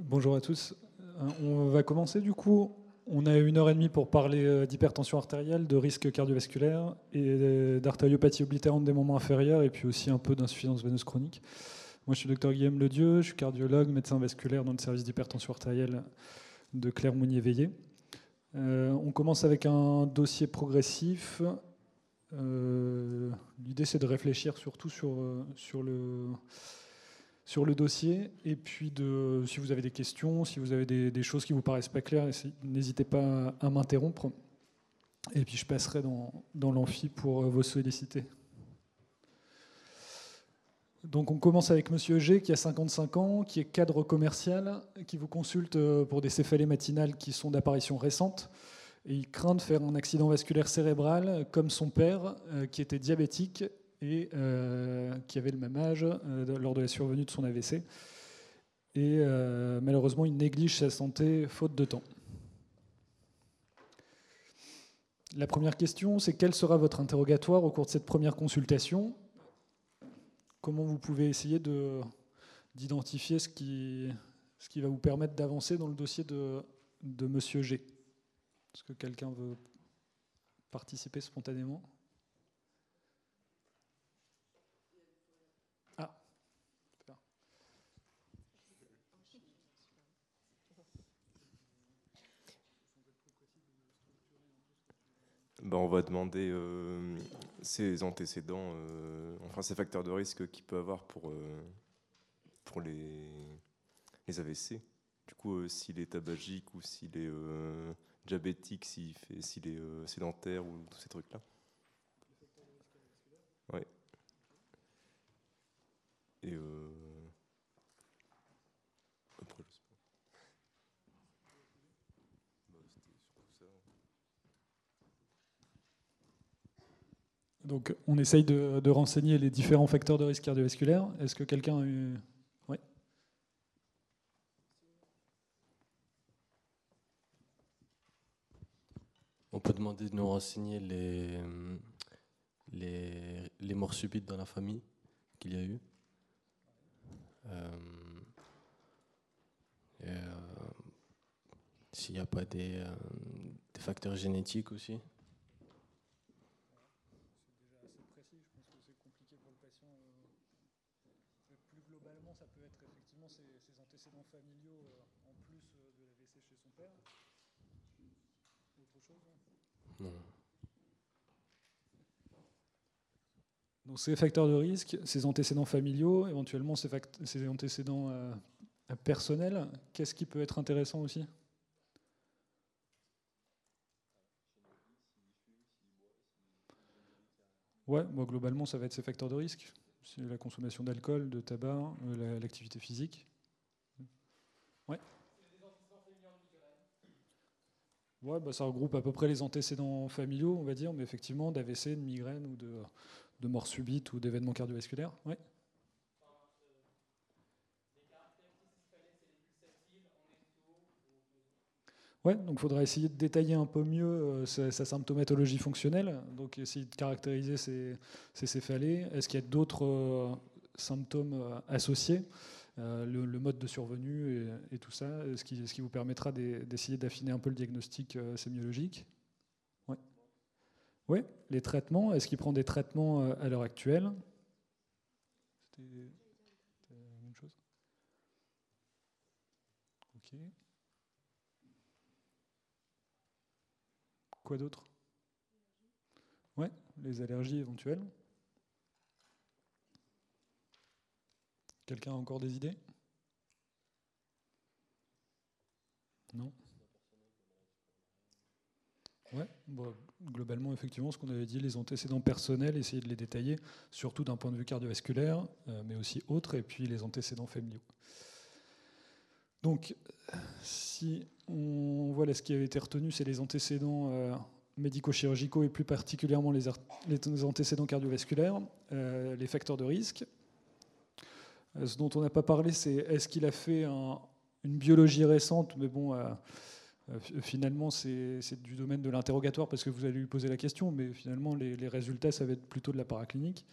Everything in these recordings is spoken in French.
Bonjour à tous. On va commencer du coup. On a une heure et demie pour parler d'hypertension artérielle, de risque cardiovasculaire et d'artériopathie oblitérante des moments inférieurs et puis aussi un peu d'insuffisance veineuse chronique. Moi, je suis docteur Guillaume Ledieu, je suis cardiologue, médecin vasculaire dans le service d'hypertension artérielle de Claire-Mounier-Veillé. Euh, on commence avec un dossier progressif. Euh, l'idée, c'est de réfléchir surtout sur, euh, sur, le, sur le dossier. Et puis, de, si vous avez des questions, si vous avez des, choses qui vous paraissent pas claires, n'hésitez pas à m'interrompre. Et puis, je passerai dans, l'amphi pour vous solliciter. Donc on commence avec Monsieur G qui a 55 ans, qui est cadre commercial, qui vous consulte euh, pour des céphalées matinales qui sont d'apparition récente. Et il craint de faire un accident vasculaire cérébral comme son père, euh, qui était diabétique et euh, qui avait le même âge lors de la survenue de son AVC. Et malheureusement, il néglige sa santé faute de temps. La première question, c'est quel sera votre interrogatoire au cours de cette première consultation? Comment vous pouvez essayer d'identifier ce qui, ce qui va vous permettre d'avancer dans le dossier de, de Monsieur G? Est-ce que quelqu'un veut participer spontanément? Ben, on va demander euh, ses antécédents, euh, enfin ces facteurs de risque qu'il peut avoir pour, euh, pour les, les AVC. Du coup, euh, s'il est tabagique ou s'il est diabétique, s'il est sédentaire ou tous ces trucs-là. Ouais. Et Donc, on essaye de, renseigner les différents facteurs de risque cardiovasculaire. Est-ce que quelqu'un a eu. Oui On peut demander de nous renseigner les, les, morts subites dans la famille qu'il y a eu. Euh, euh, s'il n'y a pas euh, des facteurs génétiques aussi. Ces facteurs de risque, ces antécédents familiaux, éventuellement ces, ces antécédents euh, personnels, qu'est-ce qui peut être intéressant aussi? Ouais, globalement, ça va être ces facteurs de risque. C'est la consommation d'alcool, de tabac, euh, l'activité physique. Ouais. Ouais, bah, ça regroupe à peu près les antécédents familiaux, on va dire, mais effectivement, d'AVC, de migraine ou de, de mort subite ou d'événements cardiovasculaires. Oui. Donc il faudra essayer de détailler un peu mieux euh, sa, symptomatologie fonctionnelle, donc essayer de caractériser ces, céphalées. Est-ce qu'il y a d'autres euh, symptômes euh, associés le, mode de survenue et, tout ça, ce qui vous permettra d'essayer d'affiner un peu le diagnostic sémiologique? Oui, les traitements. Est-ce qu'il prend des traitements euh, à l'heure actuelle? C'était la même chose? Ok. Quoi d'autre? Oui, les allergies éventuelles. Quelqu'un a encore des idées? Non? Ouais, globalement, effectivement, ce qu'on avait dit, les antécédents personnels, essayer de les détailler, surtout d'un point de vue cardiovasculaire, euh, mais aussi autres, et puis les antécédents familiaux. Donc, si on voit là ce qui avait été retenu, c'est les antécédents euh, médico-chirurgicaux et plus particulièrement les, antécédents cardiovasculaires, euh, les facteurs de risque. ce dont on n'a pas parlé, c'est est-ce qu'il a fait une biologie récente, mais bon finalement, c'est du domaine de l'interrogatoire parce que vous allez lui poser la question, mais finalement, les, résultats, ça va être plutôt de la paraclinique.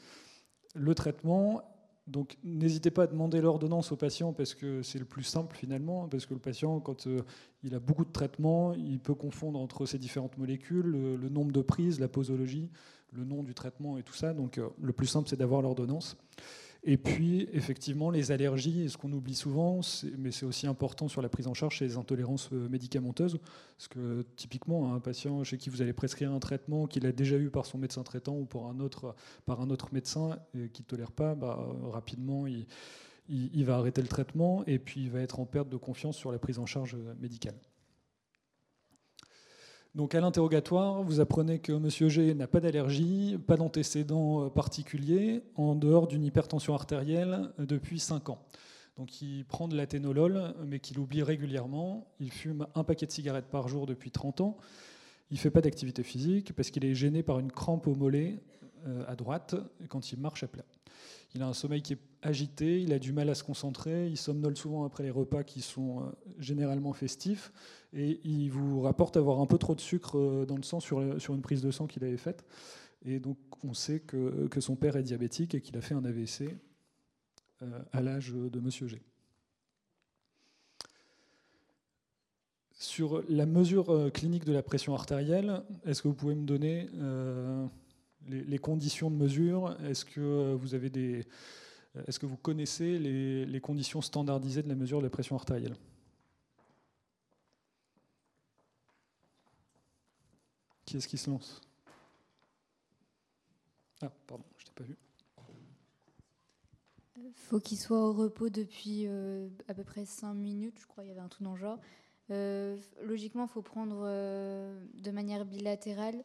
Le traitement, donc n'hésitez pas à demander l'ordonnance au patient parce que c'est le plus simple finalement, parce que le patient, quand euh, il a beaucoup de traitements, il peut confondre entre ces différentes molécules, le, nombre de prises, la posologie, le nom du traitement et tout ça. Donc euh, le plus simple, c'est d'avoir l'ordonnance. Et puis, effectivement, les allergies, ce qu'on oublie souvent, mais c'est aussi important sur la prise en charge, c'est les intolérances euh, médicamenteuses. Parce que typiquement, un patient chez qui vous allez prescrire un traitement qu'il a déjà eu par son médecin traitant ou par un autre médecin et qui ne tolère pas, bah, rapidement, il, il va arrêter le traitement et puis il va être en perte de confiance sur la prise en charge euh, médicale. Donc à l'interrogatoire, vous apprenez que M. G n'a pas d'allergie, pas d'antécédent euh, particulier, en dehors d'une hypertension artérielle euh, depuis 5 ans. Donc il prend de l'athénolol, mais qu'il oublie régulièrement. Il fume un paquet de cigarettes par jour depuis 30 ans. Il ne fait pas d'activité physique parce qu'il est gêné par une crampe au mollet euh, à droite quand il marche à plat. Il a un sommeil qui est agité, il a du mal à se concentrer, il somnole souvent après les repas qui sont généralement festifs et il vous rapporte avoir un peu trop de sucre euh, dans le sang sur, sur une prise de sang qu'il avait faite. Et donc on sait que, que, son père est diabétique et qu'il a fait un AVC euh, à l'âge de Monsieur G. Sur la mesure euh, clinique de la pression artérielle, est-ce que vous pouvez me donner les, conditions de mesure Est-ce que vous avez des, est-ce que vous connaissez les, conditions standardisées de la mesure de la pression artérielle? Qui est-ce qui se lance? Ah, pardon, je t'ai pas vu. faut qu'il soit au repos depuis euh, à peu près 5 minutes, je crois, il y avait un tout dans le genre. Euh, logiquement, il faut prendre euh, de manière bilatérale.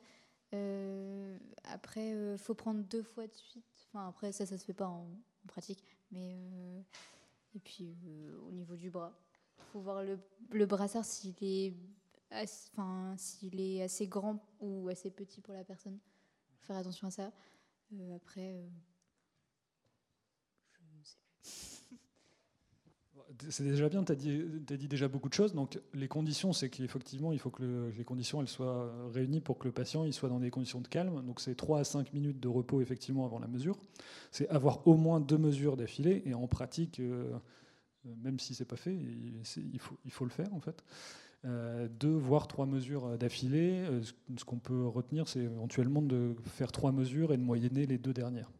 Après, il faut prendre deux fois de suite. Enfin, après, ça, ça se fait pas en, pratique. Mais, et puis, au niveau du bras, faut voir le, le brassard s'il est enfin, s'il est assez grand ou assez petit pour la personne. Faire attention à ça. Euh, après, euh, je ne sais plus. C'est déjà bien, tu as, dit déjà beaucoup de choses. Donc, les conditions, c'est qu'effectivement, il faut que les conditions elles soient réunies pour que le patient il soit dans des conditions de calme. Donc, c'est 3 à 5 minutes de repos, effectivement, avant la mesure. C'est avoir au moins deux mesures d'affilée. Et en pratique, euh, même si c'est pas fait, il, faut, le faire, en fait. Euh, deux voire trois mesures d'affilée. Euh, ce qu'on peut retenir, c'est éventuellement de faire trois mesures et de moyenner les deux dernières.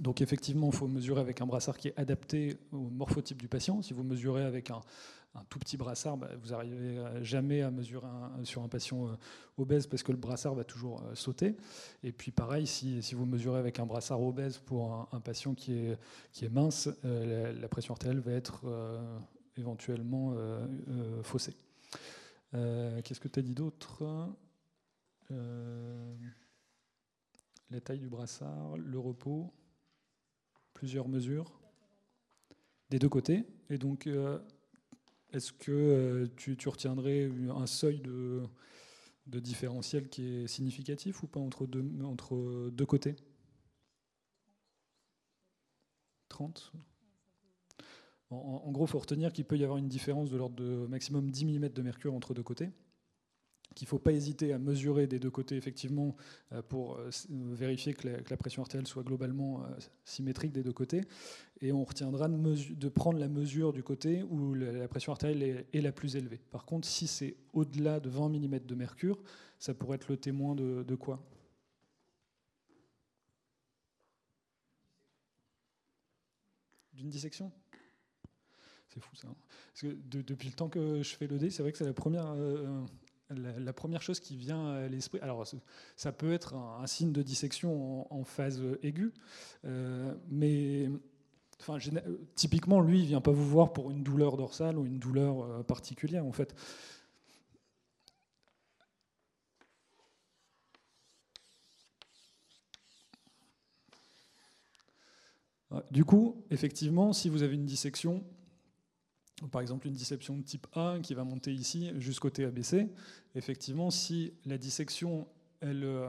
Donc effectivement, il faut mesurer avec un brassard qui est adapté au morphotype du patient. Si vous mesurez avec un, tout petit brassard, bah, vous n'arrivez jamais à mesurer sur un patient euh, obèse parce que le brassard va toujours sauter. Et puis pareil, si, vous mesurez avec un brassard obèse pour un, patient qui est, qui est mince, la, pression artérielle va être éventuellement faussée. Euh, qu'est-ce que tu as dit d'autre? Euh, La taille du brassard, le repos, plusieurs mesures des deux côtés. Et donc, euh, est-ce que tu, retiendrais un seuil de, différentiel qui est significatif ou pas entre deux, entre deux côtés? 30 en, gros, il faut retenir qu'il peut y avoir une différence de l'ordre de maximum 10 mm de mercure entre deux côtés qu'il ne faut pas hésiter à mesurer des deux côtés, effectivement, euh, pour euh, vérifier que la, pression artérielle soit globalement euh, symétrique des deux côtés. Et on retiendra de, prendre la mesure du côté où la pression artérielle est, la plus élevée. Par contre, si c'est au-delà de 20 mm de mercure, ça pourrait être le témoin de, quoi? D'une dissection? C'est fou ça. Hein. Parce que depuis le temps que je fais le dé, c'est vrai que c'est la première, la, première chose qui vient à l'esprit. Alors, ça peut être un, signe de dissection en, phase aiguë, euh, mais typiquement, lui, il vient pas vous voir pour une douleur dorsale ou une douleur euh, particulière, en fait. Du coup, effectivement, si vous avez une dissection, par exemple une dissection de type A qui va monter ici jusqu'au TABC, effectivement, si la dissection elle, euh,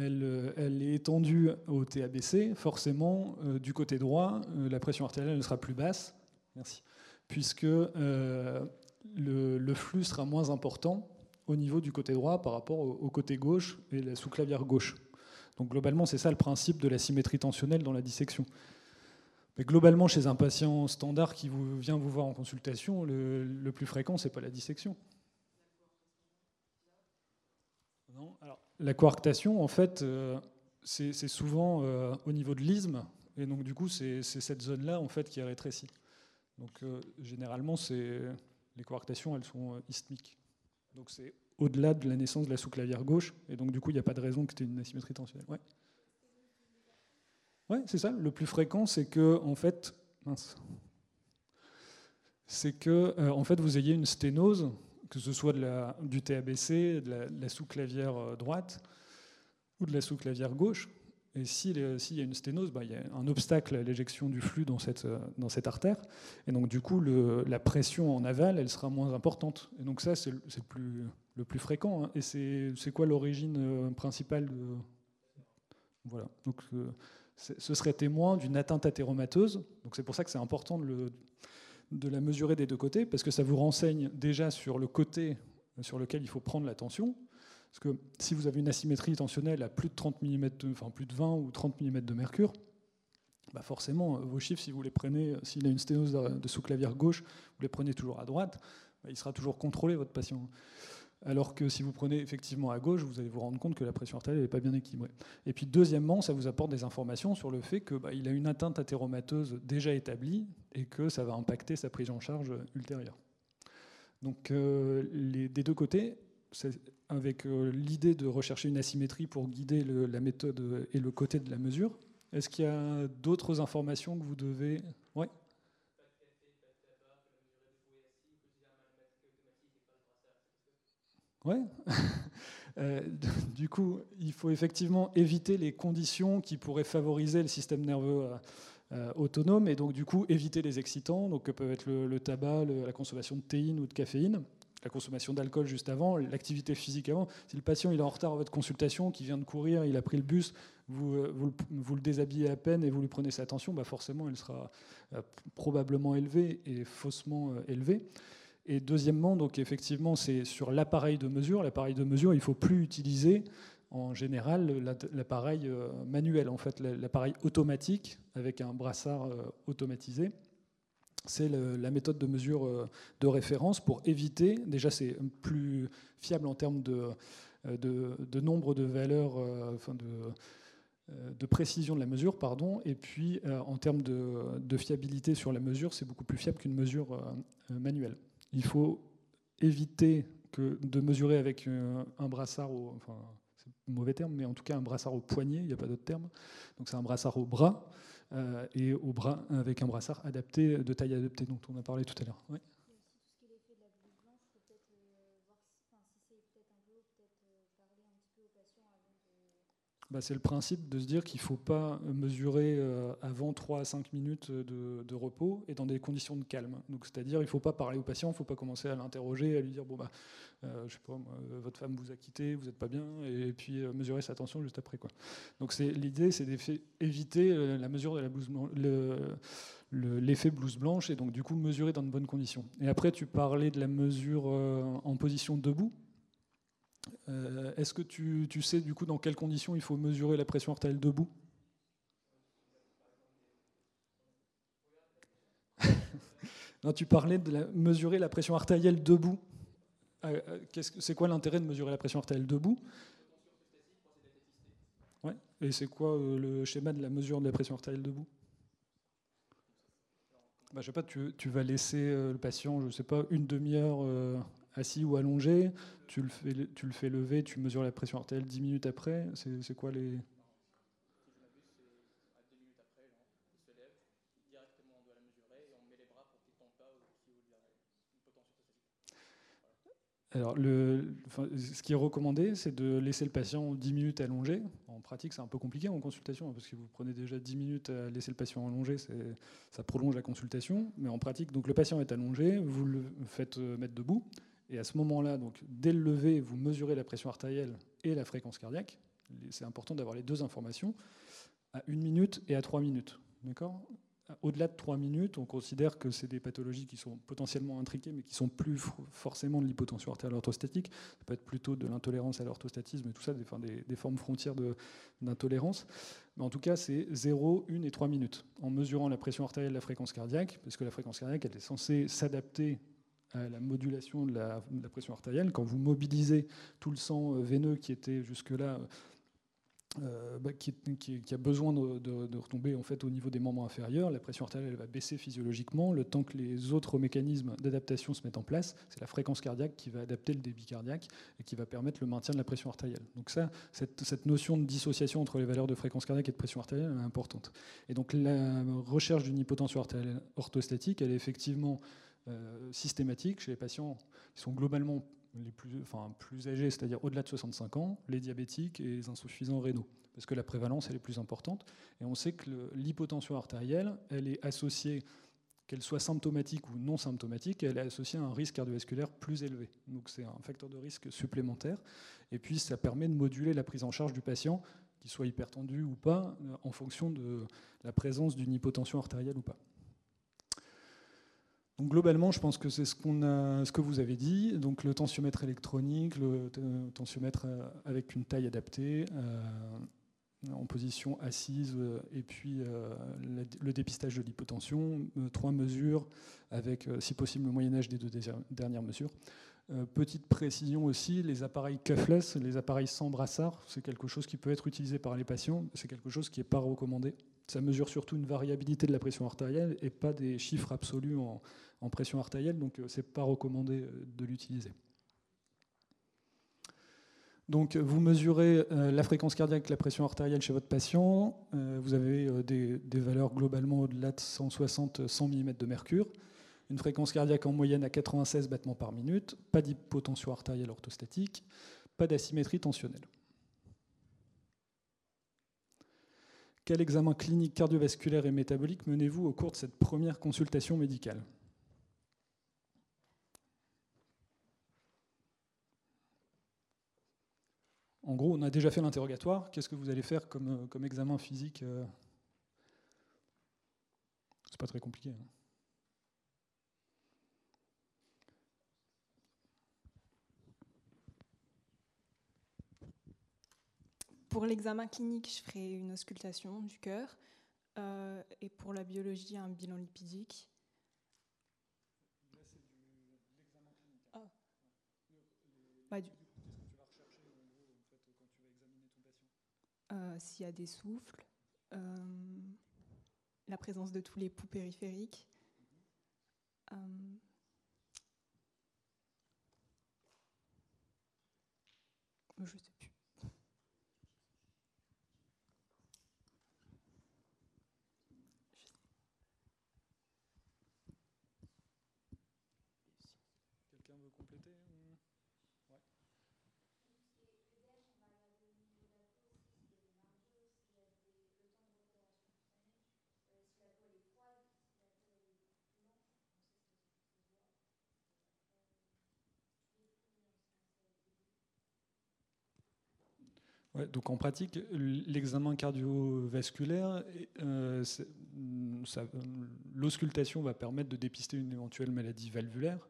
euh, est étendue au TABC, forcément, euh, du côté droit, la pression artérielle sera plus basse, merci, puisque le, flux sera moins important au niveau du côté droit par rapport au, côté gauche et la sous-clavière gauche. Donc globalement, c'est ça le principe de la symétrie tensionnelle dans la dissection. Mais globalement, chez un patient standard qui vient vous voir en consultation, le, plus fréquent, c'est pas la dissection. La coarctation, en fait, euh, c'est souvent euh, au niveau de l'isthme, et donc du coup, c'est cette zone-là en fait qui est rétrécie. Donc euh, généralement, les coarctations, elles sont isthmiques. Donc c'est au-delà de la naissance de la sous-clavière gauche, et donc du coup, il n'y a pas de raison que tu aies une asymétrie tensionnelle. Ouais, c'est ça. Le plus fréquent, c'est que, en fait, c'est que, en fait, vous ayez une sténose que ce soit la, du TABC, de la, sous-clavière euh, droite ou de la sous-clavière gauche. Et s'il y a une sténose, bah, il y a un obstacle à l'éjection du flux dans cette, euh, artère. Et donc, du coup, la pression en aval, elle sera moins importante. Et donc, ça, c'est le, plus, fréquent. Hein. Et c'est quoi l'origine euh, principale de... Voilà. Donc, ce serait témoin d'une atteinte athéromateuse. Donc, c'est pour ça que c'est important de la mesurer des deux côtés, parce que ça vous renseigne déjà sur le côté sur lequel il faut prendre la tension. Parce que si vous avez une asymétrie tensionnelle à plus de 30 mm, enfin plus de 20 ou 30 mm de mercure, bah forcément, vos chiffres, si vous les prenez, s'il a une sténose de sous-clavière gauche, vous les prenez toujours à droite, bah, il sera toujours contrôlé, votre patient. Alors que si vous prenez effectivement à gauche, vous allez vous rendre compte que la pression artérielle n'est pas bien équilibrée. Et puis deuxièmement, ça vous apporte des informations sur le fait qu'il bah, a une atteinte athéromateuse déjà établie et que ça va impacter sa prise en charge ultérieure. Donc euh, des deux côtés, avec euh, l'idée de rechercher une asymétrie pour guider la méthode et le côté de la mesure, est-ce qu'il y a d'autres informations que vous devez... Ouais. Euh, du coup, il faut effectivement éviter les conditions qui pourraient favoriser le système nerveux euh, euh, autonome et donc du coup éviter les excitants, donc que peuvent être le, tabac, la consommation de théine ou de caféine, la consommation d'alcool juste avant, l'activité physique avant. Si le patient il est en retard à votre consultation, qui vient de courir, il a pris le bus, vous, vous, le déshabillez à peine et vous lui prenez sa tension, bah forcément elle sera probablement élevée et faussement élevée. Et deuxièmement, donc effectivement, c'est sur l'appareil de mesure. L'appareil de mesure, il ne faut plus utiliser en général l'appareil euh, manuel, en fait, l'appareil automatique avec un brassard euh, automatisé. C'est la méthode de mesure euh, de référence pour éviter, déjà c'est plus fiable en termes de, nombre de valeurs, enfin de, précision de la mesure, pardon, et puis en termes de, fiabilité sur la mesure, c'est beaucoup plus fiable qu'une mesure manuelle il faut éviter de mesurer avec euh, un brassard, au, enfin, mauvais terme, mais en tout cas un brassard au poignet, il n'y a pas d'autre terme. Donc c'est un brassard au bras, euh, et au bras avec un brassard adapté, de taille adaptée, dont on a parlé tout à l'heure. Bah, c'est le principe de se dire qu'il ne faut pas mesurer euh, avant 3 à 5 minutes de, repos et dans des conditions de calme. C'est-à-dire il ne faut pas parler au patient, il ne faut pas commencer à l'interroger, à lui dire bon bah, euh, je sais pas, votre femme vous a quitté, vous n'êtes pas bien, et puis euh, mesurer sa tension juste après quoi. Donc l'idée, c'est d'éviter la mesure de l'effet blouse blanche et donc du coup mesurer dans de bonnes conditions. Et après tu parlais de la mesure en position debout. Euh, est-ce que tu, sais du coup dans quelles conditions il faut mesurer la pression artérielle debout? Non, tu parlais de mesurer la pression artérielle debout. Euh, euh, c'est quoi l'intérêt de mesurer la pression artérielle debout? Ouais. Et c'est quoi le schéma de la mesure de la pression artérielle debout? Bah, Je sais pas, tu, tu, vas laisser le patient, je sais pas, une demi-heure assis ou allongé, tu le, fais, lever, tu mesures la pression artérielle 10 minutes après. C'est quoi les. Alors, ce qui est recommandé, c'est de laisser le patient 10 minutes allongé. En pratique, c'est un peu compliqué en consultation, hein, parce que vous prenez déjà 10 minutes à laisser le patient allongé, ça prolonge la consultation. Mais en pratique, donc le patient est allongé, vous le faites euh, mettre debout, et à ce moment-là, donc, dès le lever, vous mesurez la pression artérielle et la fréquence cardiaque. C'est important d'avoir les deux informations à une minute et à trois minutes. D'accord? Au-delà de 3 minutes, on considère que c'est des pathologies qui sont potentiellement intriquées, mais qui sont plus forcément de l'hypotension artérielle orthostatique. Ça peut être plutôt de l'intolérance à l'orthostatisme et tout ça, des formes frontières d'intolérance. Mais en tout cas, c'est 0, 1 et 3 minutes, en mesurant la pression artérielle et la fréquence cardiaque, parce que la fréquence cardiaque, elle est censée s'adapter à la modulation de la, pression artérielle. Quand vous mobilisez tout le sang euh, veineux qui était jusque-là euh, bah, qui, a besoin de, retomber en fait au niveau des membres inférieurs. La pression artérielle va baisser physiologiquement le temps que les autres mécanismes d'adaptation se mettent en place. C'est la fréquence cardiaque qui va adapter le débit cardiaque et qui va permettre le maintien de la pression artérielle. Donc ça, cette, notion de dissociation entre les valeurs de fréquence cardiaque et de pression artérielle est importante. Et donc la recherche d'une hypotension artérielle orthostatique, elle est effectivement euh, systématique chez les patients qui sont globalement les plus, enfin, plus âgés, c'est-à-dire au-delà de 65 ans, les diabétiques et les insuffisants rénaux, parce que la prévalence elle est plus importante. Et on sait que l'hypotension artérielle, elle est associée, qu'elle soit symptomatique ou non symptomatique, elle est associée à un risque cardiovasculaire plus élevé. Donc c'est un facteur de risque supplémentaire. Et puis ça permet de moduler la prise en charge du patient, qu'il soit hypertendu ou pas, en fonction de la présence d'une hypotension artérielle ou pas globalement, je pense que c'est ce, que vous avez dit. Donc le tensiomètre électronique, le tensiomètre euh, avec une taille adaptée, euh, en position assise, euh, et puis le dépistage de l'hypotension, trois mesures avec, si possible, le moyen âge des deux dernières mesures. petite précision aussi, les appareils cuffless, les appareils sans brassard, c'est quelque chose qui peut être utilisé par les patients, c'est quelque chose qui n'est pas recommandé. Ça mesure surtout une variabilité de la pression artérielle et pas des chiffres absolus en, pression artérielle, donc euh, ce n'est pas recommandé euh, de l'utiliser. Donc vous mesurez euh, la fréquence cardiaque, la pression artérielle chez votre patient. vous avez des, valeurs globalement au-delà de 160-100 mm de mercure. Une fréquence cardiaque en moyenne à 96 battements par minute. Pas d'hypotension artérielle orthostatique. Pas d'asymétrie tensionnelle. Quel examen clinique cardiovasculaire et métabolique menez-vous au cours de cette première consultation médicale? En gros, on a déjà fait l'interrogatoire. Qu'est-ce que vous allez faire comme, comme examen physique euh? C'est pas très compliqué. Hein. Pour l'examen clinique, je ferai une auscultation du cœur. Euh, et pour la biologie, un bilan lipidique. Là, c'est l'examen clinique. Ah. Bah, du... Euh, s'il y a des souffles, euh, la présence de tous les poux périphériques. Euh, je sais plus. Quelqu'un veut compléter donc en pratique, l'examen cardiovasculaire, euh, l'auscultation va permettre de dépister une éventuelle maladie valvulaire.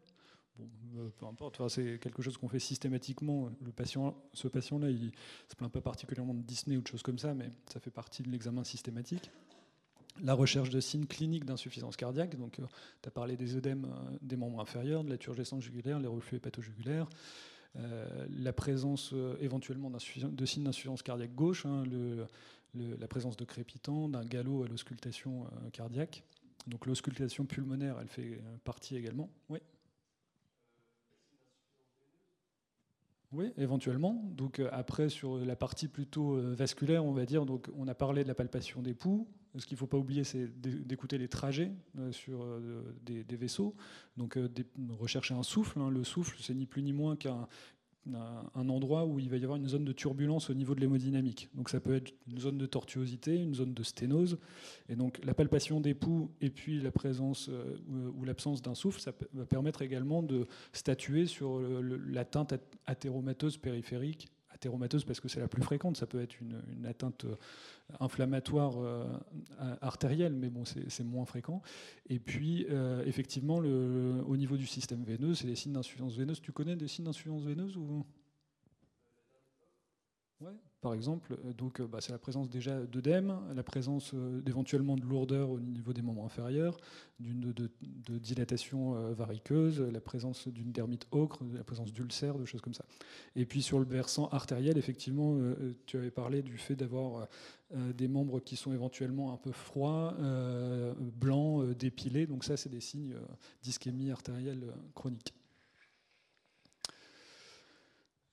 Bon, euh, peu importe, c'est quelque chose qu'on fait systématiquement. Le patient, ce patient-là, il se plaint pas particulièrement de Disney ou de choses comme ça, mais ça fait partie de l'examen systématique. La recherche de signes cliniques d'insuffisance cardiaque, donc euh, tu as parlé des œdèmes des membres inférieurs, de la turgescence jugulaire, les reflux hépatojugulaires, euh, la présence euh, éventuellement de signes d'insuffisance cardiaque gauche, hein, la présence de crépitant, d'un galop à l'auscultation euh, cardiaque. Donc l'auscultation pulmonaire, elle fait partie également. Oui. Oui, éventuellement. Donc après, sur la partie plutôt vasculaire, on va dire, donc on a parlé de la palpation des poux. Ce qu'il ne faut pas oublier, c'est d'écouter les trajets sur des, vaisseaux. Donc rechercher un souffle. Hein. Le souffle, c'est ni plus ni moins qu'un un endroit où il va y avoir une zone de turbulence au niveau de l'hémodynamique. Donc ça peut être une zone de tortuosité, une zone de sténose. Et donc la palpation des poux et puis la présence ou l'absence d'un souffle, ça va permettre également de statuer sur l'atteinte athéromateuse périphérique athéromateuse parce que c'est la plus fréquente. Ça peut être une, atteinte inflammatoire artérielle, mais bon, c'est moins fréquent. Et puis, effectivement, le, au niveau du système veineux, c'est les signes d'insuffisance veineuse. Tu connais des signes d'insuffisance veineuse ou? Par exemple, euh, donc euh, bah, c'est la présence déjà d'œdème, la présence euh, d'éventuellement de lourdeur au niveau des membres inférieurs, d'une de, dilatation variqueuse, la présence d'une dermite ocre, la présence d'ulcères, de choses comme ça. Et puis sur le versant artériel, effectivement, tu avais parlé du fait d'avoir des membres qui sont éventuellement un peu froids, blancs, dépilés. Donc ça, c'est des signes d'ischémie artérielle chronique.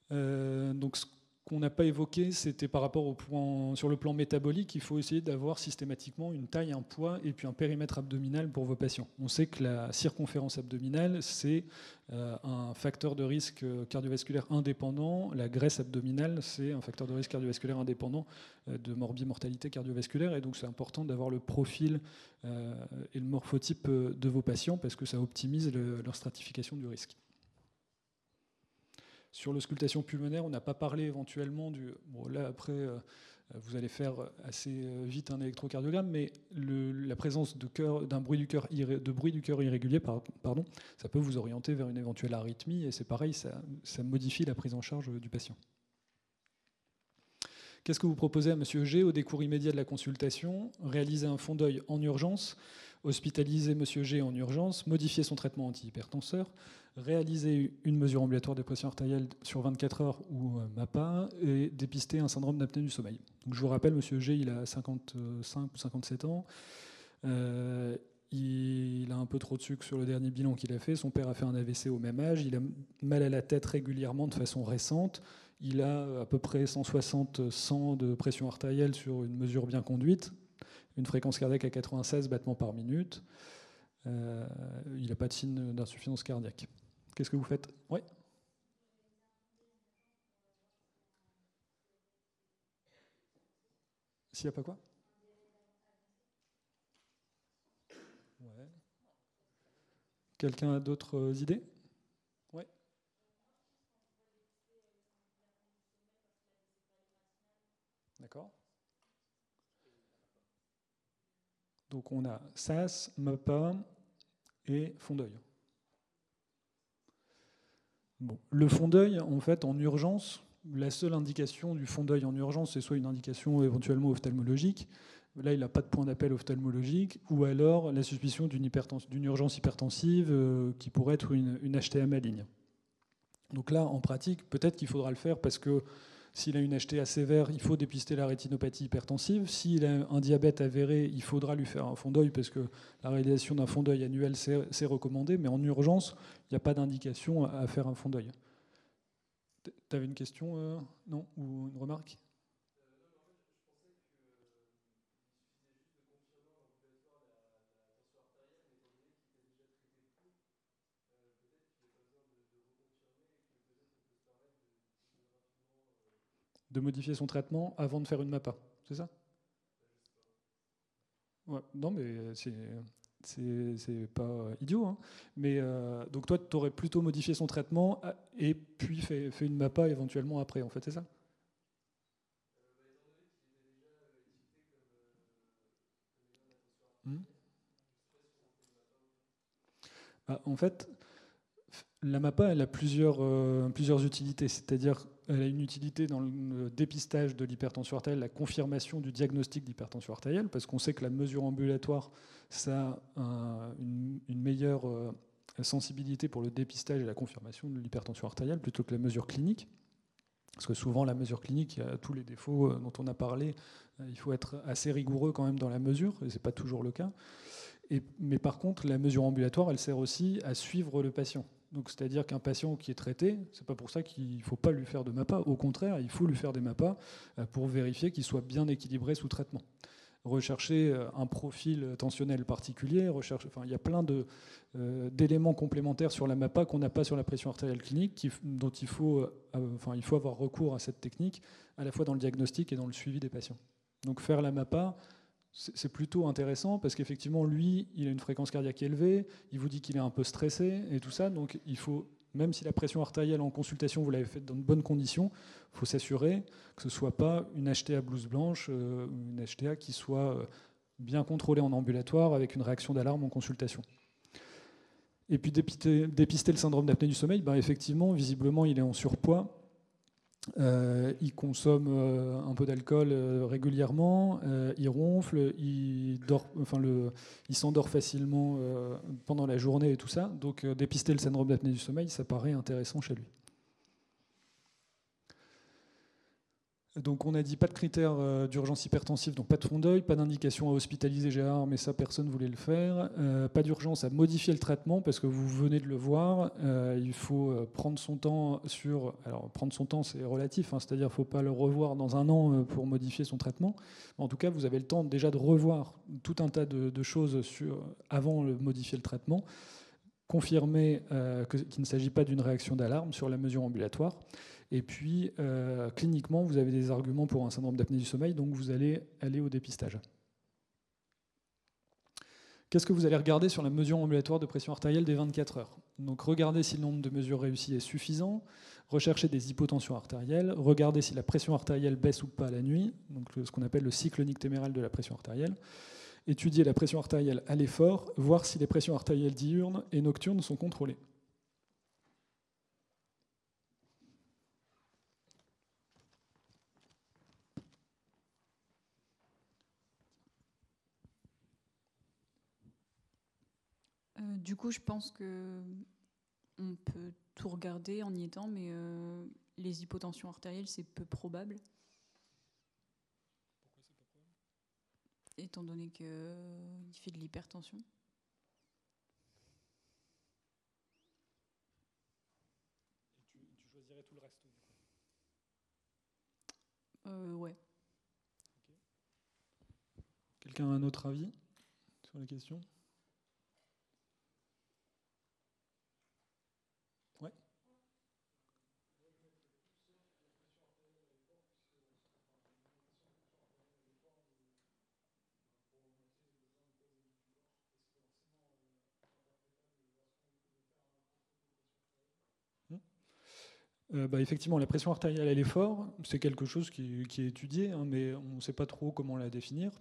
donc ce qu'on n'a pas évoqué, c'était par rapport au point, sur le plan métabolique, il faut essayer d'avoir systématiquement une taille, un poids et puis un périmètre abdominal pour vos patients. On sait que la circonférence abdominale, c'est euh, un facteur de risque cardiovasculaire indépendant. La graisse abdominale, c'est un facteur de risque cardiovasculaire indépendant euh, de morbimortalité cardiovasculaire. Et donc, c'est important d'avoir le profil euh, et le morphotype de vos patients parce que ça optimise leur stratification du risque. Sur l'auscultation pulmonaire, on n'a pas parlé éventuellement du. Bon, là, après, euh, vous allez faire assez euh, vite un électrocardiogramme, mais la présence d'un bruit du cœur de bruit du cœur irrégulier, pardon, ça peut vous orienter vers une éventuelle arythmie, et c'est pareil, ça, modifie la prise en charge du patient. Qu'est-ce que vous proposez à Monsieur G au décours immédiat de la consultation? Réaliser un fond d'œil en urgence, hospitaliser Monsieur G en urgence, modifier son traitement antihypertenseur, réaliser une mesure ambulatoire de pression artérielle sur 24 heures ou euh, MAPA et dépister un syndrome d'apnée du sommeil. Je vous rappelle, Monsieur G, il a 55 ou 57 ans. Euh, il a un peu trop de sucre sur le dernier bilan qu'il a fait. Son père a fait un AVC au même âge. Il a mal à la tête régulièrement de façon récente. Il a à peu près 160-100 de pression artérielle sur une mesure bien conduite. Une fréquence cardiaque à 96 battements par minute. Euh, il n'a pas de signe d'insuffisance cardiaque. Qu'est-ce que vous faites? Oui S'il n'y a pas quoi? Quelqu'un a d'autres idées Oui D'accord. Donc on a SAS, MAPA et fond d'œil. Le fond d'œil, en fait, en urgence, la seule indication du fond d'œil en urgence, c'est soit une indication éventuellement ophtalmologique, là il n'a pas de point d'appel ophtalmologique, ou alors la suspicion d'une urgence hypertensive euh, qui pourrait être une, une HTA maligne. Donc là, en pratique, peut-être qu'il faudra le faire parce que s'il a une HTA sévère, il faut dépister la rétinopathie hypertensive. S'il a un diabète avéré, il faudra lui faire un fond d'œil parce que la réalisation d'un fond d'œil annuel, c'est recommandé. Mais en urgence, il n'y a pas d'indication à faire un fond d'œil. Tu une question, euh, non Ou une remarque? De modifier son traitement avant de faire une MAPA. C'est ça? Non, mais c'est pas idiot. Hein. Mais euh, donc toi, tu aurais plutôt modifié son traitement euh, et puis fait, fait une MAPA éventuellement après, en fait, c'est ça? Hmm? Bah, En fait, la MAPA, elle a plusieurs, euh, plusieurs utilités. C'est-à-dire elle a une utilité dans le dépistage de l'hypertension artérielle, la confirmation du diagnostic d'hypertension artérielle, parce qu'on sait que la mesure ambulatoire, ça a une, meilleure euh, sensibilité pour le dépistage et la confirmation de l'hypertension artérielle plutôt que la mesure clinique. Parce que souvent, la mesure clinique, il y a tous les défauts euh, dont on a parlé. Euh, il faut être assez rigoureux quand même dans la mesure, et ce n'est pas toujours le cas. mais par contre, la mesure ambulatoire, elle sert aussi à suivre le patient. Donc, c'est-à-dire qu'un patient qui est traité, c'est pas pour ça qu'il faut pas lui faire de MAPA. Au contraire, il faut lui faire des MAPA euh, pour vérifier qu'il soit bien équilibré sous traitement. Rechercher euh, un profil tensionnel particulier, enfin, il y a plein euh, d'éléments complémentaires sur la MAPA qu'on n'a pas sur la pression artérielle clinique, dont il faut, enfin, il faut avoir recours à cette technique à la fois dans le diagnostic et dans le suivi des patients. Donc, faire la MAPA, c'est plutôt intéressant parce qu'effectivement, lui, il a une fréquence cardiaque élevée, il vous dit qu'il est un peu stressé et tout ça, donc il faut même si la pression artérielle en consultation, vous l'avez faite dans de bonnes conditions, il faut s'assurer que ce ne soit pas une HTA blouse blanche, euh, une HTA qui soit euh, bien contrôlée en ambulatoire avec une réaction d'alarme en consultation. Et puis dépister, le syndrome d'apnée du sommeil, ben effectivement, visiblement, il est en surpoids. Euh, il consomme euh, un peu d'alcool euh, régulièrement, il ronfle, il, dort, enfin le, il s'endort facilement pendant la journée et tout ça. Donc dépister le syndrome d'apnée du sommeil, ça paraît intéressant chez lui. Donc on a dit pas de critères euh, d'urgence hypertensive, donc pas de fond d'œil, pas d'indication à hospitaliser Gérard, mais ça personne voulait le faire. Euh, pas d'urgence à modifier le traitement parce que vous venez de le voir. Euh, il faut prendre son temps sur. Alors prendre son temps c'est relatif, hein, c'est-à-dire faut pas le revoir dans un an pour modifier son traitement. En tout cas, vous avez le temps déjà de revoir tout un tas de, choses sur, avant de modifier le traitement confirmer qu'il ne s'agit pas d'une réaction d'alarme sur la mesure ambulatoire. Et puis, euh, cliniquement, vous avez des arguments pour un syndrome d'apnée du sommeil, donc vous allez aller au dépistage. Qu'est-ce que vous allez regarder sur la mesure ambulatoire de pression artérielle des 24 heures? Donc regardez si le nombre de mesures réussies est suffisant, recherchez des hypotensions artérielles, regardez si la pression artérielle baisse ou pas la nuit, donc ce qu'on appelle le cycle nictéméral de la pression artérielle, étudier la pression artérielle à l'effort, voir si les pressions artérielles diurnes et nocturnes sont contrôlées. Euh, du coup, je pense que on peut tout regarder en y étant, mais euh, les hypotensions artérielles, c'est peu probable. Pourquoi c'est peu probable? Étant donné qu'il euh, fait de l'hypertension. Et tu, choisirais tout le reste du coup? Euh, Ouais. Quelqu'un a un autre avis sur la question? Euh, bah, effectivement, la pression artérielle à l'effort, c'est quelque chose qui, est étudié, hein, mais on ne sait pas trop comment la définir.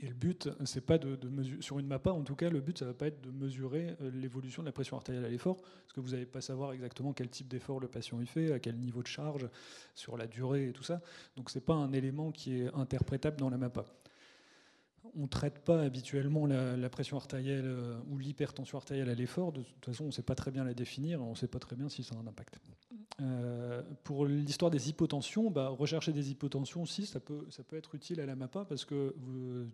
Et le but, c'est pas de, mesurer, sur une MAPA en tout cas, le but, ça va pas être de mesurer euh, l'évolution de la pression artérielle à l'effort, parce que vous n'allez pas savoir exactement quel type d'effort le patient y fait, à quel niveau de charge, sur la durée et tout ça. Donc c'est pas un élément qui est interprétable dans la MAPA on ne traite pas habituellement la, pression artérielle euh, ou l'hypertension artérielle à l'effort. De toute façon, on ne sait pas très bien la définir, on ne sait pas très bien si ça a un impact. Euh, pour l'histoire des hypotensions, bah, rechercher des hypotensions aussi, ça peut, être utile à la MAPA parce que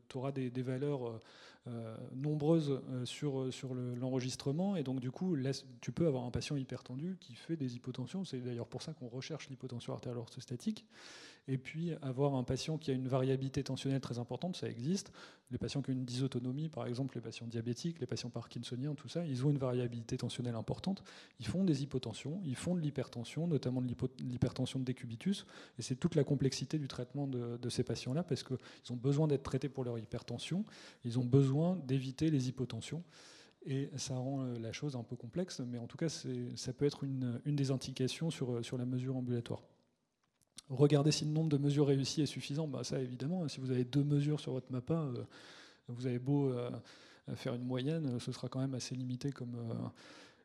tu auras des, valeurs euh, nombreuses sur, sur l'enregistrement et donc du coup, tu peux avoir un patient hypertendu qui fait des hypotensions. C'est d'ailleurs pour ça qu'on recherche l'hypotension artérielle orthostatique. Et puis avoir un patient qui a une variabilité tensionnelle très importante, ça existe. Les patients qui ont une dysautonomie, par exemple les patients diabétiques, les patients parkinsoniens, tout ça, ils ont une variabilité tensionnelle importante. Ils font des hypotensions, ils font de l'hypertension, notamment de l'hypertension de décubitus. Et c'est toute la complexité du traitement de, ces patients-là, parce qu'ils ont besoin d'être traités pour leur hypertension, ils ont besoin d'éviter les hypotensions. Et ça rend euh, la chose un peu complexe, mais en tout cas, ça peut être une, des indications sur, sur la mesure ambulatoire. Regardez si le nombre de mesures réussies est suffisant. Bah, ça, évidemment, si vous avez deux mesures sur votre MAPA, euh, vous avez beau euh, faire une moyenne, ce sera quand même assez limité comme,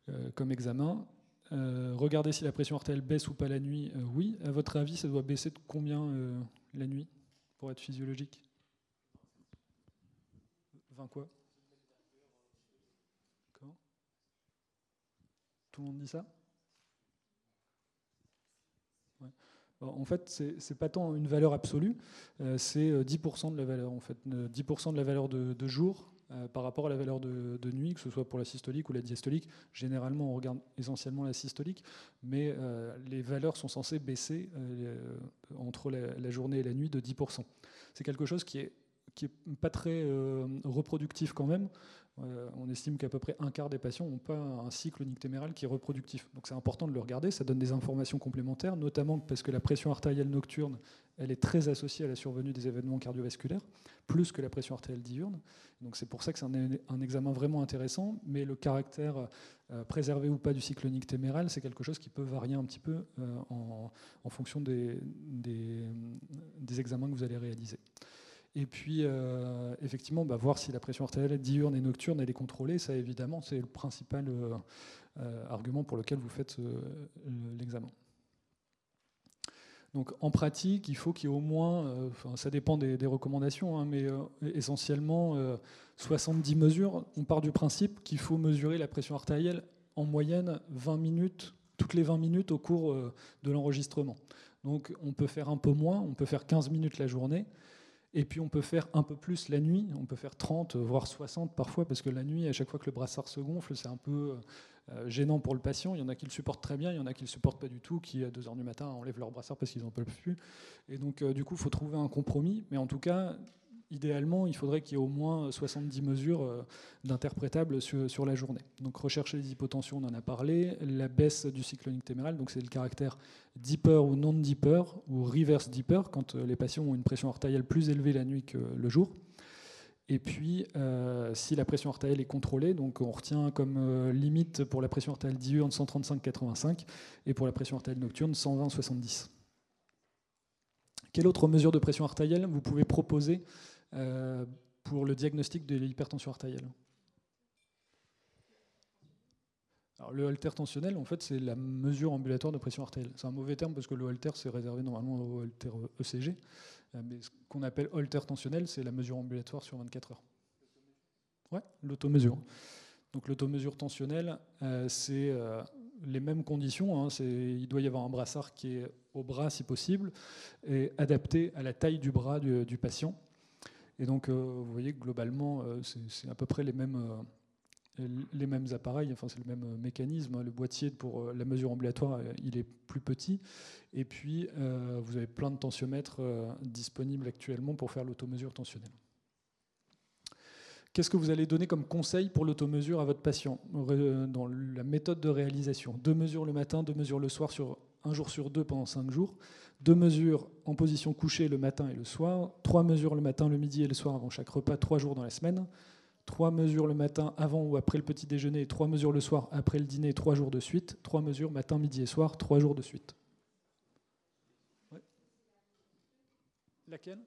euh, comme examen. regardez si la pression artérielle baisse ou pas la nuit. oui. À votre avis, ça doit baisser de combien la nuit pour être physiologique? 20 quoi? Tout le monde dit ça? En fait, ce n'est pas tant une valeur absolue, euh, c'est 10% euh, de la valeur. En fait, 10% de la valeur de, jour euh, par rapport à la valeur de, nuit, que ce soit pour la systolique ou la diastolique. Généralement, on regarde essentiellement la systolique, mais les valeurs sont censées baisser entre la, journée et la nuit de 10%. C'est quelque chose qui qui est pas très reproductif quand même. Euh, on estime qu'à peu près un quart des patients n'ont pas un cycle nictéméral qui est reproductif. Donc c'est important de le regarder, ça donne des informations complémentaires, notamment parce que la pression artérielle nocturne, elle est très associée à la survenue des événements cardiovasculaires, plus que la pression artérielle diurne. Donc c'est pour ça que c'est un, examen vraiment intéressant, mais le caractère euh, préservé ou pas du cycle nictéméral, c'est quelque chose qui peut varier un petit peu euh, en, fonction des, des examens que vous allez réaliser. Et puis, euh, effectivement, bah, voir si la pression artérielle diurne et nocturne elle est contrôlée, ça évidemment, c'est le principal euh, euh, argument pour lequel vous faites l'examen. Donc en pratique, il faut qu'il y ait au moins, ça dépend des, recommandations, hein, mais essentiellement 70 mesures. On part du principe qu'il faut mesurer la pression artérielle en moyenne 20 minutes, toutes les 20 minutes au cours de l'enregistrement. Donc on peut faire un peu moins, on peut faire 15 minutes la journée, et puis on peut faire un peu plus la nuit, on peut faire 30, voire 60 parfois, parce que la nuit, à chaque fois que le brassard se gonfle, c'est un peu euh, gênant pour le patient. Il y en a qui le supportent très bien, il y en a qui ne le supportent pas du tout, qui à 2h du matin enlèvent leur brassard parce qu'ils n'en peuvent plus. Et donc euh, du coup, il faut trouver un compromis. Mais en tout cas, idéalement, il faudrait qu'il y ait au moins 70 mesures euh, d'interprétables sur, la journée. Donc rechercher les hypotensions, on en a parlé. La baisse du cycle nictéméral, donc c'est le caractère deeper ou non deeper, ou reverse deeper, quand euh, les patients ont une pression artérielle plus élevée la nuit que le jour. Et puis, euh, si la pression artérielle est contrôlée, donc on retient comme limite pour la pression artérielle diurne 135-85 et pour la pression artérielle nocturne 120-70. Quelle autre mesure de pression artérielle vous pouvez proposer pour le diagnostic de l'hypertension artérielle. Alors, le holter tensionnel, en fait, c'est la mesure ambulatoire de pression artérielle. C'est un mauvais terme parce que le holter, c'est réservé normalement au holter ECG. Euh, mais ce qu'on appelle holter tensionnel, c'est la mesure ambulatoire sur 24 heures. Ouais, l'automesure. Donc l'automesure tensionnelle, euh, c'est les mêmes conditions. Hein. il doit y avoir un brassard qui est au bras si possible et adapté à la taille du bras du patient. Et donc, euh, vous voyez que globalement, euh, c'est à peu près les mêmes, euh, les mêmes appareils, enfin, c'est le même mécanisme. Le boîtier pour la mesure ambulatoire, il est plus petit. Et puis, vous avez plein de tensiomètres disponibles actuellement pour faire l'automesure tensionnelle. Qu'est-ce que vous allez donner comme conseil pour l'automesure à votre patient dans la méthode de réalisation Deux mesures le matin, deux mesures le soir sur un jour sur deux pendant cinq jours deux mesures en position couchée le matin et le soir, trois mesures le matin, le midi et le soir avant chaque repas, trois jours dans la semaine, trois mesures le matin avant ou après le petit déjeuner, trois mesures le soir après le dîner, trois jours de suite, trois mesures matin, midi et soir, trois jours de suite. Laquelle?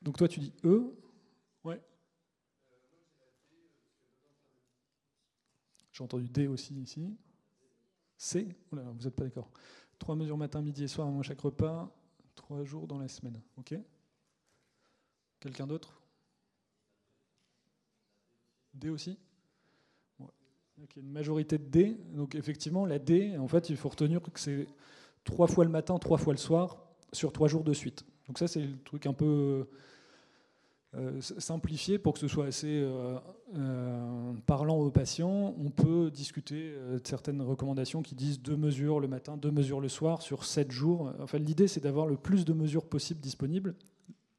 Donc toi tu dis E Ouais. J'ai entendu D aussi ici. C, vous n'êtes pas d'accord. Trois mesures matin, midi et soir avant chaque repas, trois jours dans la semaine. Ok Quelqu'un d'autre? D aussi? Une majorité de D. Donc effectivement, la D, en fait, il faut retenir que c'est trois fois le matin, trois fois le soir, sur trois jours de suite. Donc ça, c'est le truc un peu euh, simplifié pour que ce soit assez euh, euh, parlant aux patients. On peut discuter de certaines recommandations qui disent deux mesures le matin, deux mesures le soir sur sept jours. Enfin, l'idée, c'est d'avoir le plus de mesures possibles disponibles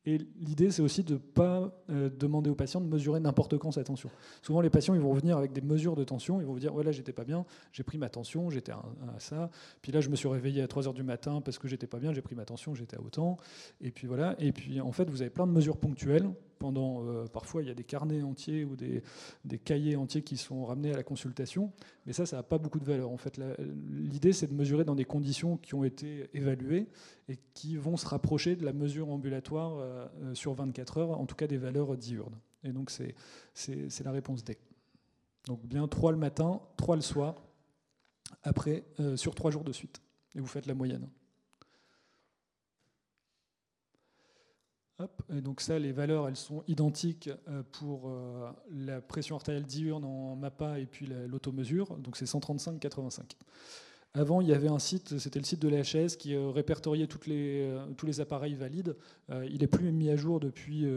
et l'idée, c'est aussi de ne pas euh, demander aux patients de mesurer n'importe quand sa tension. Souvent, les patients, ils vont revenir avec des mesures de tension. Ils vont vous dire, voilà, j'étais pas bien, j'ai pris ma tension, j'étais à, ça. Puis là, je me suis réveillé à 3 heures du matin parce que j'étais pas bien, j'ai pris ma tension, j'étais à autant. Et puis voilà. Et puis, en fait, vous avez plein de mesures ponctuelles. Pendant, euh, parfois, il y a des carnets entiers ou des, cahiers entiers qui sont ramenés à la consultation. Mais ça, ça n'a pas beaucoup de valeur. En fait, l'idée, c'est de mesurer dans des conditions qui ont été évaluées et qui vont se rapprocher de la mesure ambulatoire euh, euh, sur 24 heures, en tout cas des valeurs diurnes. Et donc c'est la réponse D. Donc bien 3 le matin, 3 le soir, après sur 3 jours de suite. Et vous faites la moyenne. Et donc ça, les valeurs, elles sont identiques pour la pression artérielle diurne en MAPA et puis l'automesure. Donc c'est 135-85. Avant, il y avait un site, c'était le site de l'HS qui euh, répertoriait euh, tous les appareils valides. Euh, il n'est plus mis à jour depuis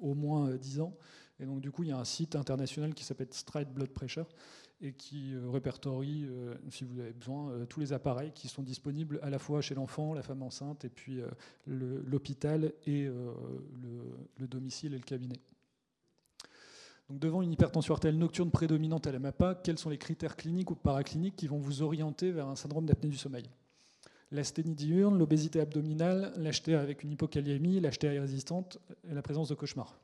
au moins 10 ans. Et donc du coup, il y a un site international qui s'appelle Stride Blood Pressure et qui euh, répertorie, euh, si vous avez besoin, euh, tous les appareils qui sont disponibles à la fois chez l'enfant, la femme enceinte, et puis l'hôpital et le, domicile et le cabinet. Donc devant une hypertension artérielle nocturne prédominante à la MAPA, quels sont les critères cliniques ou paracliniques qui vont vous orienter vers un syndrome d'apnée du sommeil? L'asthénie diurne, l'obésité abdominale, l'HTA avec une hypokaliémie, l'HTA résistante et la présence de cauchemars.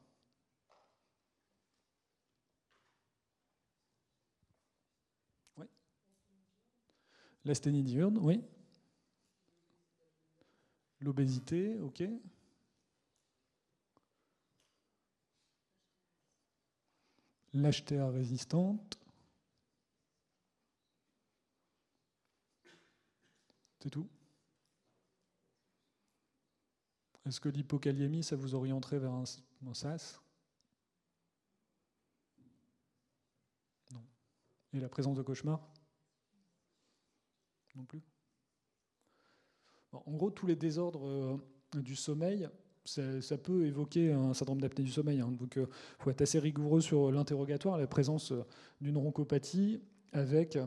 L'asthénie diurne, oui. L'obésité, ok. L'HTA résistante. C'est tout. Est-ce que l'hypokaliémie, ça vous orienterait vers un, un SAS? Non. Et la présence de cauchemars en gros, tous les désordres euh, du sommeil, ça, peut évoquer un syndrome d'apnée du sommeil. Hein. Donc, il euh, faut être assez rigoureux sur l'interrogatoire, la présence euh, d'une roncopathie avec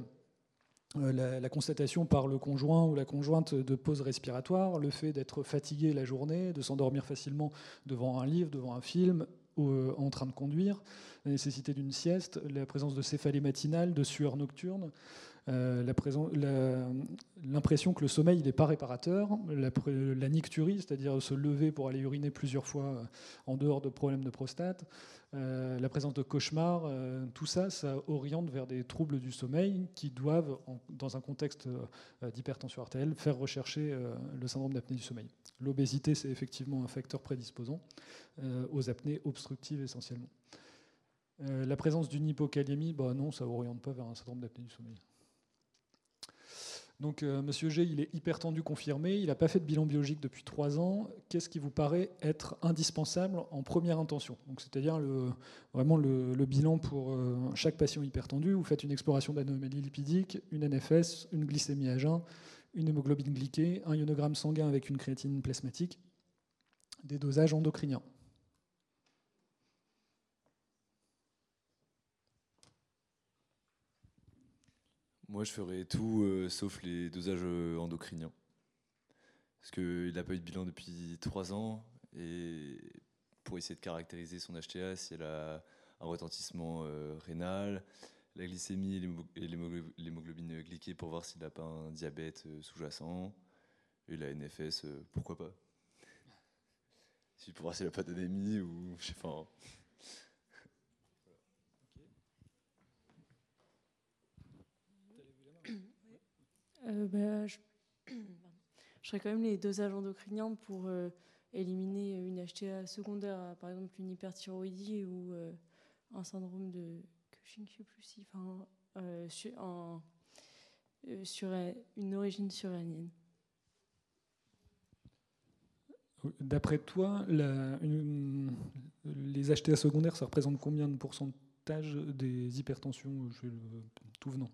la, constatation par le conjoint ou la conjointe de pause respiratoire, le fait d'être fatigué la journée, de s'endormir facilement devant un livre, devant un film, en train de conduire, la nécessité d'une sieste, la présence de céphalée matinale, de sueur nocturne, euh, l'impression que le sommeil n'est pas réparateur, la, nicturie, c'est-à-dire se lever pour aller uriner plusieurs fois euh, en dehors de problèmes de prostate, euh, la présence de cauchemars, tout ça, ça oriente vers des troubles du sommeil qui doivent, dans un contexte d'hypertension artérielle, faire rechercher le syndrome d'apnée du sommeil. L'obésité, c'est effectivement un facteur prédisposant aux apnées obstructives essentiellement. la présence d'une hypokaliémie, bah non, ça oriente pas vers un syndrome d'apnée du sommeil. Donc, euh, Monsieur G, il est hyper tendu confirmé. Il n'a pas fait de bilan biologique depuis trois ans. Qu'est-ce qui vous paraît être indispensable en première intention? Donc, c'est-à-dire vraiment le, bilan pour euh, chaque patient hypertendu. Vous faites une exploration d'anomalie lipidique, une NFS, une glycémie à jeun, une hémoglobine glyquée, un ionogramme sanguin avec une créatine plasmatique, des dosages endocriniens. Moi, je ferais tout euh, sauf les dosages euh, endocriniens. Parce qu'il n'a pas eu de bilan depuis trois ans. Et pour essayer de caractériser son HTA, si elle a un retentissement euh, rénal, la glycémie et l'hémoglobine glyquée pour voir s'il n'a pas un diabète sous-jacent. Et la NFS, pourquoi pas pour voir s'il n'a pas d'anémie ou je sais pas. Bah, je... je ferais quand même les dosages endocriniens pour euh, éliminer une HTA secondaire, par exemple une hyperthyroïdie ou euh, un syndrome de Cushing, je plus enfin, sur, une origine surrénalienne. D'après toi, les HTA secondaires, ça représente combien de pourcentage des hypertensions tout venant?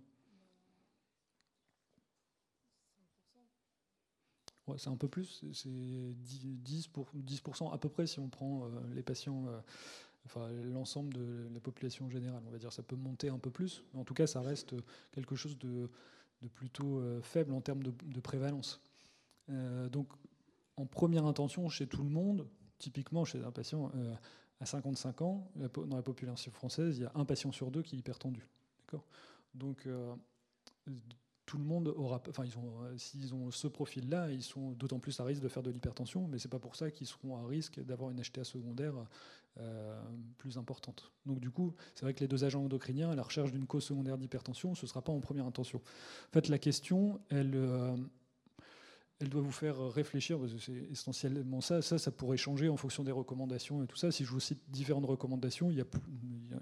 C'est un peu plus, c'est 10, pour, 10% à peu près si on prend euh, les patients, euh, enfin l'ensemble de la population générale. On va dire ça peut monter un peu plus, mais en tout cas ça reste quelque chose de, plutôt euh, faible en termes de, prévalence. donc en première intention chez tout le monde, typiquement chez un patient à 55 ans, dans la population française, il y a un patient sur deux qui est hypertendu. Donc tout le monde aura, enfin, ils ont, euh, s'ils ont ce profil-là, ils sont d'autant plus à risque de faire de l'hypertension, mais c'est pas pour ça qu'ils seront à risque d'avoir une HTA secondaire euh, plus importante. Donc du coup, c'est vrai que les deux agents endocriniens, à la recherche d'une cause secondaire d'hypertension, ce sera pas en première intention. En fait, la question, elle, euh, elle doit vous faire réfléchir, parce que c'est essentiellement ça. Ça, ça pourrait changer en fonction des recommandations et tout ça. Si je vous cite différentes recommandations, il y,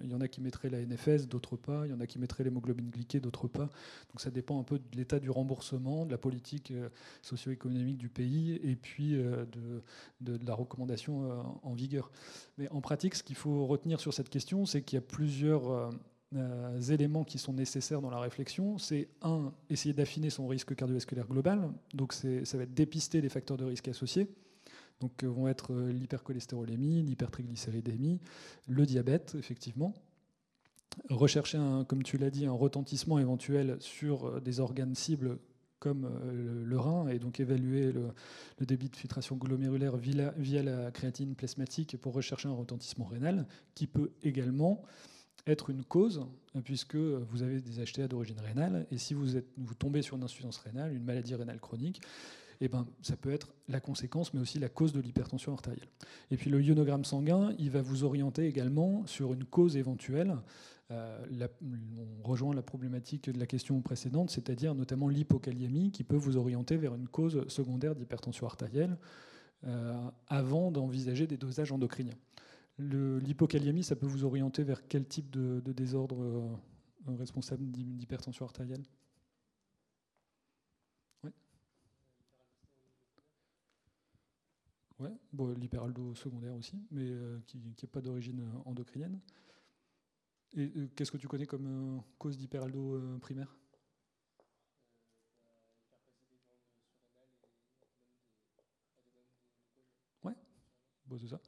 il y en a qui mettraient la NFS, d'autres pas. Il y en a qui mettraient l'hémoglobine glyquée, d'autres pas. Donc ça dépend un peu de l'état du remboursement, de la politique euh, socio-économique du pays et puis euh, de, la recommandation euh, en vigueur. Mais en pratique, ce qu'il faut retenir sur cette question, c'est qu'il y a plusieurs euh, éléments qui sont nécessaires dans la réflexion, c'est un, essayer d'affiner son risque cardiovasculaire global, donc ça va être dépister les facteurs de risque associés. Donc vont être l'hypercholestérolémie, l'hypertriglycéridémie, le diabète, effectivement. Rechercher, un, comme tu l'as dit, un retentissement éventuel sur des organes cibles comme le, rein, et donc évaluer le, débit de filtration glomérulaire via, via, la créatine plasmatique pour rechercher un retentissement rénal, qui peut également être une cause, puisque vous avez des HTA d'origine rénale, et si vous tombez sur une insuffisance rénale, une maladie rénale chronique, eh ben, ça peut être la conséquence, mais aussi la cause de l'hypertension artérielle. Et puis le ionogramme sanguin, il va vous orienter également sur une cause éventuelle. Euh, on rejoint la problématique de la question précédente, c'est-à-dire notamment l'hypokaliémie, qui peut vous orienter vers une cause secondaire d'hypertension artérielle euh, avant d'envisager des dosages endocriniens. L'hypokaliémie, ça peut vous orienter vers quel type de, désordre euh, responsable d'hypertension artérielle? Oui. Ouais, bon, l'hyperaldo secondaire aussi, mais euh, qui n'est pas d'origine endocrinienne. Et euh, qu'est-ce que tu connais comme cause d'hyperaldo primaire? C'est ça.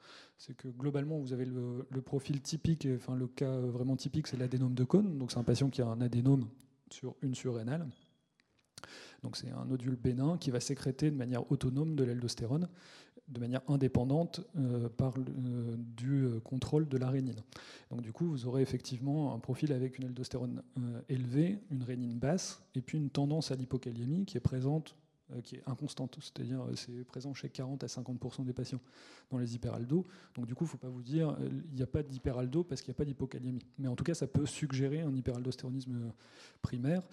C'est que globalement, vous avez le, profil typique, enfin le cas vraiment typique, c'est l'adénome de Cône. C'est un patient qui a un adénome sur une surrénale. Donc c'est un nodule bénin qui va sécréter de manière autonome de l'aldostérone, de manière indépendante euh, par euh, du euh, contrôle de la rénine. Donc du coup, vous aurez effectivement un profil avec une aldostérone élevée, une rénine basse, et puis une tendance à l'hypokaliémie qui est présente qui est inconstante, c'est-à-dire euh, c'est présent chez 40 à 50% des patients dans les hyperaldos. Donc du coup, il ne faut pas vous dire euh, il n'y a pas d'hyperaldo parce qu'il n'y a pas d'hypokaliémie. Mais en tout cas, ça peut suggérer un hyperaldostéronisme primaire.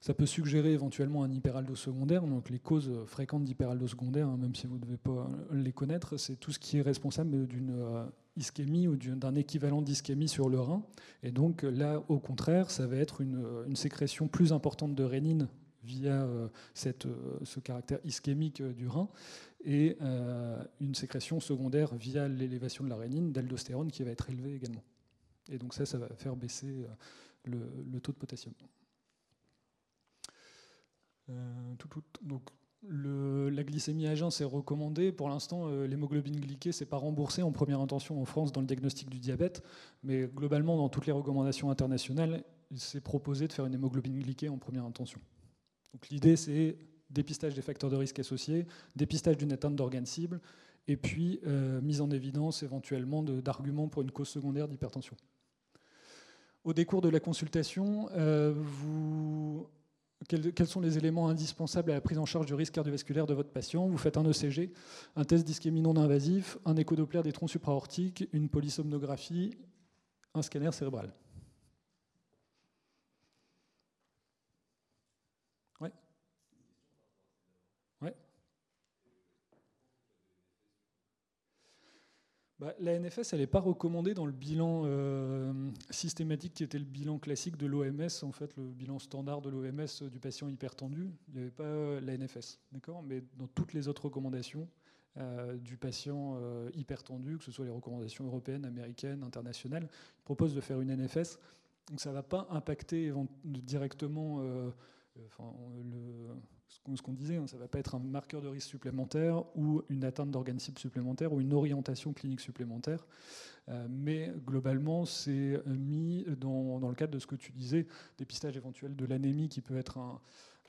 Ça peut suggérer éventuellement un hyperaldo secondaire. Donc les causes fréquentes d'hyperaldo secondaire, hein, même si vous ne devez pas les connaître, c'est tout ce qui est responsable d'une ischémie ou d'un équivalent d'ischémie sur le rein. Et donc là, au contraire, ça va être une sécrétion plus importante de rénine via euh, euh, ce caractère ischémique euh, du rein, et une sécrétion secondaire via l'élévation de la rénine, d'aldostérone, qui va être élevée également. Et donc ça, ça va faire baisser le, taux de potassium. donc, la glycémie à jeun, c'est recommandé. Pour l'instant, l'hémoglobine glyquée, c'est pas remboursé en première intention en France dans le diagnostic du diabète, mais globalement, dans toutes les recommandations internationales, c'est proposé de faire une hémoglobine glyquée en première intention. Donc l'idée, c'est dépistage des facteurs de risque associés, dépistage d'une atteinte d'organes cibles, et puis euh, mise en évidence éventuellement d'arguments pour une cause secondaire d'hypertension. Au décours de la consultation, euh, quels, sont les éléments indispensables à la prise en charge du risque cardiovasculaire de votre patient? Vous faites un ECG, un test d'ischémie non invasif, un échodoppler des troncs supraortiques, une polysomnographie, un scanner cérébral. Bah, la NFS, elle n'est pas recommandée dans le bilan euh, systématique qui était le bilan classique de l'OMS, en fait, le bilan standard de l'OMS du patient hypertendu. Il n'y avait pas euh, la NFS, d'accord? Mais dans toutes les autres recommandations euh, du patient hypertendu, que ce soit les recommandations européennes, américaines, internationales, ils proposent de faire une NFS. Donc ça ne va pas impacter directement le ce qu'on disait, hein, ça ne va pas être un marqueur de risque supplémentaire ou une atteinte d'organes cibles supplémentaire ou une orientation clinique supplémentaire. Euh, mais globalement, c'est mis dans, le cadre de ce que tu disais, dépistage éventuel de l'anémie qui peut être un,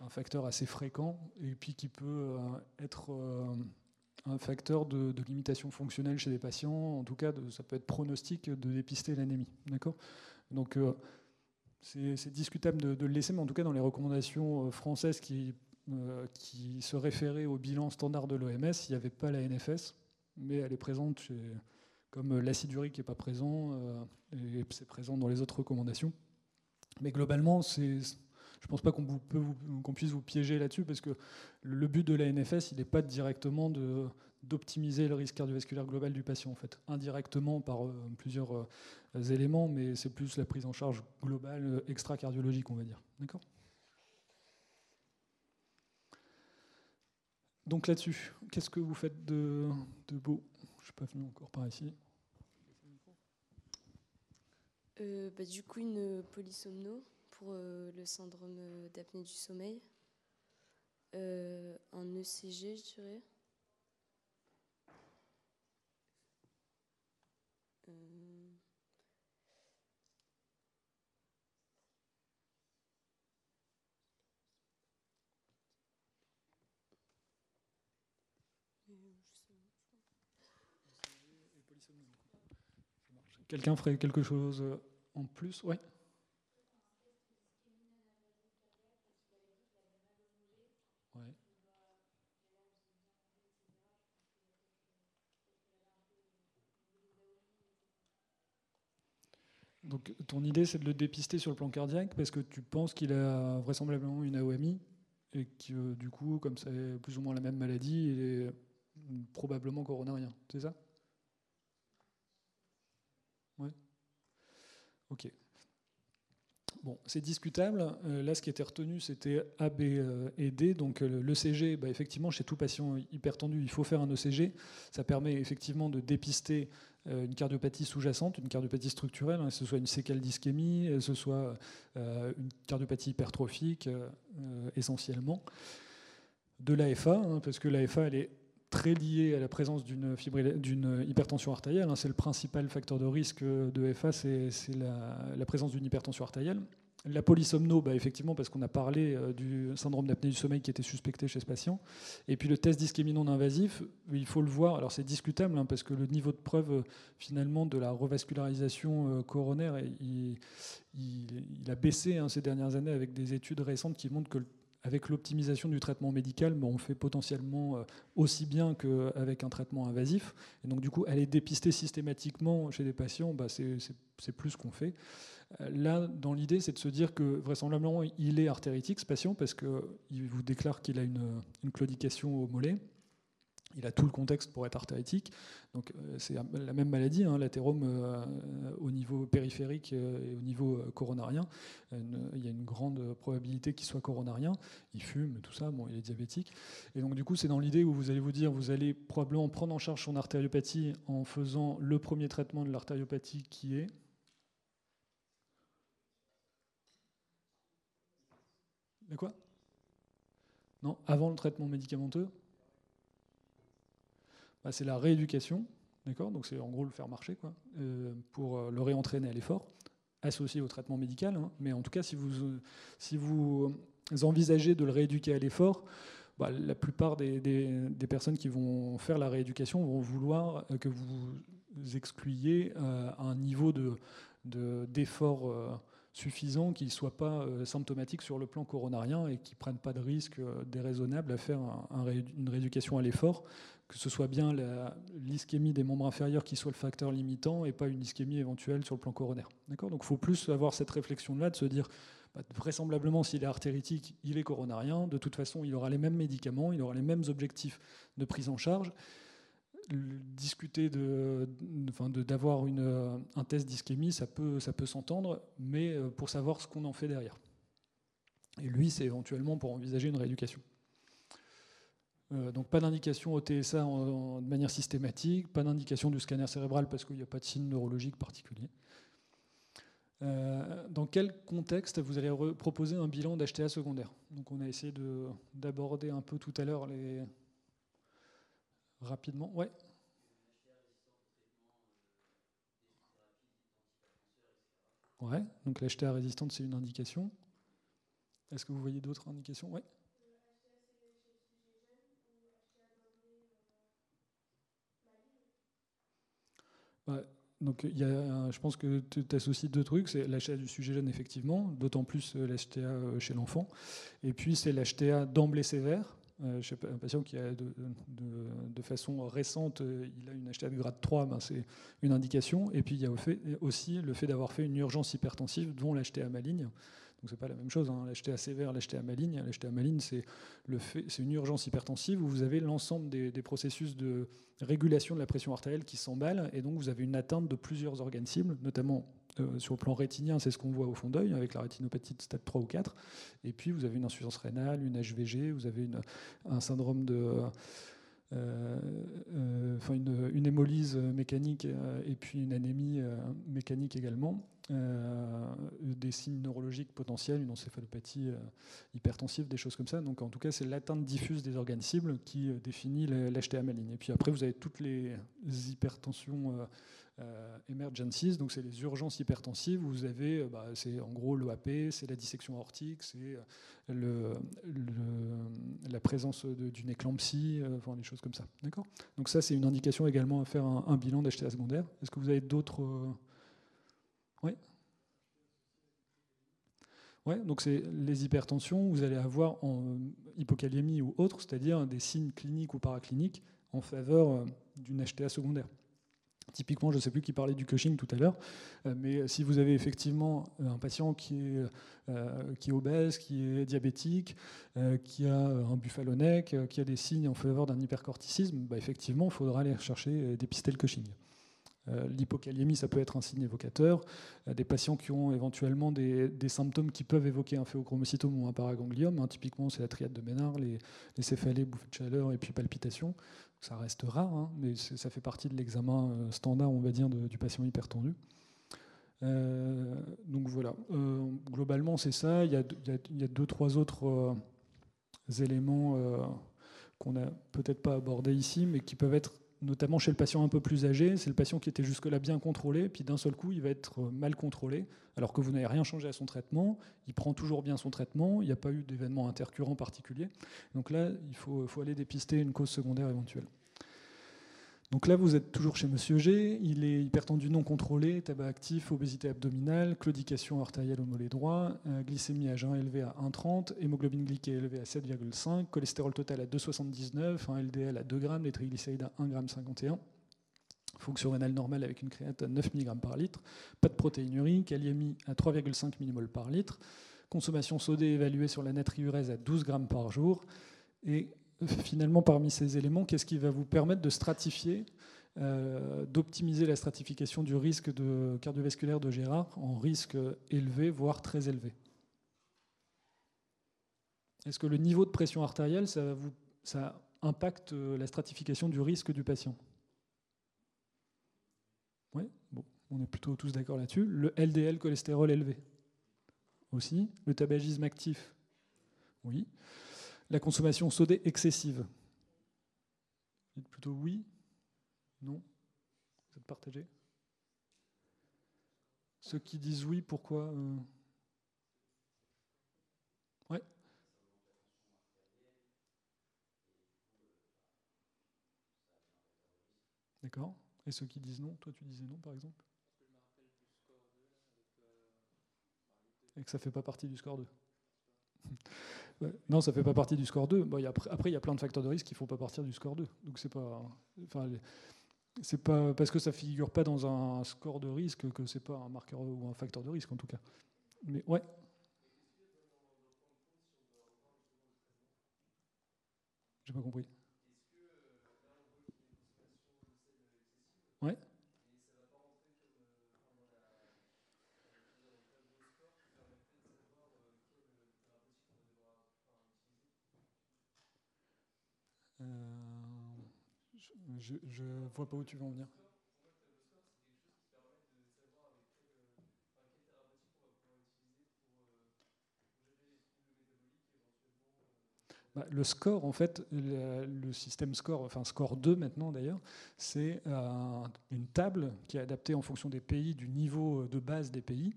facteur assez fréquent et puis qui peut euh, être euh, un facteur de, limitation fonctionnelle chez les patients. En tout cas, ça peut être pronostic de dépister l'anémie. D'accord? Donc, c'est discutable de, de, le laisser, mais en tout cas, dans les recommandations françaises qui euh, qui se référait au bilan standard de l'OMS. Il n'y avait pas la NFS, mais elle est présente comme l'acide urique n'est pas présent, euh, et c'est présent dans les autres recommandations. Mais globalement, je ne pense pas qu'on, puisse vous piéger là-dessus, parce que le but de la NFS, il n'est pas directement d'optimiser le risque cardiovasculaire global du patient, en fait, indirectement par euh, plusieurs éléments, mais c'est plus la prise en charge globale extra-cardiologique, on va dire. D'accord? Donc là-dessus, qu'est-ce que vous faites de, beau? Je ne suis pas venu encore par ici. Euh, bah, du coup, une polysomno pour euh, le syndrome d'apnée du sommeil. Euh, un ECG, je dirais. Quelqu'un ferait quelque chose en plus Ouais Donc ton idée, c'est de le dépister sur le plan cardiaque parce que tu penses qu'il a vraisemblablement une AOMI et que euh, du coup, comme c'est plus ou moins la même maladie, il est probablement coronarien. C'est ça? Ouais. Ok. Bon, c'est discutable. Euh, là, ce qui était retenu, c'était A, B euh, et D. Donc, l'ECG, bah, effectivement, chez tout patient hypertendu, il faut faire un ECG. Ça permet effectivement de dépister euh, une cardiopathie sous-jacente, une cardiopathie structurelle, hein, que ce soit une séquelle d'ischémie, que ce soit euh, une cardiopathie hypertrophique euh, essentiellement. De l'AFA, hein, parce que l'AFA, elle est très liée à la présence d'une hypertension artérielle. Hein. c'est le principal facteur de risque de FA, c'est la, présence d'une hypertension artérielle. La polysomno, bah effectivement, parce qu'on a parlé euh, du syndrome d'apnée du sommeil qui était suspecté chez ce patient. Et puis le test d'ischémie non invasif, il faut le voir. Alors c'est discutable, hein, parce que le niveau de preuve, euh, finalement, de la revascularisation euh, coronaire, il, a baissé hein, ces dernières années avec des études récentes qui montrent que avec l'optimisation du traitement médical, on fait potentiellement aussi bien qu'avec un traitement invasif. Et donc, du coup, aller dépister systématiquement chez des patients, bah, c'est plus qu'on fait. Euh, là, dans l'idée, c'est de se dire que vraisemblablement, il est artéritique, ce patient, parce qu'il vous déclare qu'il a une, claudication au mollet. Il a tout le contexte pour être artéritique. Euh, c'est la même maladie, hein, l'athérome euh, au niveau périphérique et au niveau coronarien. il y a une grande probabilité qu'il soit coronarien. Il fume, tout ça. Bon, il est diabétique. Et donc, du coup, c'est dans l'idée où vous allez vous dire, vous allez probablement prendre en charge son artériopathie en faisant le premier traitement de l'artériopathie qui est De quoi? Non, avant le traitement médicamenteux bah, C'est la rééducation, d'accord? Donc c'est en gros le faire marcher, quoi, euh, pour euh, le réentraîner à l'effort, associé au traitement médical. Hein. mais en tout cas, si vous, vous envisagez de le rééduquer à l'effort, bah, la plupart des, personnes qui vont faire la rééducation vont vouloir que vous excluiez euh, un niveau d'effort de, d'effort suffisant, qu'ils ne soient pas euh, symptomatiques sur le plan coronarien et qu'ils ne prennent pas de risque euh, déraisonnable à faire une rééducation à l'effort, que ce soit bien l'ischémie des membres inférieurs qui soit le facteur limitant et pas une ischémie éventuelle sur le plan coronaire. D'accord? Donc il faut plus avoir cette réflexion-là, de se dire, bah, vraisemblablement, s'il est artéritique, il est coronarien, de toute façon, il aura les mêmes médicaments, il aura les mêmes objectifs de prise en charge discuter de, d'avoir un test d'ischémie, ça peut, ça peut s'entendre, mais euh, pour savoir ce qu'on en fait derrière. Et lui, c'est éventuellement pour envisager une rééducation. Euh, donc pas d'indication au TSA de manière systématique, pas d'indication du scanner cérébral parce qu'il n'y a pas de signe neurologique particulier. Euh, dans quel contexte vous allez proposer un bilan d'HTA secondaire? Donc on a essayé d'aborder un peu tout à l'heure les, Rapidement, ouais. Ouais, donc l'HTA résistante, c'est une indication. Est-ce que vous voyez d'autres indications? Ouais. Donc, y a, je pense que tu associes deux trucs. C'est l'HTA du sujet jeune, effectivement, d'autant plus euh, l'HTA euh, chez l'enfant. Et puis, c'est l'HTA d'emblée sévère, euh, je un patient qui a de, façon récente, euh, il a une HTA de grade 3, ben c'est une indication. Et puis il y a aussi le fait d'avoir fait une urgence hypertensive, dont l'HTA maligne. Donc c'est pas la même chose, hein. l'HTA sévère, l'HTA maligne. L'HTA maligne, c'est une urgence hypertensive où vous avez l'ensemble des, processus de régulation de la pression artérielle qui s'emballent, et donc vous avez une atteinte de plusieurs organes cibles, notamment euh, sur le plan rétinien, c'est ce qu'on voit au fond d'œil avec la rétinopathie de stade 3 ou 4. Et puis vous avez une insuffisance rénale, une HVG, vous avez un syndrome de. Euh, euh, enfin une, une, hémolyse mécanique et puis une anémie mécanique également, des signes neurologiques potentiels, une encéphalopathie hypertensive, des choses comme ça. Donc en tout cas, c'est l'atteinte diffuse des organes cibles qui définit l'HTA maligne. Et puis après, vous avez toutes les hypertensions euh, emergencies, donc c'est les urgences hypertensives. Vous avez, bah, c'est en gros l'OAP, c'est la dissection aortique, c'est la présence d'une éclampsie, enfin des choses comme ça. D'accord? Donc ça, c'est une indication également à faire un, bilan d'HTA secondaire. Est-ce que vous avez d'autres Oui Ouais, donc c'est les hypertensions, vous allez avoir en hypokaliémie ou autre, c'est-à-dire des signes cliniques ou paracliniques en faveur euh, d'une HTA secondaire. Typiquement, je ne sais plus qui parlait du Cushing tout à l'heure, euh, mais si vous avez effectivement euh, un patient qui est, obèse, qui est diabétique, qui a un buffalonec, qui a des signes en faveur d'un hypercorticisme, bah effectivement, il faudra aller chercher dépister le Cushing. Euh, l'hypokaliémie, ça peut être un signe évocateur. Euh, des patients qui ont éventuellement des, symptômes qui peuvent évoquer un phéochromocytome ou un paragangliome, hein, typiquement c'est la triade de Ménard, les, céphalées, bouffées de chaleur et puis palpitations. Ça reste rare, hein, mais ça fait partie de l'examen euh, standard, on va dire, du patient hypertendu. donc voilà, globalement c'est ça. Il y, a, deux, trois autres éléments qu'on n'a peut-être pas abordés ici, mais qui peuvent être notamment chez le patient un peu plus âgé, c'est le patient qui était jusque-là bien contrôlé, puis d'un seul coup, il va être euh, mal contrôlé, alors que vous n'avez rien changé à son traitement, il prend toujours bien son traitement, il n'y a pas eu d'événement intercurrent particulier. Donc là, il faut, faut aller dépister une cause secondaire éventuelle. Donc là, vous êtes toujours chez Monsieur G. Il est hypertendu non contrôlé, tabac actif, obésité abdominale, claudication artérielle au mollet droit, euh, glycémie à jeun élevé à 1,30, hémoglobine glyquée élevée à 7,5, cholestérol total à 2,79, un LDL à 2 grammes, les triglycérides à 1,51 g. Fonction rénale normale avec une créate à 9 mg par litre, pas de protéinurie, kaliémie à 3,5 mmol par litre, consommation sodée évaluée sur la natriurèse à 12 g par jour, et finalement, parmi ces éléments, qu'est-ce qui va vous permettre de stratifier, euh, d'optimiser la stratification du risque cardiovasculaire de Gérard en risque élevé, voire très élevé? Est-ce que le niveau de pression artérielle, ça, ça impacte la stratification du risque du patient? Oui, bon, on est plutôt tous d'accord là-dessus. Le LDL cholestérol élevé aussi. Le tabagisme actif Oui la consommation sodée excessive Dites plutôt oui Non Vous êtes partagé Ceux qui disent oui, pourquoi euh Ouais. D'accord. Et ceux qui disent non, toi tu disais non par exemple Et que ça ne fait pas partie du score 2 non, ça fait pas partie du score 2. Bon, après, il y a plein de facteurs de risque qui ne font pas partir du score 2. Donc c'est pas, enfin, c'est pas parce que ça figure pas dans un score de risque que c'est pas un marqueur ou un facteur de risque en tout cas. Mais ouais. J'ai pas compris. Ouais. Je ne vois pas où tu veux en venir. Bah, le score, en fait, le, système score, enfin score 2 maintenant d'ailleurs, c'est euh, une table qui est adaptée en fonction des pays, du niveau de base des pays.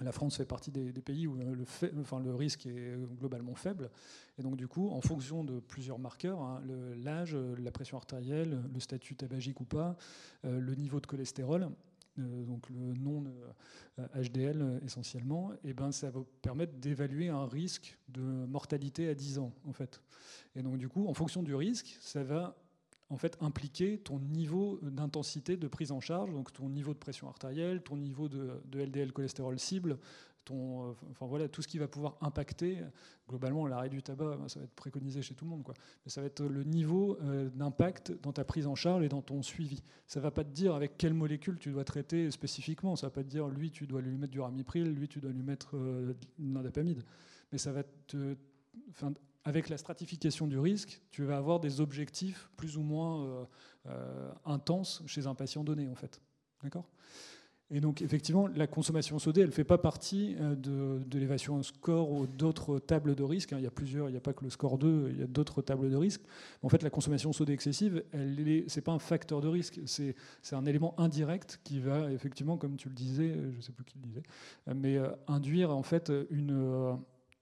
La France fait partie des, pays où le, enfin, le, risque est globalement faible. Et donc, du coup, en fonction de plusieurs marqueurs, hein, l'âge, la pression artérielle, le statut tabagique ou pas, euh, le niveau de cholestérol, euh, donc le non HDL euh, essentiellement, et ben, ça va permettre d'évaluer un risque de mortalité à 10 ans, en fait. Et donc, du coup, en fonction du risque, ça va en fait impliquer ton niveau d'intensité de prise en charge, donc ton niveau de pression artérielle, ton niveau de, LDL cholestérol cible, ton, euh, enfin voilà, tout ce qui va pouvoir impacter globalement l'arrêt du tabac, ben, ça va être préconisé chez tout le monde, quoi. Mais ça va être le niveau euh, d'impact dans ta prise en charge et dans ton suivi. Ça va pas te dire avec quelle molécule tu dois traiter spécifiquement. Ça va pas te dire lui tu dois lui mettre du ramipril, lui tu dois lui mettre euh, de l'indapamide. Mais ça va te, avec la stratification du risque, tu vas avoir des objectifs plus ou moins euh, euh, intenses chez un patient donné, en fait. D'accord? Et donc, effectivement, la consommation sodée, elle ne fait pas partie euh, de, de score ou d'autres tables de risque. hein. Il y a plusieurs, il n'y a pas que le score 2, il y a d'autres tables de risque. En fait, la consommation sodée excessive, ce n'est pas un facteur de risque, c'est un élément indirect qui va, effectivement, comme tu le disais, je ne sais plus qui le disait, mais induire en fait une,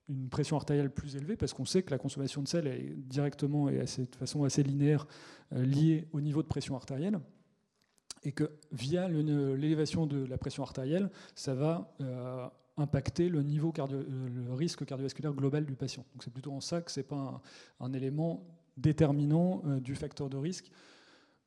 une pression artérielle plus élevée, parce qu'on sait que la consommation de sel est directement et de façon assez linéaire euh, liée au niveau de pression artérielle et que via l'élévation de la pression artérielle, ça va euh, impacter le niveau cardio- euh, le risque cardiovasculaire global du patient. Donc c'est plutôt en ça que c'est pas un, élément déterminant du facteur de risque.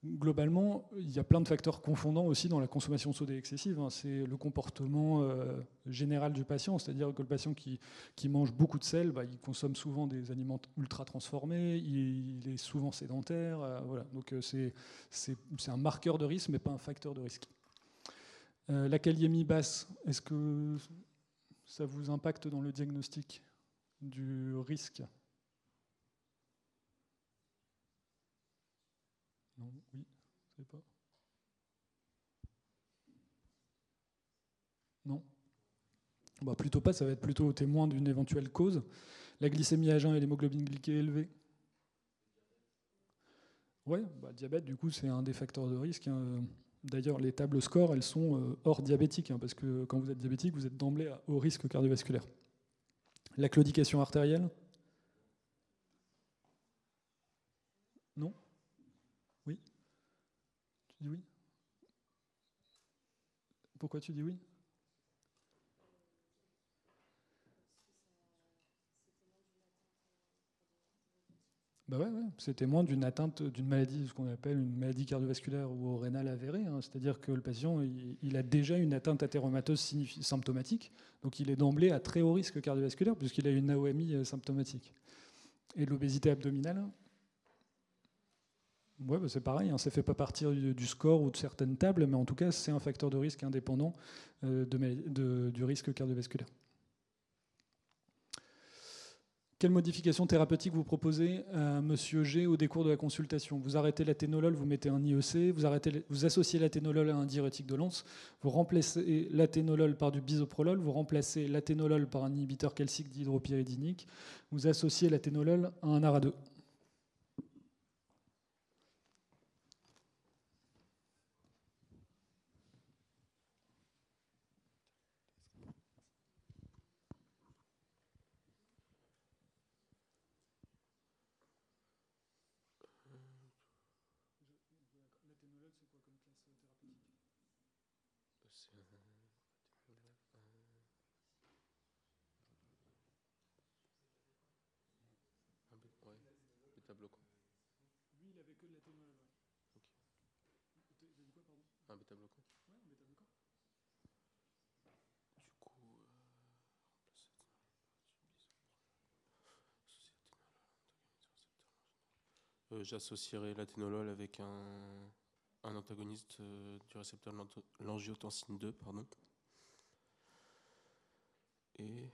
Globalement, il y a plein de facteurs confondants aussi dans la consommation sodée excessive. hein. C'est le comportement euh, général du patient, c'est-à-dire que le patient qui, mange beaucoup de sel, bah, il consomme souvent des aliments ultra transformés, il, est souvent sédentaire. euh. Donc euh, c'est un marqueur de risque, mais pas un facteur de risque. La kaliémie basse, est-ce que ça vous impacte dans le diagnostic du risque? Non, oui, je sais pas. Non bah, Plutôt pas, ça va être plutôt témoin d'une éventuelle cause. La glycémie à jeun et l'hémoglobine glyquée élevée Ouais, bah, diabète, du coup, c'est un des facteurs de risque. hein. D'ailleurs, les tables scores, elles sont euh, hors diabétique, hein, parce que quand vous êtes diabétique, vous êtes d'emblée haut risque cardiovasculaire. La claudication artérielle Non Oui Oui? Pourquoi tu dis oui? Bah ouais, c'est témoin d'une atteinte d'une maladie, ce qu'on appelle une maladie cardiovasculaire ou rénale avérée. hein. C'est-à-dire que le patient, a déjà une atteinte athéromateuse symptomatique, donc il est d'emblée à très haut risque cardiovasculaire puisqu'il a une AOMI euh, symptomatique. Et l'obésité abdominale, ouais, bah c'est pareil, hein, ça ne fait pas partie du, score ou de certaines tables, mais en tout cas, c'est un facteur de risque indépendant euh, du risque cardiovasculaire. Quelle modification thérapeutique vous proposez à Monsieur G au décours de la consultation? Vous arrêtez l'athénolol, vous mettez un IEC, vous, associez l'athénolol à un diurétique de Lens, vous remplacez l'athénolol par du bisoprolol, vous remplacez l'athénolol par un inhibiteur calcique dihydropyridinique, vous associez l'athénolol à un ARA2. Lui, il avait que de l'athénolol. Un bêta bloquant. Du coup, euh, j'associerai l'athénolol avec un, un antagoniste euh, du récepteur de l'angiotensine 2, pardon. Et,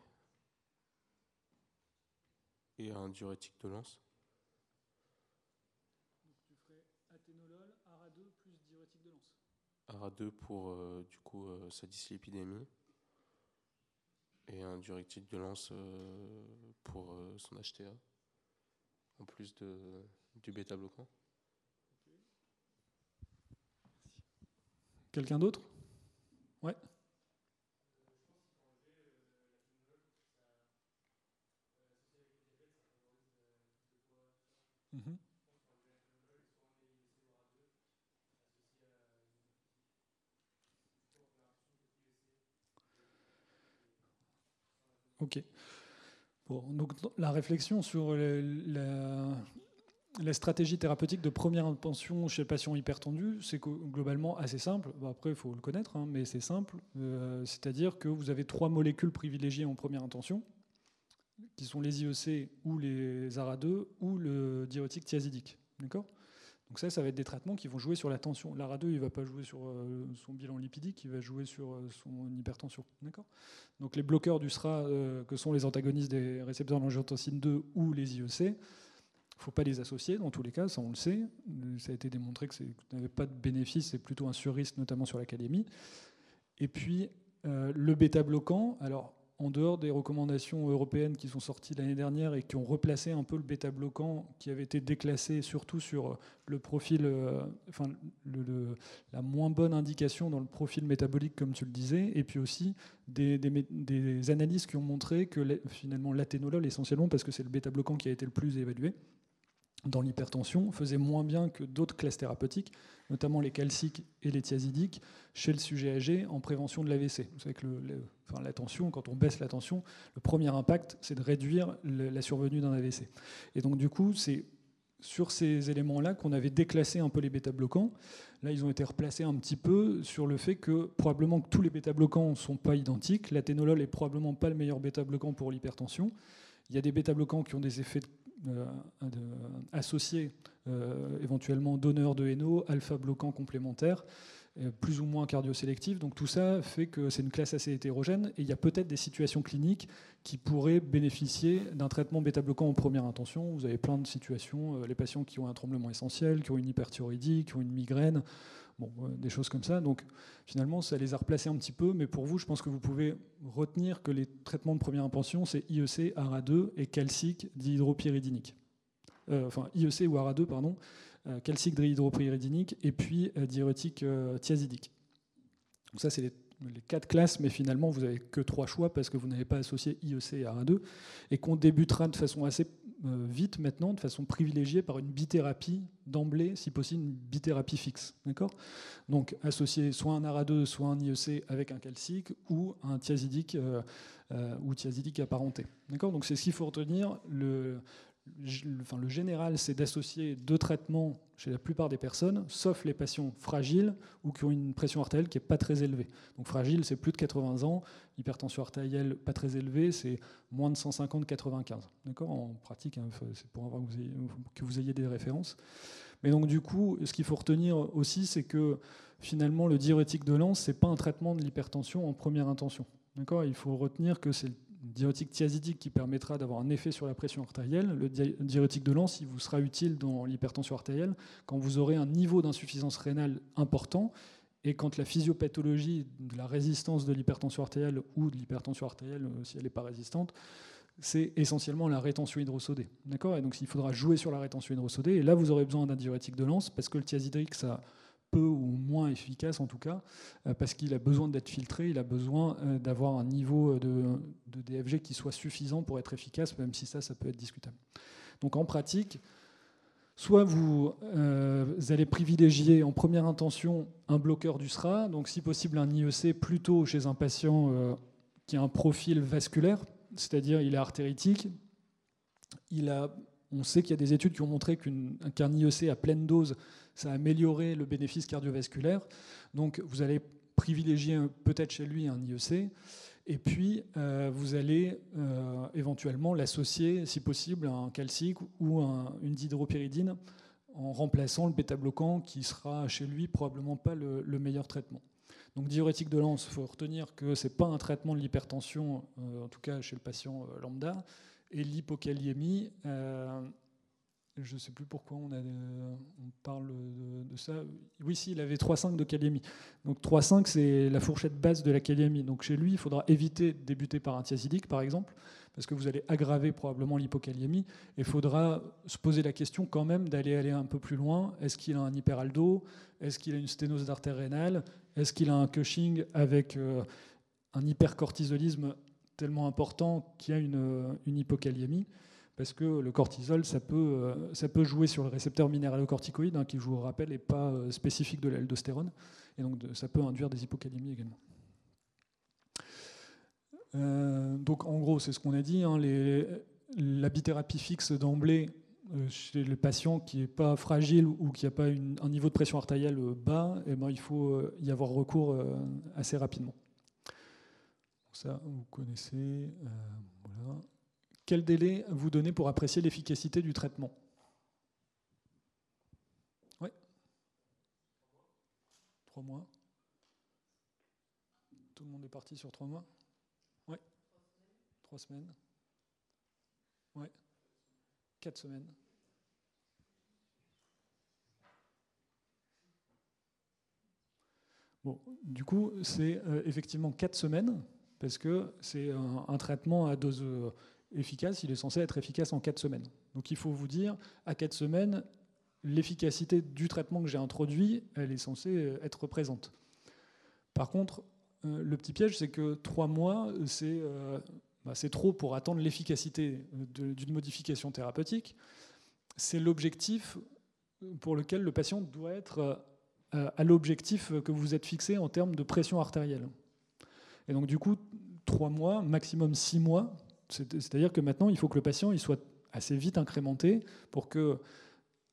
et un diurétique de lance. Tu ferais athénolol, ARA2 plus diurétique de Lens. ARA2 pour euh, du coup euh, sa dyslipidémie et un diurétique de lance euh, pour euh, son HTA en plus de, du bêta bloquant. Quelqu'un d'autre? Ouais. Mhm. Ok. Bon, donc la réflexion sur le- la, la stratégie thérapeutique de première intention chez le patient hypertendu, c'est globalement assez simple. Après, il faut le connaître, hein, mais c'est simple. Euh, C'est-à-dire que vous avez trois molécules privilégiées en première intention, qui sont les IEC ou les ARA2 ou le diurétique thiazidique. D'accord? Donc ça, ça va être des traitements qui vont jouer sur la tension. L'ARA2, il ne va pas jouer sur euh, son bilan lipidique, il va jouer sur euh, son hypertension. Donc les bloqueurs du SRA, que sont les antagonistes des récepteurs d'angiotensine 2 ou les IEC, il ne faut pas les associer dans tous les cas, ça on le sait. Ça a été démontré que ça n'avait pas de bénéfice, c'est plutôt un surrisque, notamment sur la calémie. Et puis euh, le bêta-bloquant, alors en dehors des recommandations européennes qui sont sorties l'année dernière et qui ont replacé un peu le bêta-bloquant qui avait été déclassé surtout sur le profil, euh, enfin la moins bonne indication dans le profil métabolique comme tu le disais, et puis aussi des, des, analyses qui ont montré que finalement l'athénolol essentiellement parce que c'est le bêta-bloquant qui a été le plus évalué, dans l'hypertension faisait moins bien que d'autres classes thérapeutiques, notamment les calciques et les thiazidiques, chez le sujet âgé en prévention de l'AVC. Vous savez que la tension, quand on baisse la tension, le premier impact, c'est de réduire la survenue d'un AVC. Et donc, du coup, c'est sur ces éléments-là qu'on avait déclassé un peu les bêta-bloquants. Là, ils ont été replacés un petit peu sur le fait que probablement que tous les bêta-bloquants ne sont pas identiques. L'athénolol est probablement pas le meilleur bêta-bloquant pour l'hypertension. Il y a des bêta-bloquants qui ont des effets euh, associés euh, éventuellement donneurs de NO, alpha-bloquants complémentaires, euh, plus ou moins cardiosélectifs. Donc tout ça fait que c'est une classe assez hétérogène et il y a peut-être des situations cliniques qui pourraient bénéficier d'un traitement bêta-bloquant en première intention. Vous avez plein de situations, les patients qui ont un tremblement essentiel, qui ont une hyperthyroïdie, qui ont une migraine, Bon, des choses comme ça. Donc finalement, ça les a replacés un petit peu, mais pour vous, je pense que vous pouvez retenir que les traitements de première intention, c'est IEC, ARA2 et calcique dihydropyridinique. Euh, enfin, IEC ou ARA2, pardon, euh, calcique dihydropyridinique et puis euh, diurétique thiazidique. Donc ça, c'est les, quatre classes, mais finalement, vous n'avez que trois choix parce que vous n'avez pas associé IEC et ARA2 et qu'on débutera de façon assez euh, vite maintenant, de façon privilégiée, par une bithérapie d'emblée, si possible une bithérapie fixe. Donc associer soit un ARA2, soit un IEC avec un calcique ou un thiazidique euh, euh, ou thiazidique apparenté. Donc c'est ce qu'il faut retenir. Enfin, le général, c'est d'associer deux traitements chez la plupart des personnes, sauf les patients fragiles ou qui ont une pression artérielle qui n'est pas très élevée. Donc fragile, c'est plus de 80 ans. Hypertension artérielle pas très élevée, c'est moins de 150-95. D'accord? En pratique, hein, c'est pour avoir que vous, ayez, des références. Mais donc du coup, ce qu'il faut retenir aussi, c'est que finalement, le diurétique de lance, c'est pas un traitement de l'hypertension en première intention. Il faut retenir que c'est diurétique thiazidique qui permettra d'avoir un effet sur la pression artérielle. Le diurétique de lance, il vous sera utile dans l'hypertension artérielle quand vous aurez un niveau d'insuffisance rénale important et quand la physiopathologie de la résistance de l'hypertension artérielle ou de l'hypertension artérielle, euh, si elle n'est pas résistante, c'est essentiellement la rétention hydrosodée. D'accord? Et donc il faudra jouer sur la rétention hydrosodée. Et là, vous aurez besoin d'un diurétique de lance parce que le thiazidrique, ça peu ou moins efficace en tout cas, euh, parce qu'il a besoin d'être filtré, il a besoin euh, d'avoir un niveau de, DFG qui soit suffisant pour être efficace, même si ça, ça peut être discutable. Donc en pratique, soit vous, euh, allez privilégier en première intention un bloqueur du SRA, donc si possible un IEC plutôt chez un patient qui a un profil vasculaire, c'est-à-dire il est artéritique, il a, on sait qu'il y a des études qui ont montré qu'un IEC à pleine dose ça a amélioré le bénéfice cardiovasculaire. Donc vous allez privilégier peut-être chez lui un IEC, et puis euh, vous allez euh, éventuellement l'associer, si possible, à un calcique ou une dihydropyridine en remplaçant le bêta-bloquant qui sera chez lui probablement pas le, meilleur traitement. Donc diurétique de lance, il faut retenir que ce n'est pas un traitement de l'hypertension, euh, en tout cas chez le patient lambda, et l'hypokaliémie je ne sais plus pourquoi on, on parle de, ça. Oui, si, il avait 3,5 de kaliémie. Donc 3,5, c'est la fourchette basse de la kaliémie. Donc chez lui, il faudra éviter de débuter par un thiazidique, par exemple, parce que vous allez aggraver probablement l'hypokaliémie. Et il faudra se poser la question quand même d'aller aller un peu plus loin. Est-ce qu'il a un hyperaldo? Est-ce qu'il a une sténose d'artère rénale? Est-ce qu'il a un Cushing avec euh, un hypercortisolisme tellement important qu'il y a une, une hypokaliémie parce que le cortisol, ça peut, euh, ça peut jouer sur le récepteur minéralocorticoïde, hein, qui, je vous rappelle, n'est pas euh, spécifique de l'aldostérone, et donc ça peut induire des hypocalémies également. Euh, donc en gros, c'est ce qu'on a dit, hein, la bithérapie fixe d'emblée chez le patient qui n'est pas fragile ou qui n'a pas un niveau de pression artérielle bas, eh ben, il faut y avoir recours assez rapidement. Ça, vous connaissez. voilà. Quel délai vous donnez pour apprécier l'efficacité du traitement? Oui Trois mois. Tout le monde est parti sur trois mois? Oui Trois semaines. Oui Quatre semaines. Bon, du coup, c'est euh, effectivement 4 semaines, parce que c'est un, traitement à dose euh, efficace, il est censé être efficace en 4 semaines. Donc il faut vous dire, à 4 semaines, l'efficacité du traitement que j'ai introduit, elle est censée euh, être présente. Par contre, euh, le petit piège, c'est que 3 mois, c'est bah, c'est trop pour attendre l'efficacité d'une modification thérapeutique. C'est l'objectif pour lequel le patient doit être à l'objectif que vous êtes fixé en termes de pression artérielle. Et donc du coup, 3 mois, maximum 6 mois, c'est- c'est-à-dire que maintenant, il faut que le patient il soit assez vite incrémenté pour que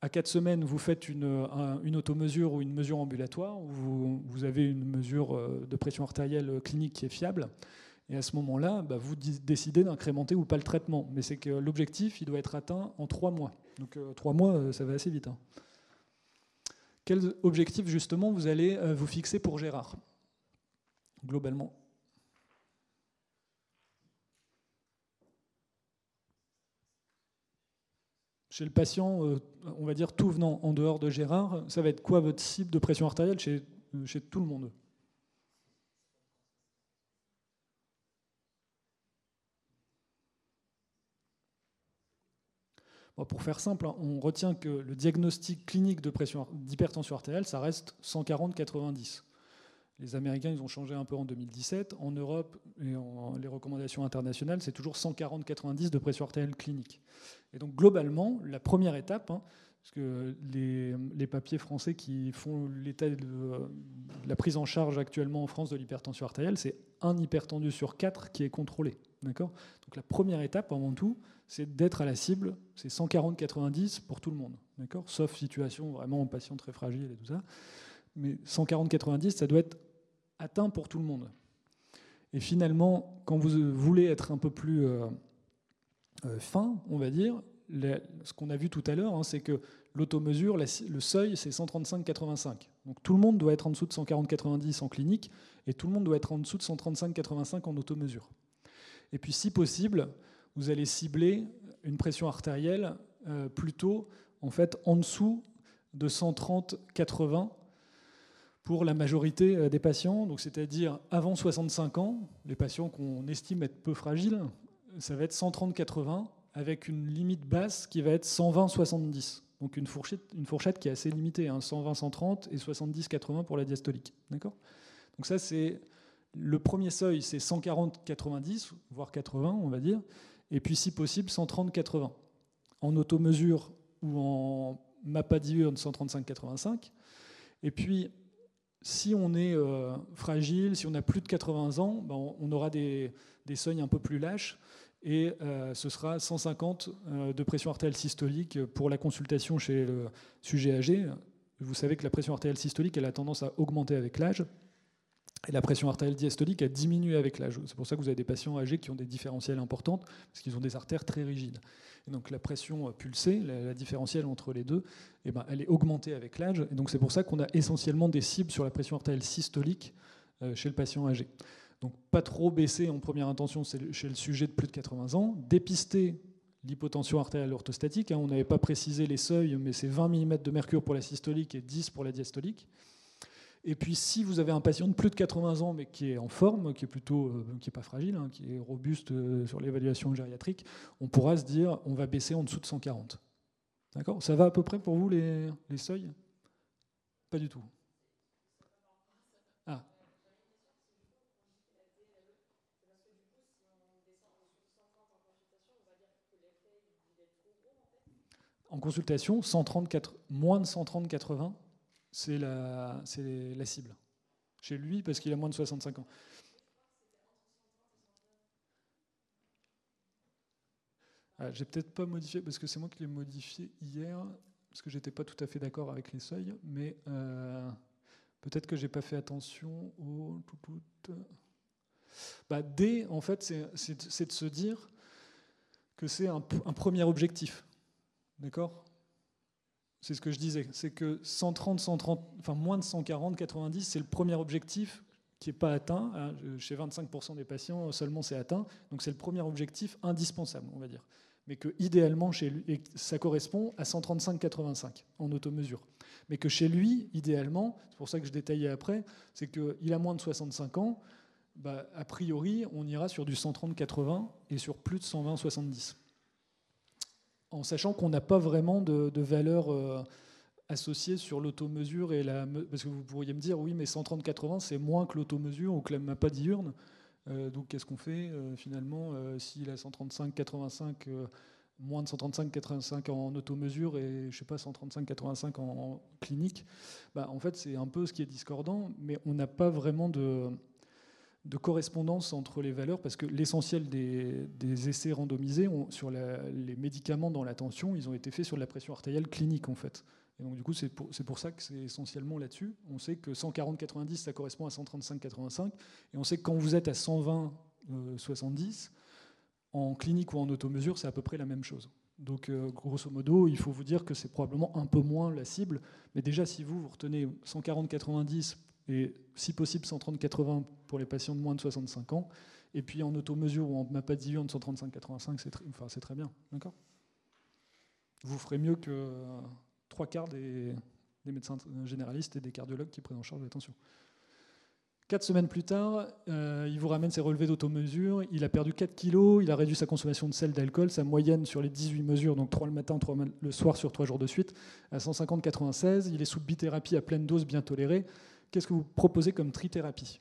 à 4 semaines, vous faites une, un- une automesure ou une mesure ambulatoire, où vous, avez une mesure euh, de pression artérielle clinique qui est fiable. Et à ce moment-là, bah, vous décidez d'incrémenter ou pas le traitement. Mais c'est que l'objectif, il doit être atteint en 3 mois. Donc 3 mois, euh, ça va assez vite. hein. Quel objectif, justement, vous allez euh, vous fixer pour Gérard, globalement? Chez le patient, euh, on va dire tout venant en dehors de Gérard, ça va être quoi votre cible de pression artérielle chez, euh, tout le monde? Pour faire simple, hein, on retient que le diagnostic clinique d'hypertension artérielle, ça reste 140-90. Les Américains, ils ont changé un peu en 2017. En Europe, et en, les recommandations internationales, c'est toujours 140-90 de pression artérielle clinique. Et donc, globalement, la première étape, hein, parce que les, papiers français qui font l'état de, de la prise en charge actuellement en France de l'hypertension artérielle, c'est un hypertendu sur quatre qui est contrôlé. D'accord? Donc, la première étape, avant tout, c'est d'être à la cible. C'est 140-90 pour tout le monde. D'accord? Sauf situation vraiment en patient très fragile et tout ça. Mais 140-90, ça doit être atteint pour tout le monde. Et finalement, quand vous voulez être un peu plus euh, euh, fin, on va dire, ce qu'on a vu tout à l'heure, hein, c'est que l'automesure, la- le seuil, c'est 135-85. Donc tout le monde doit être en dessous de 140-90 en clinique et tout le monde doit être en dessous de 135-85 en automesure. Et puis, si possible, vous allez cibler une pression artérielle euh, plutôt en fait en dessous de 130-80 pour la majorité euh, des patients, donc c'est-à-dire avant 65 ans, les patients qu'on estime être peu fragiles, ça va être 130-80 avec une limite basse qui va être 120-70. Donc une fourchette, qui est assez limitée, hein, 120-130 et 70-80 pour la diastolique. D'accord? Donc ça c'est le premier seuil, c'est 140-90, voire 80, on va dire, et puis si possible 130-80. En automesure ou en MAPA diurne 135-85. Et puis si on est euh, fragile, si on a plus de 80 ans, ben, on- aura des, des seuils un peu plus lâches et euh, ce sera 150 euh, de pression artérielle systolique pour la consultation chez le sujet âgé. Vous savez que la pression artérielle systolique, a tendance à augmenter avec l'âge. Et la pression artérielle diastolique a diminué avec l'âge. C'est pour ça que vous avez des patients âgés qui ont des différentiels importantes, parce qu'ils ont des artères très rigides. Et donc la pression pulsée, la, différentielle entre les deux, eh ben, elle est augmentée avec l'âge. Et donc c'est pour ça qu'on a essentiellement des cibles sur la pression artérielle systolique euh, chez le patient âgé. Donc pas trop baisser en première intention chez le sujet de plus de 80 ans. Dépister l'hypotension artérielle orthostatique. hein, on n'avait pas précisé les seuils, mais c'est 20 mm de mercure pour la systolique et 10 pour la diastolique. Et puis, si vous avez un patient de plus de 80 ans, mais qui est en forme, qui est plutôt, euh, qui est pas fragile, hein, qui est robuste euh, sur l'évaluation gériatrique, on pourra se dire, on va baisser en dessous de 140. D'accord? Ça va à peu près pour vous les, seuils? Pas du tout. Ah. En consultation, 134, moins de 130-80, c'est la, la cible. Chez lui, parce qu'il a moins de 65 ans. Ah, J'ai peut-être pas modifié, parce que c'est moi qui l'ai modifié hier, parce que j'étais pas tout à fait d'accord avec les seuils, mais euh, peut-être que j'ai pas fait attention au. Bah, D, en fait, c'est- de se dire que c'est un premier objectif. D'accord? C'est ce que je disais. C'est que 130, 130, enfin moins de 140, 90, c'est le premier objectif qui n'est pas atteint. hein. Chez 25% des patients, seulement c'est atteint. Donc c'est le premier objectif indispensable, on va dire. mais que idéalement chez lui, ça correspond à 135,85 en automesure. Mais que chez lui, idéalement, c'est pour ça que je détaillais après, c'est qu'il a moins de 65 ans, bah, a priori, on ira sur du 130-80 et sur plus de 120-70. En sachant qu'on n'a pas vraiment de, valeur euh, associée sur l'automesure et la. Parce que vous pourriez me dire, oui, mais 130-80, c'est moins que l'automesure ou que la pas diurne. Euh, donc qu'est-ce qu'on fait euh, finalement s'il a 135-85 moins de 135-85 en automesure et je sais pas 135-85 en, clinique, bah, en fait c'est un peu ce qui est discordant, mais on n'a pas vraiment de, de correspondance entre les valeurs, parce que l'essentiel des, essais randomisés sur les médicaments dans la tension, ils ont été faits sur la pression artérielle clinique en fait. Et donc du coup, c'est pour, pour, ça que c'est essentiellement là-dessus. On sait que 140-90, ça correspond à 135-85, et on sait que quand vous êtes à 120-70, euh, en clinique ou en automesure, c'est à peu près la même chose. Donc euh, grosso modo, il faut vous dire que c'est probablement un peu moins la cible, mais déjà si vous, vous retenez 140-90 et si possible 130-80 pour les patients de moins de 65 ans. Et puis en automesure ou en MAPA de 135-85, c'est très, bien. D'accord? Vous ferez mieux que euh, trois quarts des, médecins généralistes et des cardiologues qui prennent en charge la tension. Quatre semaines plus tard, euh, il vous ramène ses relevés d'automesure. Il a perdu 4 kilos, il a réduit sa consommation de sel, d'alcool, sa moyenne sur les 18 mesures, donc 3 le matin, 3 le soir sur 3 jours de suite, à 150-96. Il est sous bithérapie à pleine dose, bien tolérée qu'est-ce que vous proposez comme trithérapie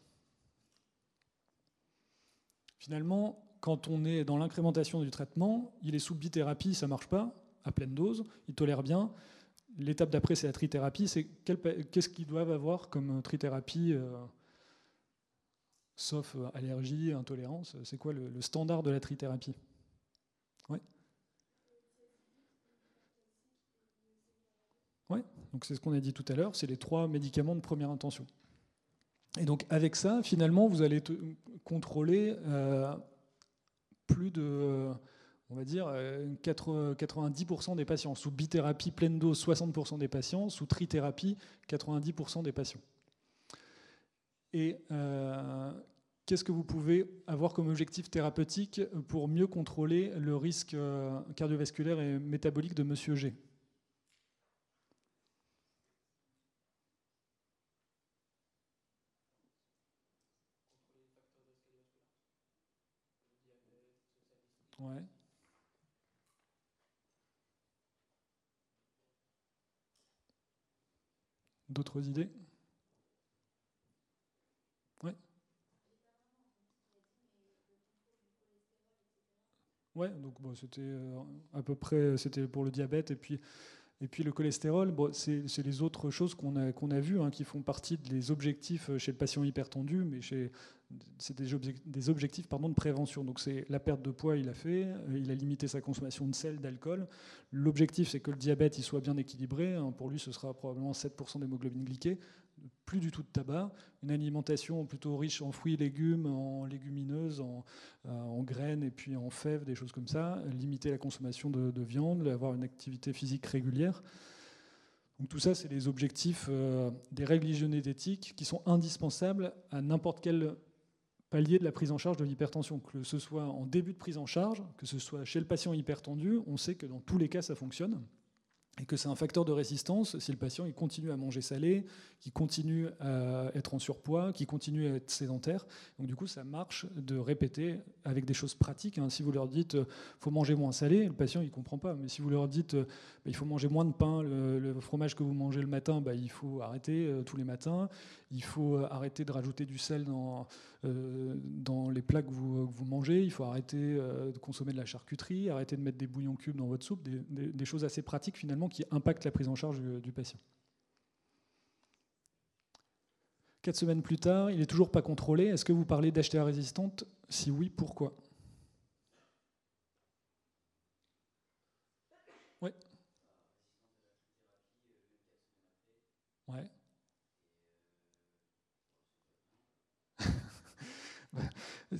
Finalement, quand on est dans l'incrémentation du traitement, il est sous bithérapie, ça ne marche pas, à pleine dose, il tolère bien. L'étape d'après, c'est la trithérapie. Qu'est-ce qu'ils doivent avoir comme trithérapie, euh, sauf euh, allergie, intolérance? C'est quoi le, standard de la trithérapie Oui. Oui. Donc c'est ce qu'on a dit tout à l'heure, c'est les trois médicaments de première intention. Et donc avec ça, finalement, vous allez contrôler euh, plus de, on va dire, 90% des patients. Sous bithérapie pleine dose, 60% des patients. Sous trithérapie, 90% des patients. Et euh, qu'est-ce que vous pouvez avoir comme objectif thérapeutique pour mieux contrôler le risque euh, cardiovasculaire et métabolique de Monsieur G Ouais. D'autres idées? Ouais. Ouais, donc c'était euh, à peu près c'était pour le diabète et puis et puis le cholestérol, c'est les autres choses qu'on a, vues hein, qui font partie des objectifs chez le patient hypertendu, mais c'est des, objectifs pardon, de prévention. Donc c'est la perte de poids, il a fait, euh, il a limité sa consommation de sel, d'alcool. L'objectif, c'est que le diabète soit bien équilibré. Hein. Pour lui, ce sera probablement 7% d'hémoglobine glyquée plus du tout de tabac, une alimentation plutôt riche en fruits et légumes, en légumineuses, en, euh, graines et puis en fèves, des choses comme ça, limiter la consommation de, viande, avoir une activité physique régulière. Donc tout ça, c'est les objectifs euh, des règles hygiénétiques qui sont indispensables à n'importe quel palier de la prise en charge de l'hypertension, que ce soit en début de prise en charge, que ce soit chez le patient hypertendu, on sait que dans tous les cas, ça fonctionne et que c'est un facteur de résistance si le patient il continue à manger salé, qu'il continue à être en surpoids, qu'il continue à être sédentaire. Donc du coup, ça marche de répéter avec des choses pratiques. Hein. Si vous leur dites euh, faut manger moins salé, le patient il comprend pas. Mais si vous leur dites euh, bah, il faut manger moins de pain, le, fromage que vous mangez le matin, bah, il faut arrêter euh, tous les matins. Il faut arrêter de rajouter du sel dans, dans les plats que vous, mangez. Il faut arrêter de consommer de la charcuterie, arrêter de mettre des bouillons cubes dans votre soupe, des, choses assez pratiques finalement qui impacte la prise en charge du, patient. Quatre semaines plus tard, il n'est toujours pas contrôlé. Est-ce que vous parlez d'HTA résistante? Si oui, pourquoi Oui. Ouais.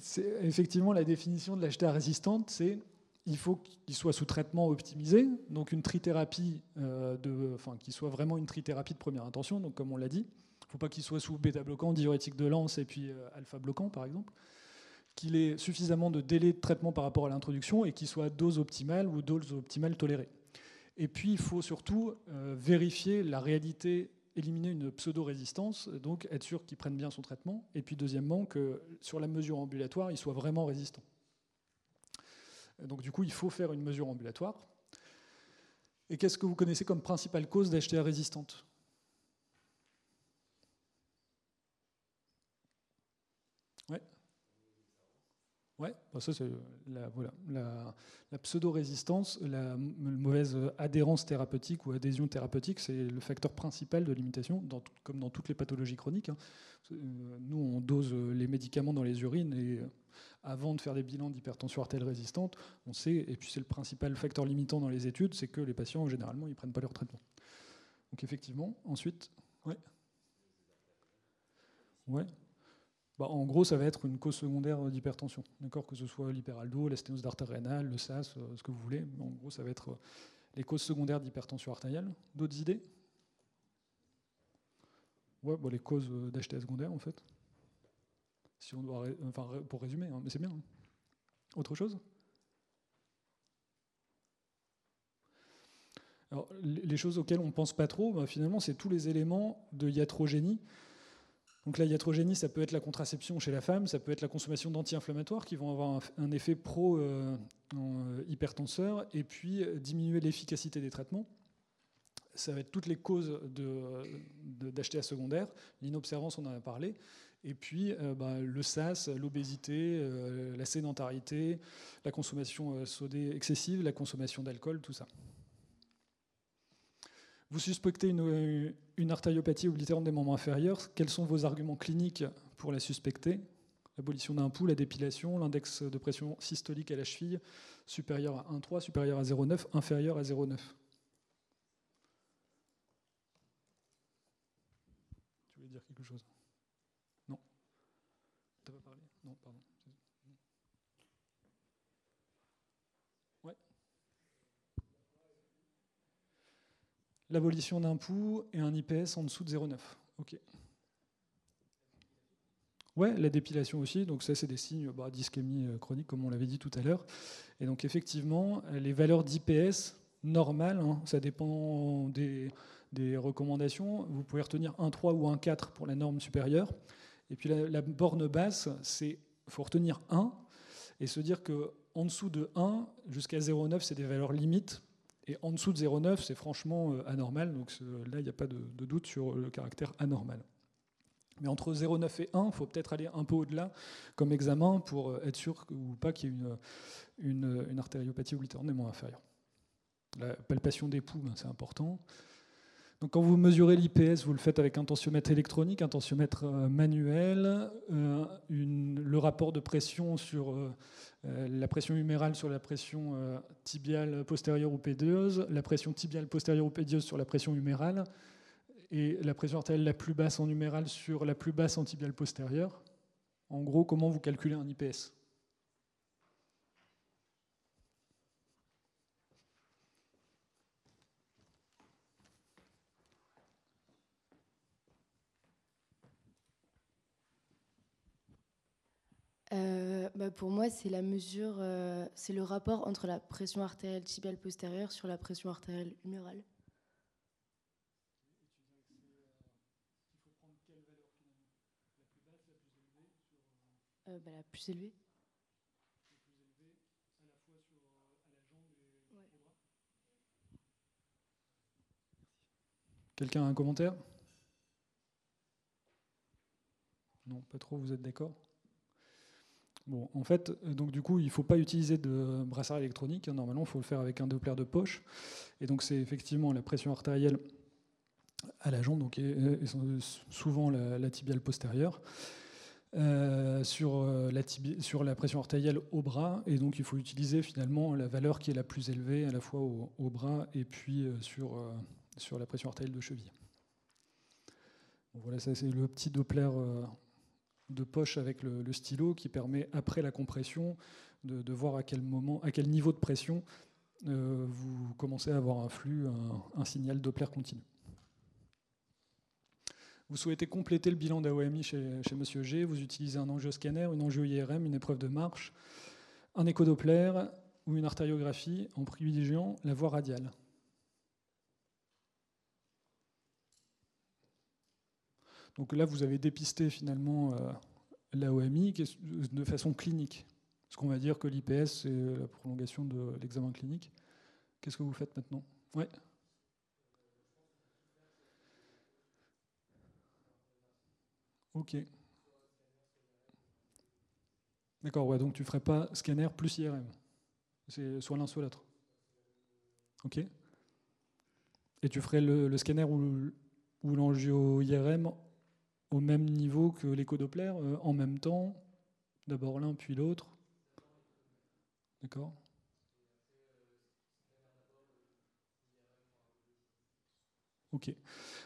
Effectivement, la définition de l'HTA résistante, c'est il faut qu'il soit sous traitement optimisé, donc une trithérapie, euh, de, enfin, qui soit vraiment une trithérapie de première intention, donc comme on l'a dit. Il ne faut pas qu'il soit sous bêta-bloquant, diurétique de lance et puis euh, alpha-bloquant, par exemple. qu'il ait suffisamment de délai de traitement par rapport à l'introduction et qu'il soit à dose optimale ou dose optimale tolérée. Et puis, il faut surtout euh, vérifier la réalité, éliminer une pseudo-résistance, donc être sûr qu'il prenne bien son traitement. Et puis, deuxièmement, que sur la mesure ambulatoire, il soit vraiment résistant. Donc, du coup, il faut faire une mesure ambulatoire. Et qu'est-ce que vous connaissez comme principale cause d'HTA résistante? Ouais, bah, ça c'est la, voilà, la, pseudo-résistance, la mauvaise adhérence thérapeutique ou adhésion thérapeutique, c'est le facteur principal de limitation, comme dans toutes les pathologies chroniques. Hein. Euh, nous, on dose les médicaments dans les urines et euh, avant de faire des bilans d'hypertension artérielle résistante, on sait, et puis c'est le principal facteur limitant dans les études, c'est que les patients, généralement, ils ne prennent pas leur traitement. Donc effectivement, ensuite, ouais. Ouais, bah, en gros, ça va être une cause secondaire d'hypertension, d'accord? Que ce soit l'hyperaldo, la sténose d'artère rénale, le SAS, euh, ce que vous voulez. En gros, ça va être euh, les causes secondaires d'hypertension artérielle. D'autres idées? Ouais, bah, les causes euh, d'HTA secondaire, en fait. Si on doit, enfin, pour résumer, hein, mais c'est bien. Hein. Autre chose? Les choses auxquelles on ne pense pas trop, bah, finalement, c'est tous les éléments de iatrogénie donc la iatrogénie, ça peut être la contraception chez la femme, ça peut être la consommation d'anti-inflammatoires qui vont avoir un, effet pro-hypertenseur euh, et puis euh, diminuer l'efficacité des traitements. Ça va être toutes les causes d'HTA secondaire, l'inobservance, on en a parlé, et puis euh, bah, le SAS, l'obésité, la sédentarité, la consommation sodée excessive, la consommation d'alcool, tout ça. Vous suspectez une, une artériopathie oblitérante des membres inférieurs. Quels sont vos arguments cliniques pour la suspecter? L'abolition d'un pouls, la dépilation, l'index de pression systolique à la cheville supérieur à 1,3, supérieur à 0,9, inférieur à 0,9. Tu voulais dire quelque chose Non Tu pas parlé Non, pardon. L'abolition d'un pouls et un IPS en dessous de 0,9. Ok. Ouais, la dépilation aussi. Donc ça, c'est des signes bah, d'ischémie euh, chronique, comme on l'avait dit tout à l'heure. Et donc effectivement, les valeurs d'IPS normales, hein, ça dépend des, recommandations. Vous pouvez retenir 1,3 ou 1,4 pour la norme supérieure. Et puis la, borne basse, c'est faut retenir 1 et se dire que en dessous de 1 jusqu'à 0,9, c'est des valeurs limites et en dessous de 0,9, c'est franchement euh, anormal. Donc là, il n'y a pas de, doute sur le caractère anormal. Mais entre 0,9 et 1, il faut peut-être aller un peu au-delà comme examen pour euh, être sûr ou pas qu'il y ait une, une, une artériopathie oblitérante des inférieure. La palpation des poux, ben, c'est important. Quand vous mesurez l'IPS, vous le faites avec un tensiomètre électronique, un tensiomètre euh, manuel, le rapport de pression sur euh, la pression humérale sur la pression euh, tibiale postérieure ou pédieuse, la pression tibiale postérieure ou pédieuse sur la pression humérale, et la pression artérielle la plus basse en humérale sur la plus basse en tibiale postérieure. En gros, comment vous calculez un IPS Euh, bah, pour moi, c'est la mesure, euh, c'est le rapport entre la pression artérielle tibiale postérieure sur la pression artérielle humérale. Euh, bah, la plus élevée. Quelqu'un a un commentaire? Non, pas trop, vous êtes d'accord? Bon, en fait, euh, donc du coup, il ne faut pas utiliser de brassard électronique. Normalement, il faut le faire avec un Doppler de poche. Et donc, c'est effectivement la pression artérielle à la jambe, donc souvent la, tibiale postérieure, euh, sur, euh, la sur la pression artérielle au bras. Et donc, il faut utiliser finalement la valeur qui est la plus élevée à la fois au, bras et puis sur, sur la pression artérielle de cheville. voilà, ça c'est le petit Doppler de poche avec le, stylo qui permet, après la compression, de, voir à quel moment, à quel niveau de pression euh, vous commencez à avoir un flux, un, signal Doppler continu. Vous souhaitez compléter le bilan d'AOMI chez, chez Monsieur G. Vous utilisez un angioscanner, une angio-IRM, une épreuve de marche, un écho-Doppler ou une artériographie en privilégiant la voie radiale. Donc là, vous avez dépisté finalement euh, l'AOMI de façon clinique. Parce qu'on va dire que l'IPS, c'est la prolongation de l'examen clinique. Qu'est-ce que vous faites maintenant? Ouais. Ok. D'accord, ouais, donc tu ne ferais pas scanner plus IRM. C'est soit l'un, soit l'autre. Ok. Et tu ferais le, scanner ou, ou l'angio-IRM au même niveau que l'écho-Doppler, euh, en même temps, d'abord l'un puis l'autre. D'accord Ok.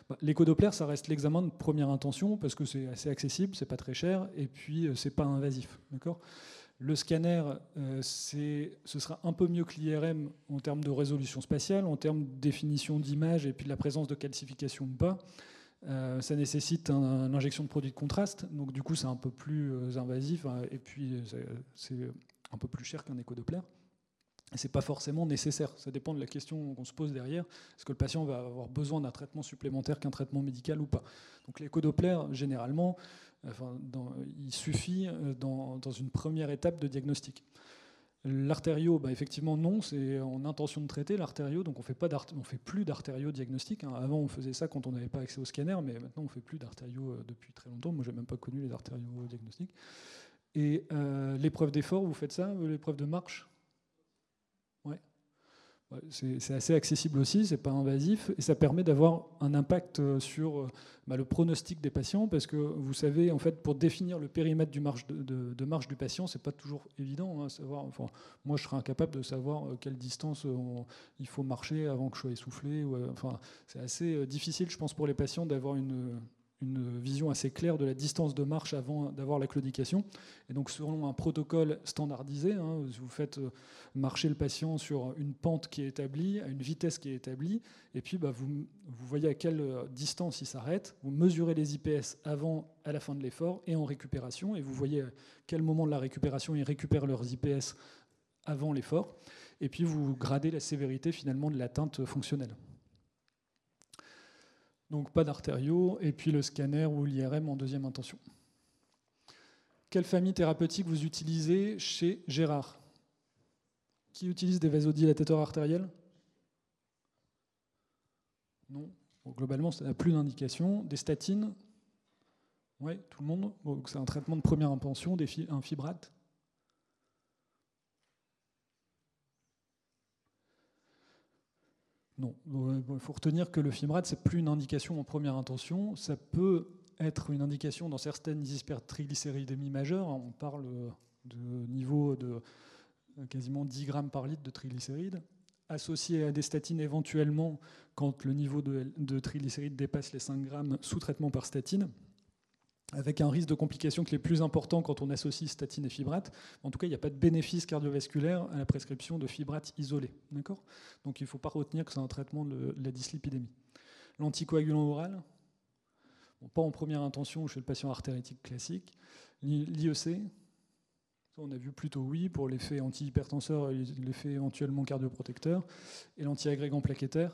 Bah, L'écho-Doppler, ça reste l'examen de première intention parce que c'est assez accessible, c'est pas très cher et puis euh, c'est pas invasif. D'accord le scanner, euh, ce sera un peu mieux que l'IRM en termes de résolution spatiale, en termes de définition d'image et puis de la présence de calcification ou pas. Euh, ça nécessite une injection de produit de contraste, donc du coup c'est un peu plus euh, invasif hein, et puis c'est un peu plus cher qu'un écho Doppler. C'est pas forcément nécessaire. Ça dépend de la question qu'on se pose derrière. Est-ce que le patient va avoir besoin d'un traitement supplémentaire qu'un traitement médical ou pas? Donc l'écho Doppler, généralement, il suffit euh, dans, une première étape de diagnostic. L'artério, bah effectivement non, c'est en intention de traiter l'artério, donc on fait fait plus d'artério diagnostic. Hein. Avant on faisait ça quand on n'avait pas accès au scanner, mais maintenant on fait plus d'artério euh, depuis très longtemps. Moi j'ai même pas connu les artério diagnostiques. Et euh, l'épreuve d'effort, vous faites ça, l'épreuve de marche? C'est assez accessible aussi, c'est pas invasif et ça permet d'avoir un impact euh, sur euh, bah, le pronostic des patients parce que vous savez en fait pour définir le périmètre de, marche du patient c'est pas toujours évident hein, savoir. Enfin, moi je serais incapable de savoir euh, quelle distance il faut marcher avant que je sois essoufflé. enfin c'est assez difficile je pense pour les patients d'avoir une une vision assez claire de la distance de marche avant d'avoir la claudication. Et donc, selon un protocole standardisé, hein, vous faites euh, marcher le patient sur une pente qui est établie, à une vitesse qui est établie, et puis bah, vous, voyez à quelle euh, distance il s'arrête, vous mesurez les IPS avant, à la fin de l'effort et en récupération, et vous voyez à quel moment de la récupération ils récupèrent leurs IPS avant l'effort, et puis vous gradez la sévérité finalement de l'atteinte fonctionnelle. Donc pas d'artériaux, et puis le scanner ou l'IRM en deuxième intention. Quelle famille thérapeutique vous utilisez chez Gérard? Qui utilise des vasodilatateurs artériels? Non. globalement, ça n'a plus d'indication. Des statines? Oui, tout le monde. c'est un traitement de première intention, des un fibrate Non, il faut retenir que le fibrate, c'est plus une indication en première intention. Ça peut être une indication dans certaines hypertriglycéridémies majeures. On parle de niveau de quasiment 10 grammes par litre de triglycérides, associé à des statines éventuellement quand le niveau de, de triglycérides dépasse les 5 grammes sous traitement par statine avec un risque de complications qui est plus important quand on associe statine et fibrate. En tout cas, il n'y a pas de bénéfice cardiovasculaire à la prescription de fibrate isolé. D'accord? Donc il ne faut pas retenir que c'est un traitement de la dyslipidémie. L'anticoagulant oral, pas en première intention chez le patient artéritique classique. L'IEC, on a vu plutôt oui pour l'effet antihypertenseur et l'effet éventuellement cardioprotecteur. Et l'antiagrégant plaquettaire,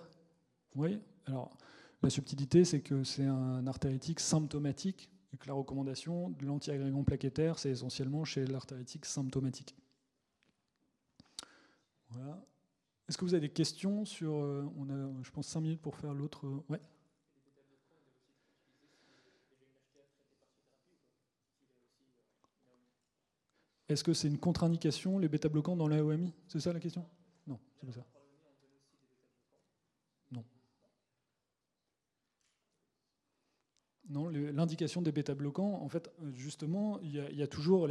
oui. Alors, la subtilité, c'est que c'est un artéritique symptomatique la recommandation de l'antiagrégant plaquettaire, c'est essentiellement chez l'artéritique symptomatique. Voilà. Est-ce que vous avez des questions sur... Euh, on a, je pense, 5 minutes pour faire l'autre... Euh, ouais Est-ce que c'est une contre-indication, les bêta-bloquants dans l'AOMI C'est ça la question? Non, c'est pas ça. Non, l'indication des bêta-bloquants, en fait, justement, il y a, toujours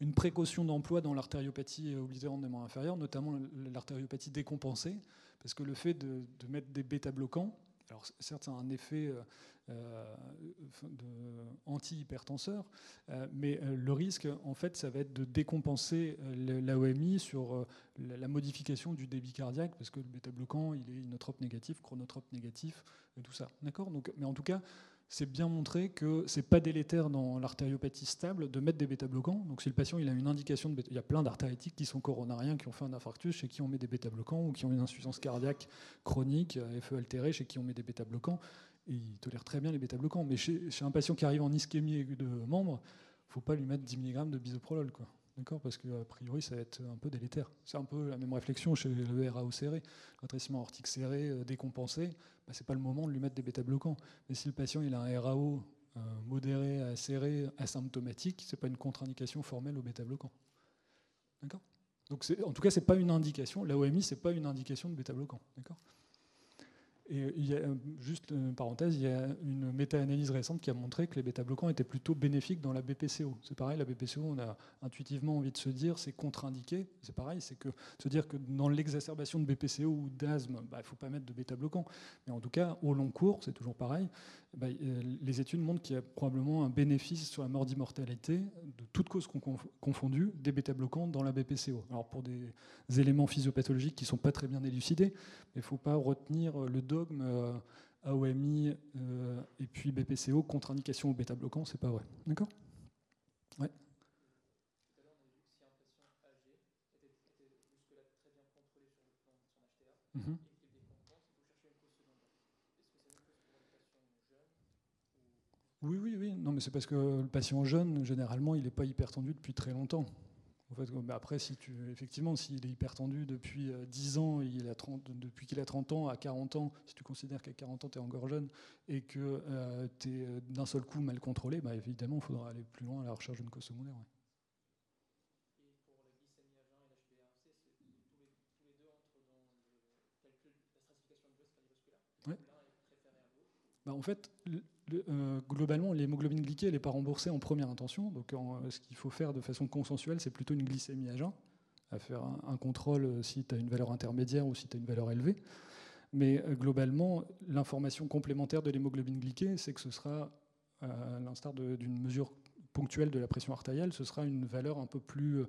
une précaution d'emploi dans l'artériopathie oblitérante des notamment l'artériopathie décompensée, parce que le fait de, mettre des bêta-bloquants, alors certes, ça un effet euh, anti-hypertenseur, euh, mais euh, le risque, en fait, ça va être de décompenser l'AOMI sur la modification du débit cardiaque, parce que le bêta-bloquant, il est inotrope négatif, chronotrope négatif, et tout ça. D'accord? Mais en tout cas, c'est bien montré que c'est pas délétère dans l'artériopathie stable de mettre des bêta-bloquants. Donc si le patient il a une indication de il y a plein d'artériatiques qui sont coronariens, qui ont fait un infarctus, chez qui on met des bêta-bloquants, ou qui ont une insuffisance cardiaque chronique, FE altéré, chez qui on met des bêta-bloquants. Et il tolère très bien les bêta-bloquants. Mais chez, chez, un patient qui arrive en ischémie aiguë de membre, faut pas lui mettre 10 mg de bisoprolol. Quoi. D'accord Parce qu'a priori, ça va être un peu délétère. C'est un peu la même réflexion chez le RAO serré. Rétrécissement aortique serré, euh, décompensé, bah, ce n'est pas le moment de lui mettre des bêta-bloquants. Mais si le patient il a un RAO euh, modéré à serré, asymptomatique, ce n'est pas une contre-indication formelle au bêta-bloquant. D'accord? Donc en tout cas, ce n'est pas une indication. L'AOMI, ce n'est pas une indication de bêta-bloquant. D'accord? Et il y a, juste une parenthèse, il y a une méta-analyse récente qui a montré que les bêta-bloquants étaient plutôt bénéfiques dans la BPCO. C'est pareil, la BPCO, on a intuitivement envie de se dire c'est contre-indiqué. C'est pareil, c'est que se dire que dans l'exacerbation de BPCO ou d'asthme, bah, il ne faut pas mettre de bêta-bloquants. Mais en tout cas, au long cours, c'est toujours pareil, bah, euh, les études montrent qu'il y a probablement un bénéfice sur la mort d'immortalité de toutes causes confondues des bêta-bloquants dans la BPCO. Alors pour des éléments physiopathologiques qui ne sont pas très bien élucidés, il ne faut pas retenir le dogme euh, AOMI euh, et puis BPCO, contre-indication au bêta-bloquant, c'est pas vrai. D'accord? Ouais. Mm Oui, oui, oui. Non, mais c'est parce que le patient jeune, généralement, il n'est pas hypertendu depuis très longtemps. En fait, après, si tu, effectivement, s'il est hypertendu depuis 10 euh, ans, il a 30, depuis qu'il a 30 ans à 40 ans, si tu considères qu'à 40 ans, tu es encore jeune et que euh, tu es euh, d'un seul coup mal contrôlé, bah, évidemment, il faudra aller plus loin à la recherche d'une cause secondaire. Bah, en fait, euh, globalement, l'hémoglobine glyquée n'est pas remboursée en première intention. Donc, ce qu'il faut faire de façon consensuelle, c'est plutôt une glycémie à jeun, à faire un, contrôle euh, si tu as une valeur intermédiaire ou si tu as une valeur élevée. Mais euh, globalement, l'information complémentaire de l'hémoglobine glyquée, c'est que ce sera, à l'instar d'une mesure ponctuelle de la pression artérielle, ce sera une valeur un peu plus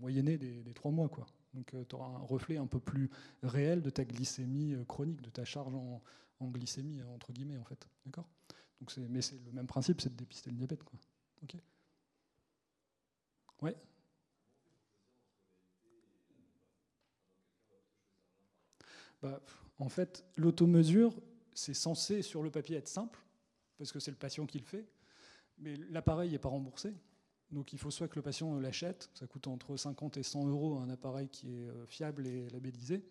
moyennée des, trois mois. Donc, tu auras un reflet un peu plus réel de ta glycémie chronique, de ta charge en, en glycémie, entre guillemets, en fait. D'accord? Donc Mais c'est le même principe, c'est de dépister le diabète. Quoi. Ok Ouais bah, En fait, l'automesure, c'est censé sur le papier être simple, parce que c'est le patient qui le fait, mais l'appareil n'est pas remboursé. Donc il faut soit que le patient l'achète, ça coûte entre 50 et 100 euros un appareil qui est euh, fiable et labellisé,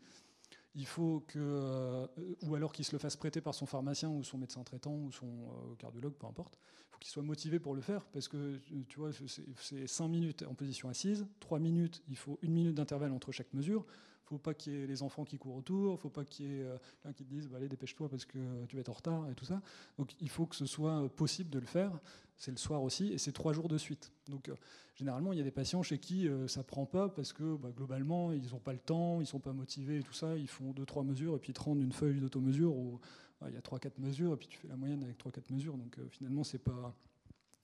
il faut que, euh, ou alors qu'il se le fasse prêter par son pharmacien ou son médecin traitant ou son euh, cardiologue, peu importe. Il faut qu'il soit motivé pour le faire parce que tu vois, c'est 5 minutes en position assise, 3 minutes, il faut une minute d'intervalle entre chaque mesure faut pas qu'il y ait les enfants qui courent autour, faut pas qu'il y ait euh, quelqu'un qui te dise bah, allez dépêche-toi parce que tu vas être en retard et tout ça. Donc il faut que ce soit possible de le faire. C'est le soir aussi et c'est trois jours de suite. Donc euh, généralement il y a des patients chez qui euh, ça prend pas parce que bah, globalement ils n'ont pas le temps, ils sont pas motivés et tout ça. Ils font deux trois mesures et puis ils te rendent une feuille d'automesure où il y a trois quatre mesures et puis tu fais la moyenne avec trois quatre mesures. Donc finalement c'est pas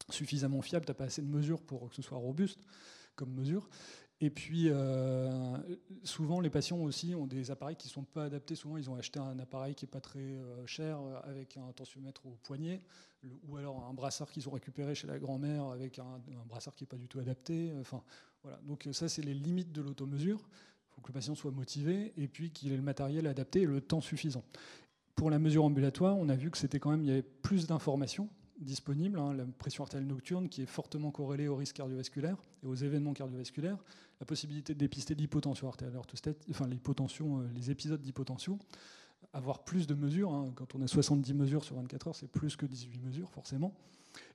suffisamment fiable, tu n'as pas assez de mesures pour que ce soit robuste comme mesure. Et puis, euh, souvent, les patients aussi ont des appareils qui ne sont pas adaptés. Souvent, ils ont acheté un appareil qui n'est pas très euh, cher, euh, avec un tensiomètre au poignet, ou alors un brassard qu'ils ont récupéré chez la grand-mère, avec un, brassard qui n'est pas du tout adapté. Enfin, voilà. Donc ça, c'est les limites de l'automesure. Il faut que le patient soit motivé, et puis qu'il ait le matériel adapté et le temps suffisant. Pour la mesure ambulatoire, on a vu que c'était quand même, il y avait plus d'informations disponible, hein, la pression artérielle nocturne qui est fortement corrélée au risque cardiovasculaire et aux événements cardiovasculaires, la possibilité de dépister l'hypotension artérielle enfin l'hypotension, euh, les épisodes d'hypotension, avoir plus de mesures, hein, quand on a 70 mesures sur 24 heures, c'est plus que 18 mesures forcément.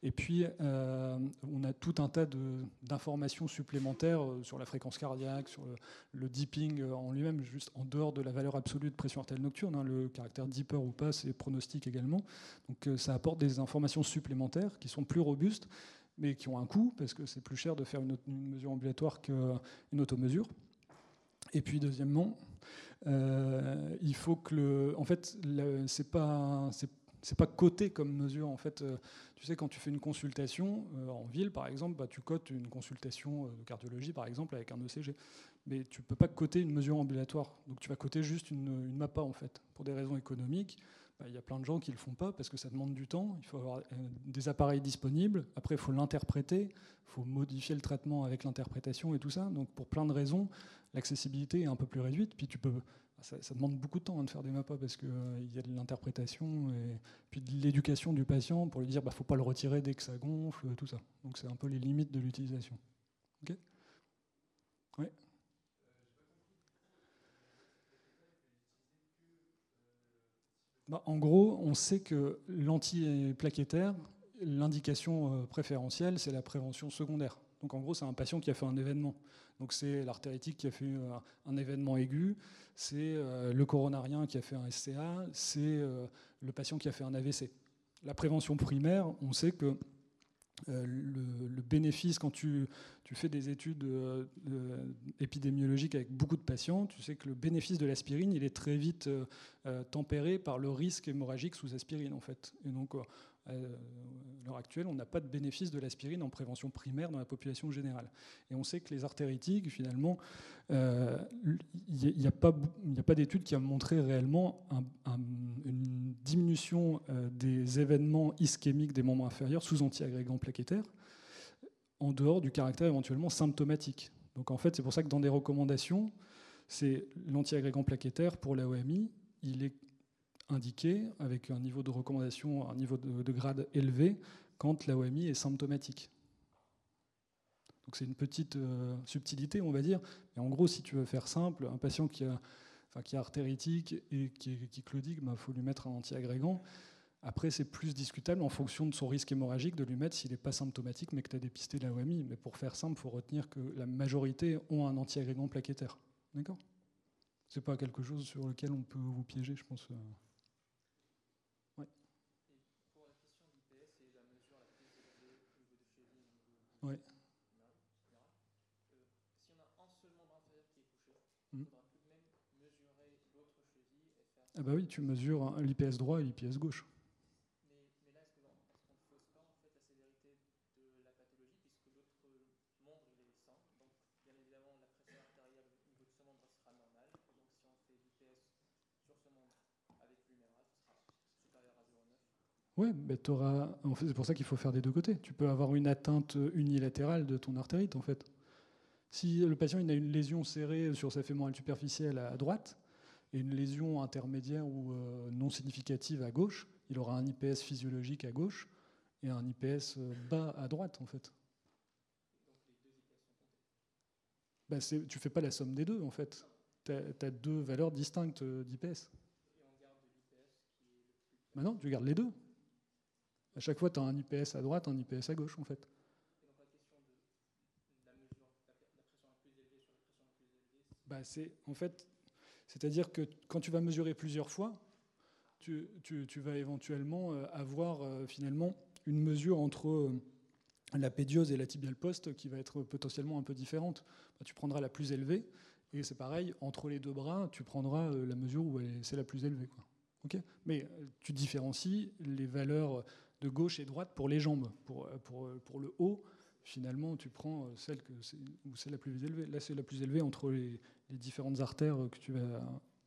Et puis, euh, on a tout un tas d'informations supplémentaires euh, sur la fréquence cardiaque, sur le, deeping euh, en lui-même, juste en dehors de la valeur absolue de pression artérielle nocturne. Hein, le caractère deeper ou pas, c'est pronostic également. Donc, ça apporte des informations supplémentaires qui sont plus robustes, mais qui ont un coût, parce que c'est plus cher de faire une, mesure ambulatoire qu'une automesure. Et puis, deuxièmement, il faut que le. En fait, c'est pas c'est pas coté comme mesure. En fait, euh, tu sais, quand tu fais une consultation euh, en ville, par exemple, bah, tu cotes une consultation euh, de cardiologie, par exemple, avec un ECG. Mais tu peux pas coter une mesure ambulatoire. Donc tu vas coter juste une, MAPA, en fait. Pour des raisons économiques, il y a plein de gens qui ne le font pas parce que ça demande du temps. Il faut avoir euh, des appareils disponibles. Après, il faut l'interpréter. Il faut modifier le traitement avec l'interprétation et tout ça. Donc, pour plein de raisons, l'accessibilité est un peu plus réduite. Puis, tu peux, ça, demande beaucoup de temps hein, de faire des MAPA parce qu'il il y a de l'interprétation et puis de l'éducation du patient pour lui dire qu'il bah, ne faut pas le retirer dès que ça gonfle, tout ça. Donc, c'est un peu les limites de l'utilisation Oui Bah, en gros, on sait que l'antiplaquettaire, l'indication euh, préférentielle, c'est la prévention secondaire. Donc en gros, c'est un patient qui a fait un événement. Donc c'est l'artéritique qui a fait euh, un événement aigu, c'est euh, le coronarien qui a fait un SCA, c'est le patient qui a fait un AVC. La prévention primaire, on sait que euh, le, bénéfice, quand tu, fais des études euh, épidémiologiques avec beaucoup de patients, tu sais que le bénéfice de l'aspirine, il est très vite euh, tempéré par le risque hémorragique sous aspirine, en fait. Et donc, à l'heure actuelle, on n'a pas de bénéfice de l'aspirine en prévention primaire dans la population générale. Et on sait que les artéritiques, finalement, il n'y a, pas, d'études qui a montré réellement une diminution des événements ischémiques des membres inférieurs sous antiagrégants plaquettaires, en dehors du caractère éventuellement symptomatique. Donc en fait, c'est pour ça que dans des recommandations, c'est l'antiagrégant plaquettaire pour la OMI, il est indiqué avec un niveau de recommandation, un niveau de, grade élevé quand la OMI est symptomatique. Donc c'est une petite euh, subtilité, on va dire. Mais en gros, si tu veux faire simple, un patient qui, a, enfin, qui artéritique et qui est, claudique, il bah, faut lui mettre un antiagrégant. Après, c'est plus discutable en fonction de son risque hémorragique de lui mettre s'il n'est pas symptomatique mais que tu as dépisté la OMI. Mais pour faire simple, il faut retenir que la majorité ont un antiagrégant plaquettaire. D'accord? C'est pas quelque chose sur lequel on peut vous piéger, je pense. Oui. Si on a un seul membre inférieur qui est couché, il faudra tout de même mesurer l'autre cheville et faire. Ah bah oui, tu mesures l'IPS droit et l'IPS gauche. Mais, mais là, est-ce qu'on ne fausse pas en fait la sévérité de la pathologie puisque l'autre membre il est sain Donc bien évidemment la pression artérielle au niveau de ce membre sera normale. Et donc si on fait l'IPS sur ce membre avec l'huméral, ce sera supérieur à 0,9. Oui, c'est pour ça qu'il faut faire des deux côtés. Tu peux avoir une atteinte unilatérale de ton artérite, en fait. Si le patient il a une lésion serrée sur sa fémorale superficielle à droite et une lésion intermédiaire ou euh, non significative à gauche, il aura un IPS physiologique à gauche et un IPS euh, bas à droite, en fait. Bah, tu fais pas la somme des deux, en fait. Tu as, deux valeurs distinctes euh, d'IPS. Maintenant, tu gardes les deux. À chaque fois, tu as un IPS à droite, un IPS à gauche, en fait. Bah, c'est en fait, c'est-à-dire que quand tu vas mesurer plusieurs fois, tu, vas éventuellement euh, avoir euh, finalement une mesure entre euh, la pédiose et la tibiale poste qui va être potentiellement un peu différente. Bah, tu prendras la plus élevée et c'est pareil entre les deux bras, tu prendras la mesure où c'est la plus élevée, quoi. Mais tu différencies les valeurs de gauche et droite pour les jambes. Pour, pour, pour le haut, finalement, tu prends celle que où c'est la plus élevée. Là, c'est la plus élevée entre les, différentes artères que tu vas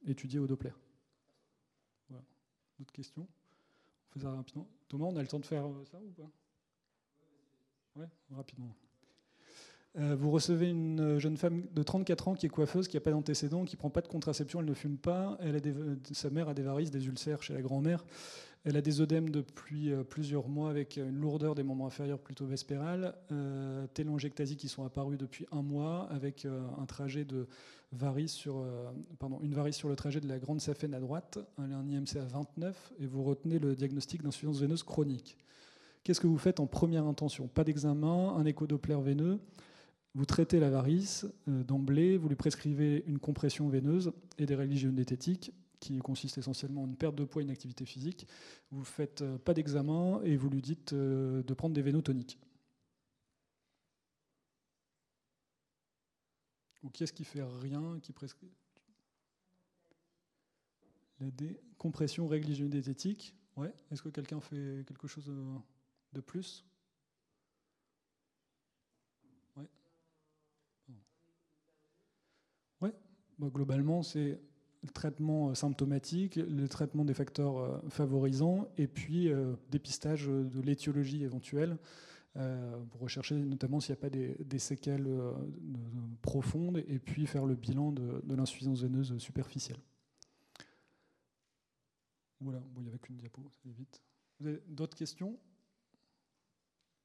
étudier au Doppler. Voilà. D'autres questions On rapidement. Thomas, on a le temps de faire ça ou pas? Ouais, rapidement. Euh, vous recevez une jeune femme de 34 ans qui est coiffeuse, qui n'a pas d'antécédents, qui ne prend pas de contraception, elle ne fume pas. Elle a sa mère a des varices, des ulcères chez la grand-mère. Elle a des œdèmes depuis euh, plusieurs mois avec une lourdeur des membres inférieurs plutôt vespérale, euh, qui sont apparus depuis un mois avec euh, un trajet de sur, une varice sur le trajet de la grande saphène à droite, un, un IMC à 29 et vous retenez le diagnostic d'insuffisance veineuse chronique. Qu'est-ce que vous faites en première intention? Pas d'examen, un écho-doppler veineux. Vous traitez la varice d'emblée, vous lui prescrivez une compression veineuse et des religions diététiques qui consiste essentiellement en une perte de poids et une activité physique. Vous ne faites euh, pas d'examen et vous lui dites euh, de prendre des vénotoniques. Ou qui est-ce qui fait rien, qui prescrit La décompression règle diététique? Ouais. Est-ce que quelqu'un fait quelque chose euh, de plus? Ouais. globalement, c'est le traitement symptomatique, le traitement des facteurs favorisants, et puis dépistage de l'étiologie éventuelle pour rechercher notamment s'il n'y a pas des, séquelles profondes, et puis faire le bilan de, l'insuffisance veineuse superficielle. Voilà, bon, il n'y avait qu'une diapo, ça va vite. Vous avez d'autres questions?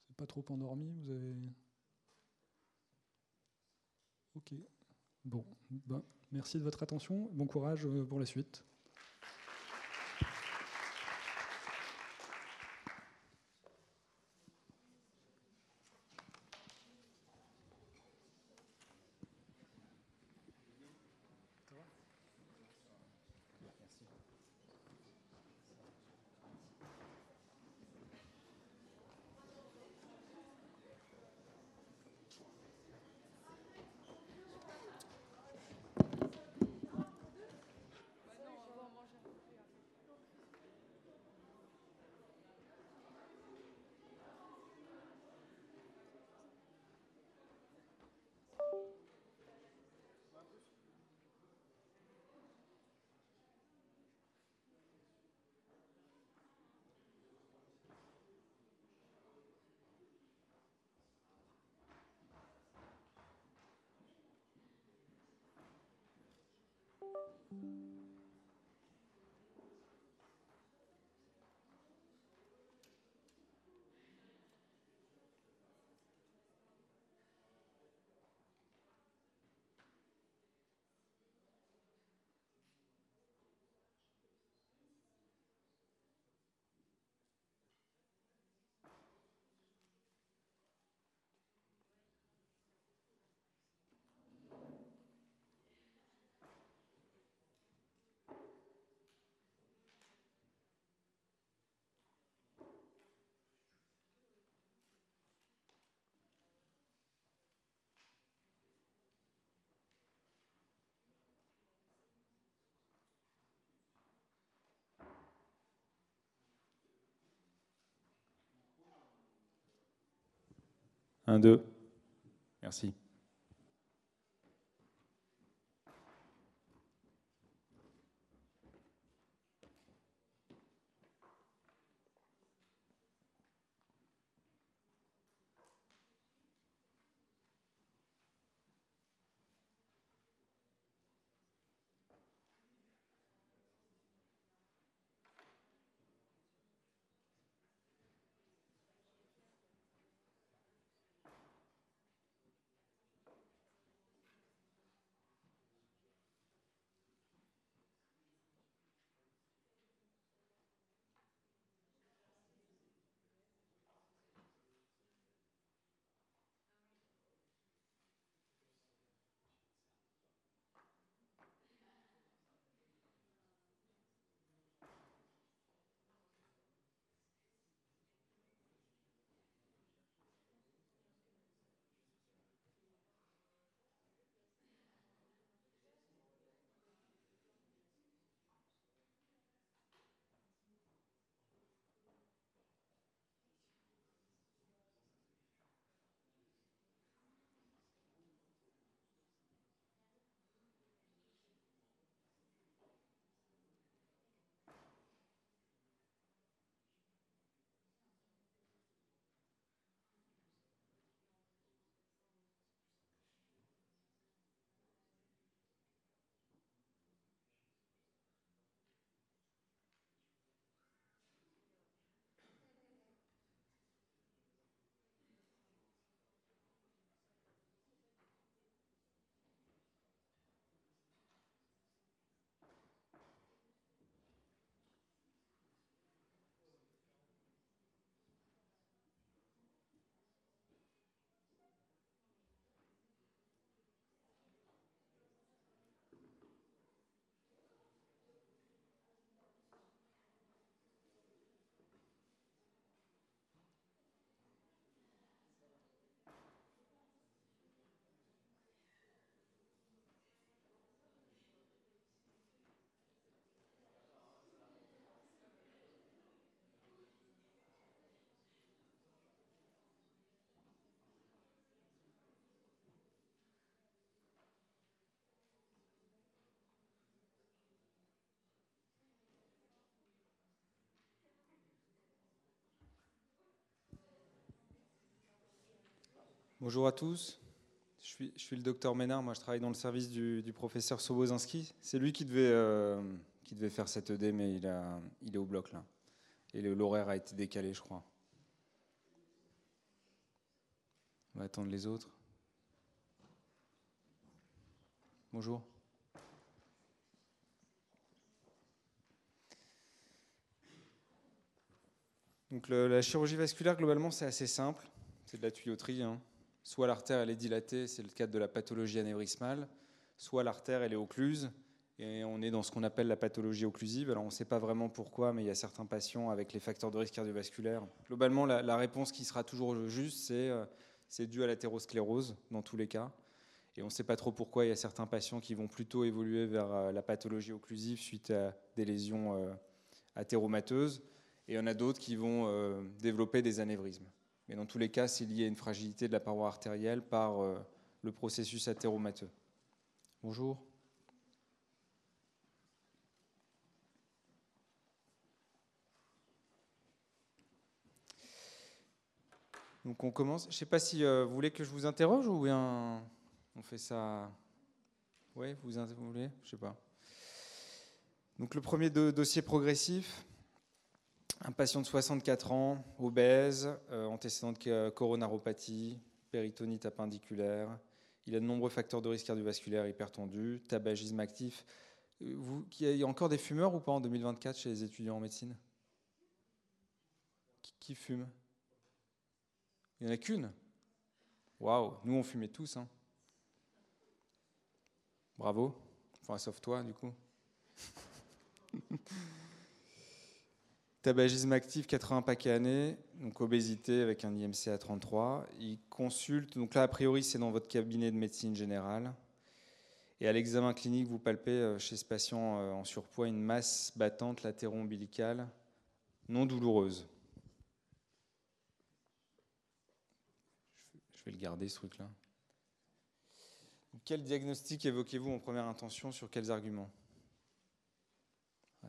C'est pas trop endormi Vous avez. Ok. Bon, ben, merci de votre attention. Bon courage euh, pour la suite. Un, deux. Merci. Bonjour à tous. Je suis, le docteur Ménard, moi je travaille dans le service du, professeur Sobozinski. C'est lui qui devait, euh, faire cette ED, mais il, est au bloc là. Et l'horaire a été décalé, je crois. On va attendre les autres. Bonjour. Donc la chirurgie vasculaire, globalement, c'est assez simple. C'est de la tuyauterie. Hein. Soit l'artère elle est dilatée, c'est le cadre de la pathologie anévrismale, soit l'artère elle est occluse, et on est dans ce qu'on appelle la pathologie occlusive. Alors on ne sait pas vraiment pourquoi, mais il y a certains patients avec les facteurs de risque cardiovasculaire. Globalement, la, la réponse qui sera toujours juste, c'est euh, c'est dû à l'athérosclérose dans tous les cas. Et on ne sait pas trop pourquoi il y a certains patients qui vont plutôt évoluer vers euh, la pathologie occlusive suite à des lésions euh, athéromateuses. Et il y en a d'autres qui vont euh, développer des anévrismes. Mais dans tous les cas, c'est lié à une fragilité de la paroi artérielle par euh, le processus athéromateux. Bonjour. Donc on commence. Je ne sais pas si euh, vous voulez que je vous interroge ou bien on fait ça? Oui, vous, voulez? Je ne sais pas. Donc le premier do dossier progressif, un patient de 64 ans, obèse, euh, antécédent de coronaropathie, péritonite appendiculaire. Il a de nombreux facteurs de risque cardiovasculaire hypertendu, tabagisme actif. Euh, il y a encore des fumeurs ou pas en 2024 chez les étudiants en médecine? Qui, qui fume? Il n'y en a qu'une? Waouh, nous on fumait tous. Hein. Bravo. Enfin, sauf toi, du coup. Tabagisme actif, 80 paquets années, donc obésité avec un IMC à 33. Il consulte, donc là, a priori, c'est dans votre cabinet de médecine générale. Et à l'examen clinique, vous palpez euh, chez ce patient euh, en surpoids une masse battante latéro-ombilicale non douloureuse. Je vais le garder, ce truc-là. Quel diagnostic évoquez-vous en première intention Sur quels arguments?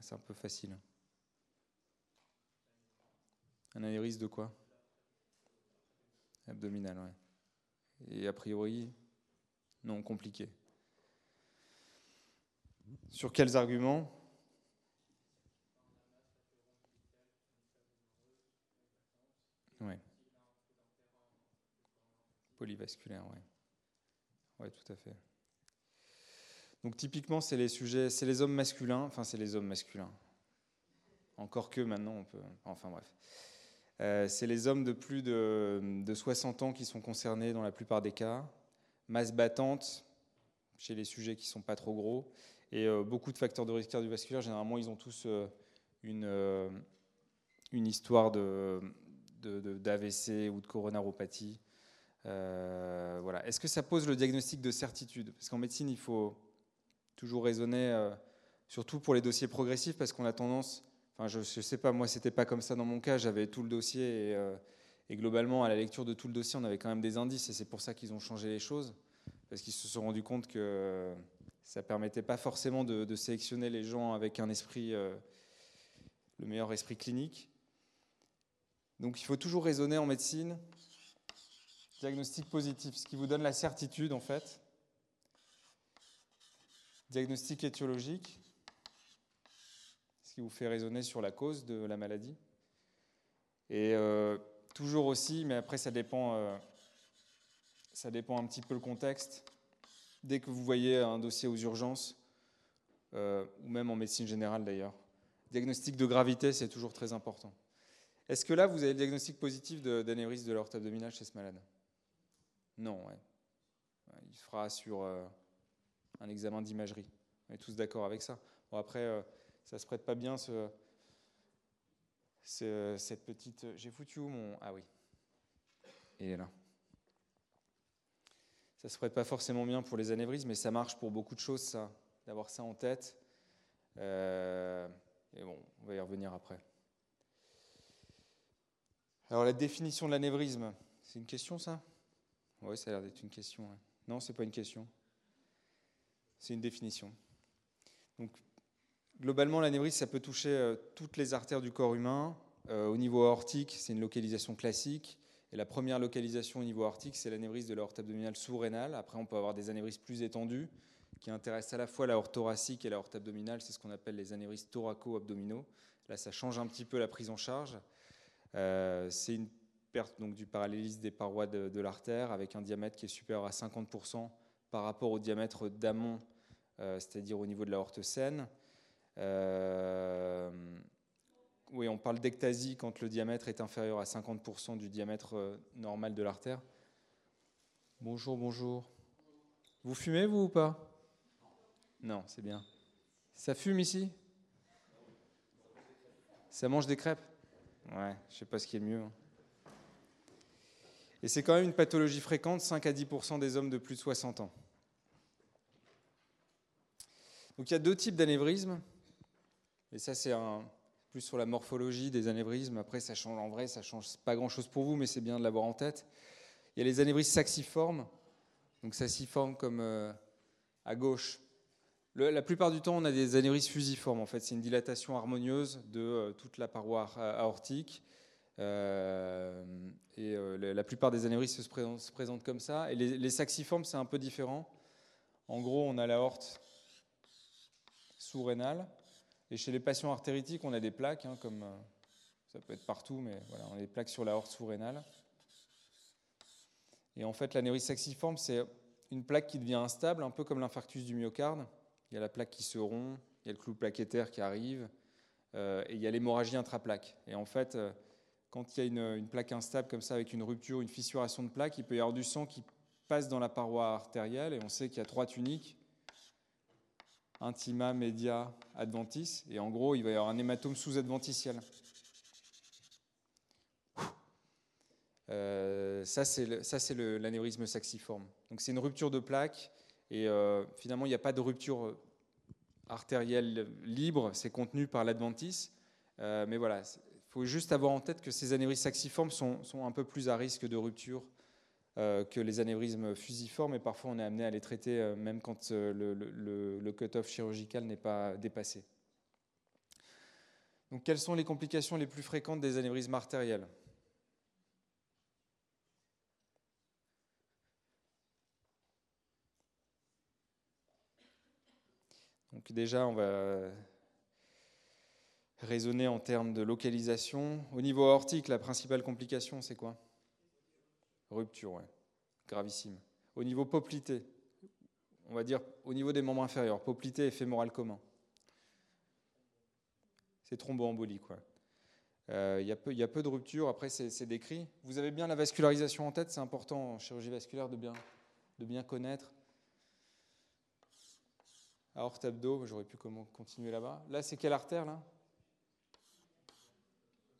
C'est un peu facile. Un anévrisme de quoi? Abdominal, ouais. Et a priori, non, compliqué. Sur quels arguments? Ouais. Polyvasculaire, ouais. Ouais, tout à fait. Donc typiquement, c'est les sujets, c'est les hommes masculins, enfin c'est les hommes masculins. Encore que maintenant, on peut. Enfin bref. Euh, c'est les hommes de plus de, de, 60 ans qui sont concernés dans la plupart des cas. Masse battante chez les sujets qui ne sont pas trop gros. Et euh, beaucoup de facteurs de risque cardiovasculaire, généralement, ils ont tous euh, une, histoire d'AVC ou de coronaropathie. Voilà. Est-ce que ça pose le diagnostic de certitude? Parce qu'en médecine, il faut toujours raisonner, surtout pour les dossiers progressifs, parce qu'on a tendance Je ne sais pas, moi, c'était pas comme ça dans mon cas. J'avais tout le dossier et, euh, et, globalement, à la lecture de tout le dossier, on avait quand même des indices et c'est pour ça qu'ils ont changé les choses parce qu'ils se sont rendus compte que ça permettait pas forcément de, sélectionner les gens avec un esprit, euh, le meilleur esprit clinique. Donc, il faut toujours raisonner en médecine. Diagnostic positif, ce qui vous donne la certitude en fait. Diagnostic étiologique qui vous fait raisonner sur la cause de la maladie. Et euh, toujours aussi, mais après ça dépend, euh, ça dépend un petit peu le contexte. Dès que vous voyez un dossier aux urgences, euh, ou même en médecine générale d'ailleurs, diagnostic de gravité, c'est toujours très important. Est-ce que là, vous avez le diagnostic positif d'anévrisme de, de abdominale chez ce malade? Non, ouais. Il fera sur un examen d'imagerie. On est tous d'accord avec ça. Bon, après, ça se prête pas bien ce, ce cette petite. J'ai foutu où mon. Ah oui. Il est là. Ça se prête pas forcément bien pour les anévrismes, mais ça marche pour beaucoup de choses, ça, d'avoir ça en tête. Euh, et bon, on va y revenir après. Alors la définition de l'anévrisme, c'est une question ça? Oui, ça a l'air d'être une question. Ouais. Non, c'est pas une question. C'est une définition. Donc Globalement, l'anévrisme, ça peut toucher euh, toutes les artères du corps humain. Euh, au niveau aortique, c'est une localisation classique. Et la première localisation au niveau aortique, c'est l'anévrisme de l'aorte abdominale sous-rénale. Après, on peut avoir des anévrismes plus étendus qui intéressent à la fois l'aorte thoracique et l'aorte abdominale. C'est ce qu'on appelle les anévrismes thoraco-abdominaux. Là, ça change un petit peu la prise en charge. Euh, c'est une perte donc, du parallélisme des parois de, l'artère avec un diamètre qui est supérieur à 50% par rapport au diamètre d'amont, c'est-à-dire au niveau de l'aorte saine. Euh, oui, on parle d'ectasie quand le diamètre est inférieur à 50% du diamètre euh, normal de l'artère. Bonjour, bonjour. Vous fumez, vous ou pas? Non, c'est bien. Ça fume ici? Ça mange des crêpes? Ouais, je sais pas ce qui est mieux. Hein. Et c'est quand même une pathologie fréquente, 5 à 10% des hommes de plus de 60 ans. Donc il y a deux types d'anévrismes. Et ça, c'est plus sur la morphologie des anévrismes. Après, ça change en vrai, ça change pas grand-chose pour vous, mais c'est bien de l'avoir en tête. Il y a les anévrismes saxiformes. Donc saxiformes comme euh, à gauche. la plupart du temps, on a des anévrismes fusiformes. En fait, c'est une dilatation harmonieuse de euh, toute la paroi aortique. Euh, et la plupart des anévrismes se présentent, se présentent comme ça. Et les, les saxiformes, c'est un peu différent. En gros, on a l'aorte sous-rénale et chez les patients artéritiques, on a des plaques, hein, comme euh, ça peut être partout, mais on a des plaques sur la horte sous-rénale. Et en fait, l'anévrisme saxiforme, c'est une plaque qui devient instable, un peu comme l'infarctus du myocarde. Il y a la plaque qui se rompt, il y a le clou plaquettaire qui arrive, euh, et il y a l'hémorragie intraplaque. Et en fait, euh, quand il y a une, une, plaque instable comme ça, avec une rupture, une fissuration de plaque, il peut y avoir du sang qui passe dans la paroi artérielle, et on sait qu'il y a trois tuniques intima, média, adventis. Et en gros, il va y avoir un hématome sous-adventiciel. Euh, ça, c'est l'anévrisme saxiforme. Donc, c'est une rupture de plaque. Et euh, finalement, il n'y a pas de rupture euh, artérielle libre. C'est contenu par l'adventis. mais voilà, il faut juste avoir en tête que ces anévrismes saxiformes sont, un peu plus à risque de rupture euh, que les anévrismes fusiformes, et parfois on est amené à les traiter euh, même quand euh, le, le, le cut-off chirurgical n'est pas dépassé. Donc, quelles sont les complications les plus fréquentes des anévrismes artériels? Donc déjà, on va raisonner en termes de localisation. Au niveau aortique, la principale complication, c'est quoi? Rupture, ouais. Gravissime. Au niveau poplité, on va dire au niveau des membres inférieurs, poplité et fémoral commun. C'est thromboembolique, quoi. Euh, il y, y, a peu de rupture, après c'est décrit. Vous avez bien la vascularisation en tête, c'est important en chirurgie vasculaire de bien, connaître. Aorte abdo, j'aurais pu comment continuer là-bas. Là, c'est quelle artère là?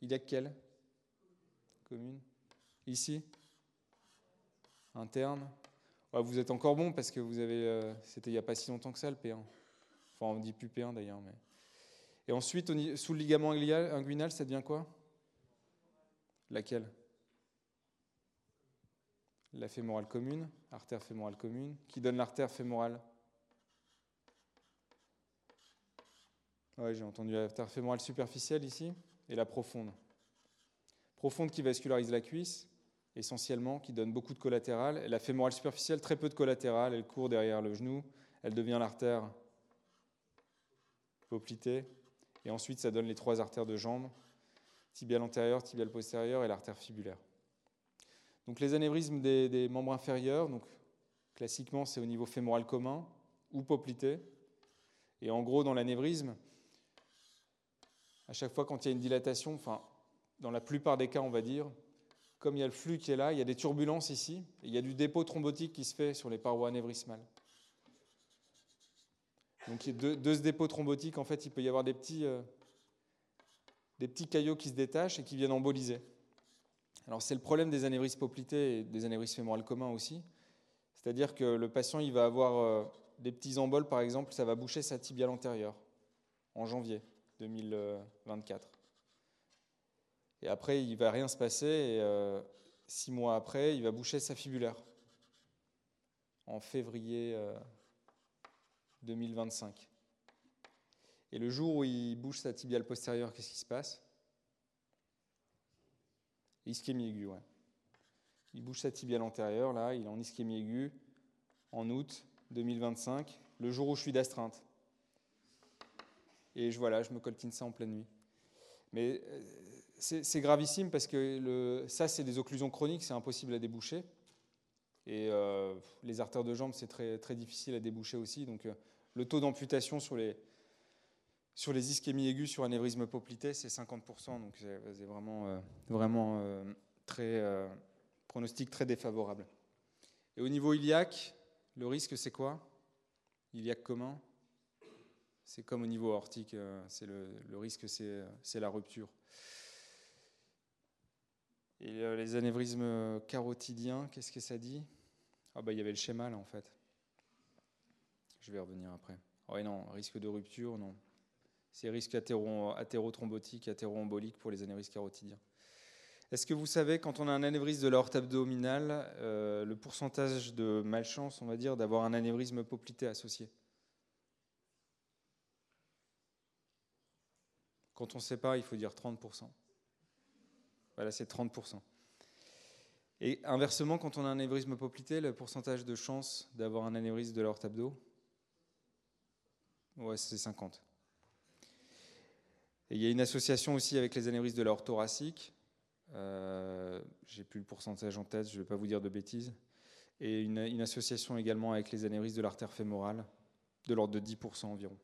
Il y a quelle Commune? Ici? Interne. vous êtes encore bon parce que vous avez. Euh, c'était il n'y a pas si longtemps que ça le P1. Enfin, on dit plus P1 d'ailleurs. Mais... Et ensuite, sous le ligament inguinal, ça devient quoi? Laquelle? La fémorale commune, artère fémorale commune, qui donne l'artère fémorale? Ouais, j'ai entendu l'artère fémorale superficielle ici, et la profonde. Profonde qui vascularise la cuisse, essentiellement, qui donne beaucoup de collatéral. La fémorale superficielle, très peu de collatéral, elle court derrière le genou, elle devient l'artère poplitée, et ensuite ça donne les trois artères de jambe, tibiale antérieure, tibiale postérieure et l'artère fibulaire. Donc les anévrismes des, membres inférieurs, donc classiquement c'est au niveau fémoral commun ou poplité, et en gros dans l'anévrisme, à chaque fois quand il y a une dilatation, enfin dans la plupart des cas on va dire, comme il y a le flux qui est là, il y a des turbulences ici, et il y a du dépôt thrombotique qui se fait sur les parois anévrismales. Donc de, ce dépôt thrombotique, en fait, il peut y avoir des petits, euh, des petits caillots qui se détachent et qui viennent emboliser. Alors c'est le problème des anévrismes poplités et des anévrismes fémorales communs aussi. C'est-à-dire que le patient, il va avoir euh, des petits emboles, par exemple, ça va boucher sa tibiale antérieure en janvier 2024. Et après, il va rien se passer. Et euh, six mois après, il va boucher sa fibulaire. En février 2025. Euh, et le jour où il bouge sa tibiale postérieure, qu'est-ce qui se passe? Ischémie aiguë, ouais. Il bouge sa tibiale antérieure, là, il est en ischémie aiguë, en août 2025, le jour où je suis d'astreinte. Et je, voilà, je me coltine ça en pleine nuit. Mais euh, c'est gravissime parce que ça, c'est des occlusions chroniques, c'est impossible à déboucher. Et euh, les artères de jambes, c'est très, difficile à déboucher aussi. Donc euh, le taux d'amputation sur les, sur les ischémies aiguës sur anévrisme poplité, c'est 50%. Donc c'est vraiment, vraiment très, pronostic très défavorable. Et au niveau iliaque, le risque, c'est quoi? Iliaque commun? C'est comme au niveau aortique, c'est le risque, c'est la rupture. Et euh, les anévrismes carotidiens, qu'est-ce que ça dit? Ah bah il y avait le schéma là en fait. Je vais revenir après. Oh, non, risque de rupture, non. C'est risque athéro athérothrombotique, athéroembolique pour les anévrismes carotidiens. Est-ce que vous savez, quand on a un anévrisme de l'aorte abdominale, euh, le pourcentage de malchance, on va dire, d'avoir un anévrisme poplité associé? Quand on ne sait pas, il faut dire 30%. Voilà, c'est 30%. Et inversement, quand on a un anévrisme poplité, le pourcentage de chance d'avoir un anévrisme de l'aorte abdo Ouais, c'est 50. Et il y a une association aussi avec les anévrismes de l'aorte thoracique. Euh, J'ai plus le pourcentage en tête, je ne vais pas vous dire de bêtises. Et une, une association également avec les anévrismes de l'artère fémorale, de l'ordre de 10% environ.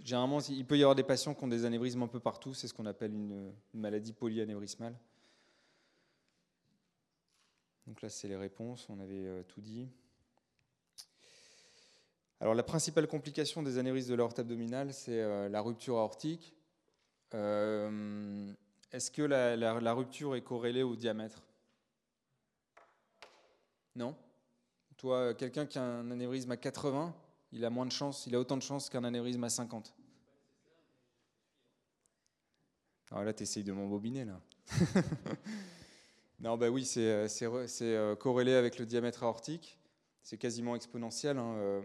Généralement, il peut y avoir des patients qui ont des anévrismes un peu partout, c'est ce qu'on appelle une, maladie polyanévrismale. Donc là, c'est les réponses, on avait euh, tout dit. Alors la principale complication des anévrismes de l'aorte abdominale, c'est euh, la rupture aortique. Euh, est-ce que la, la, rupture est corrélée au diamètre? Non? Toi, quelqu'un qui a un anévrisme à 80, il a moins de chance, il a autant de chances qu'un anévrisme à 50. Alors là, tu essayes de m'embobiner, là. non, bah oui, c'est euh, euh, corrélé avec le diamètre aortique. C'est quasiment exponentiel. Hein, euh,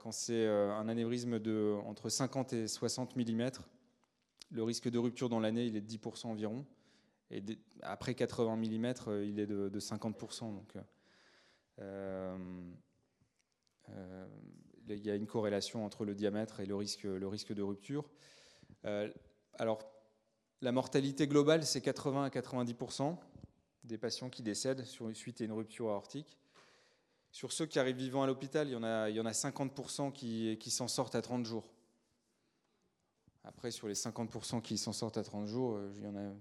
quand c'est un anévrisme de entre 50 et 60 mm, le risque de rupture dans l'année, il est de 10% environ. Et après 80 mm, il est de, 50%. Donc, il y a une corrélation entre le diamètre et le risque, de rupture. Euh, alors, la mortalité globale, c'est 80 à 90% des patients qui décèdent suite à une rupture aortique. Sur ceux qui arrivent vivants à l'hôpital, il, y en a, il y en a 50% qui, qui s'en sortent à 30 jours. Après, sur les 50% qui s'en sortent à 30 jours, euh, il y en a,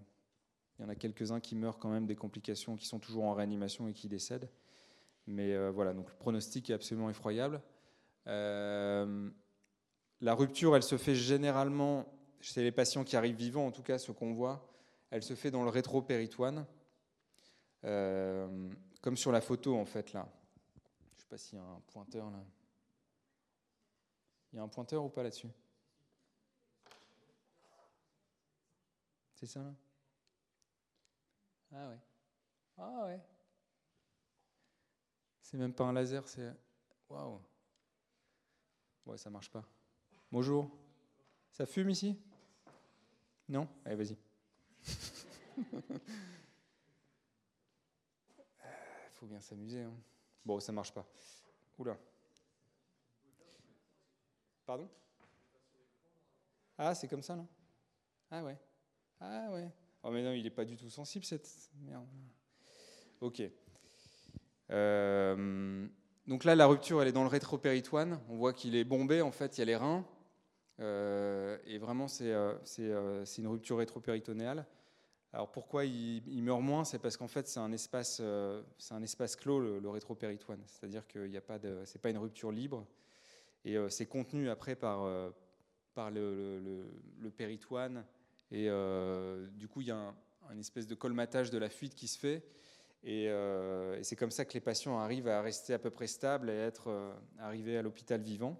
il y en a quelques-uns qui meurent quand même des complications, qui sont toujours en réanimation et qui décèdent. Mais euh, voilà, donc le pronostic est absolument effroyable. Euh, la rupture, elle se fait généralement chez les patients qui arrivent vivants, en tout cas ce qu'on voit, elle se fait dans le rétro-péritoine, euh, comme sur la photo en fait là. Je ne sais pas s'il y a un pointeur là. Il y a un pointeur ou pas là-dessus? C'est ça là? Ah ouais. Ah ouais. C'est même pas un laser, c'est. Waouh! Ouais, ça marche pas. Bonjour. Ça fume ici? Non? Allez, vas-y. Faut bien s'amuser. Hein. Bon, ça marche pas. Oula. Pardon? Ah, c'est comme ça, non? Ah ouais. Ah ouais. Oh mais non, il n'est pas du tout sensible, cette merde. Ok. Euh, donc là, la rupture, elle est dans le rétropéritoine. On voit qu'il est bombé, en fait, il y a les reins. Euh, et vraiment, euh, euh, c'est une rupture rétropéritonéale. Alors pourquoi il, meurt moins? C'est parce qu'en fait, c'est un, espace, un espace clos, le, rétropéritoine. C'est-à-dire que ce n'est pas une rupture libre. Et c'est contenu après par, le, le, péritoine. Et du coup, il y a un espèce de colmatage de la fuite qui se fait. Euh, et, c'est comme ça que les patients arrivent à rester à peu près stables et à être euh, arrivés à l'hôpital vivant.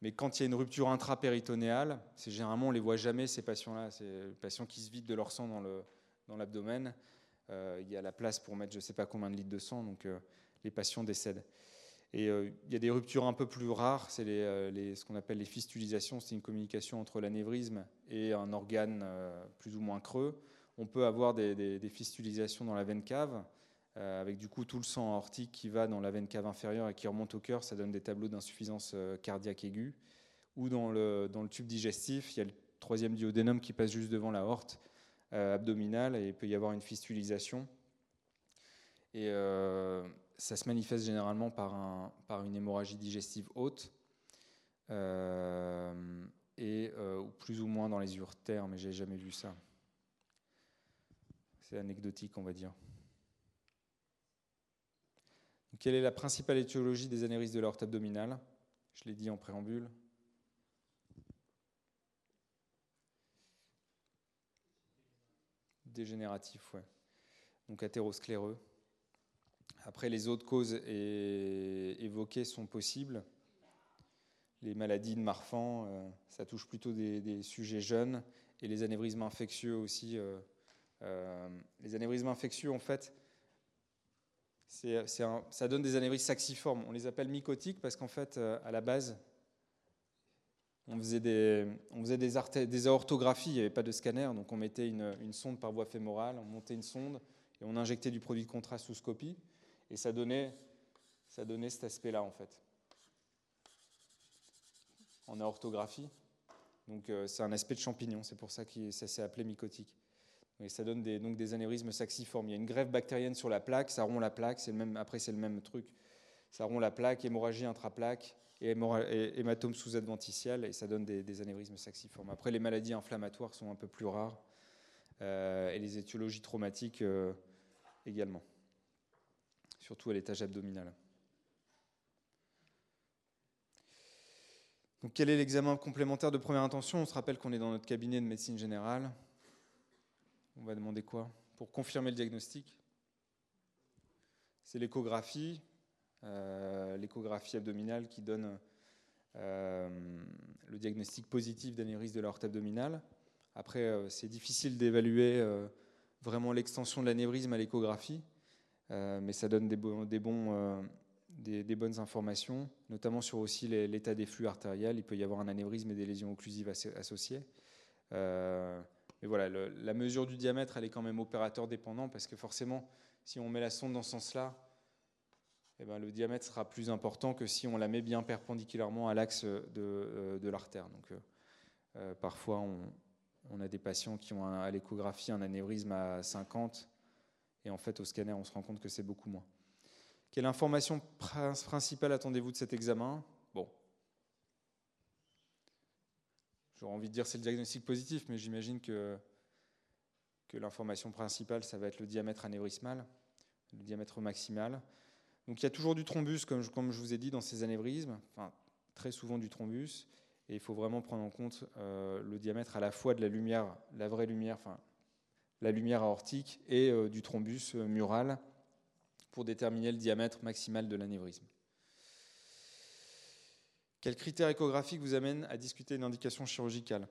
Mais quand il y a une rupture intrapéritonéale, c'est généralement on les voit jamais ces patients-là. C'est les patients qui se vident de leur sang dans, le, dans l'abdomen. Euh, il y a la place pour mettre je ne sais pas combien de litres de sang, donc les patients décèdent. Et il y a des ruptures un peu plus rares, c'est ce qu'on appelle les fistulisations, c'est une communication entre l'anévrisme et un organe plus ou moins creux on peut avoir des, fistulisations dans la veine cave, avec du coup tout le sang aortique qui va dans la veine cave inférieure et qui remonte au cœur, ça donne des tableaux d'insuffisance cardiaque aiguë. Ou dans le, tube digestif, il y a le troisième duodénum qui passe juste devant la horte abdominale et il peut y avoir une fistulisation. Et ça se manifeste généralement par, un, par une hémorragie digestive haute, euh, et euh, plus ou moins dans les urtères, mais j'ai jamais vu ça. C'est anecdotique, on va dire. quelle est la principale étiologie des anérismes de l'aorte abdominale? Je l'ai dit en préambule. Dégénératif, ouais. Donc athéroscléreux. Après, les autres causes évoquées sont possibles. Les maladies de Marfan, euh, ça touche plutôt des, sujets jeunes. Et les anévrismes infectieux aussi. Euh, les anévrismes infectieux, en fait, ça donne des anévrismes saxiformes. On les appelle mycotiques parce qu'en fait, à la base, on faisait des, on des, aortographies, il n'y avait pas de scanner, donc on mettait une, sonde par voie fémorale, on montait une sonde et on injectait du produit de contraste sous scopie. Et ça donnait, ça donnait cet aspect-là, en fait, en orthographie. Donc euh, c'est un aspect de champignon, c'est pour ça que ça s'est appelé mycotique. Et ça donne des, donc des anévrismes saxiformes. Il y a une grève bactérienne sur la plaque, ça rompt la plaque, le même, après c'est le même truc. Ça rompt la plaque, hémorragie intraplaque et hématome sous-adventicial, et ça donne des, anévrismes saxiformes. Après, les maladies inflammatoires sont un peu plus rares, euh, et les étiologies traumatiques euh, également surtout à l'étage abdominal. Donc, quel est l'examen complémentaire de première intention? On se rappelle qu'on est dans notre cabinet de médecine générale. On va demander quoi Pour confirmer le diagnostic? C'est l'échographie, euh, l'échographie abdominale qui donne euh, le diagnostic positif d'anévrisme de l'aorte abdominale. Après, euh, c'est difficile d'évaluer vraiment l'extension de l'anévrisme à l'échographie. Mais ça donne des, bonnes informations, notamment sur aussi l'état des flux artériels. Il peut y avoir un anévrisme et des lésions occlusives associées. Mais voilà, la mesure du diamètre, elle est quand même opérateur dépendant parce que forcément, si on met la sonde dans ce sens-là, eh ben, le diamètre sera plus important que si on la met bien perpendiculairement à l'axe de, de l'artère. Donc, parfois, on, on, a des patients qui ont à l'échographie un anévrisme à 50 et en fait, au scanner, on se rend compte que c'est beaucoup moins. Quelle information principale attendez-vous de cet examen? Bon. J'aurais envie de dire c'est le diagnostic positif, mais j'imagine que, que l'information principale, ça va être le diamètre anévrismal, le diamètre maximal. Donc il y a toujours du thrombus, comme je, comme je vous ai dit, dans ces anévrismes, enfin, très souvent du thrombus, et il faut vraiment prendre en compte euh, le diamètre à la fois de la lumière, la vraie lumière, enfin la lumière aortique et euh, du thrombus euh, mural pour déterminer le diamètre maximal de l'anévrisme. Quels critères échographiques vous amènent à discuter d'une indication chirurgicale?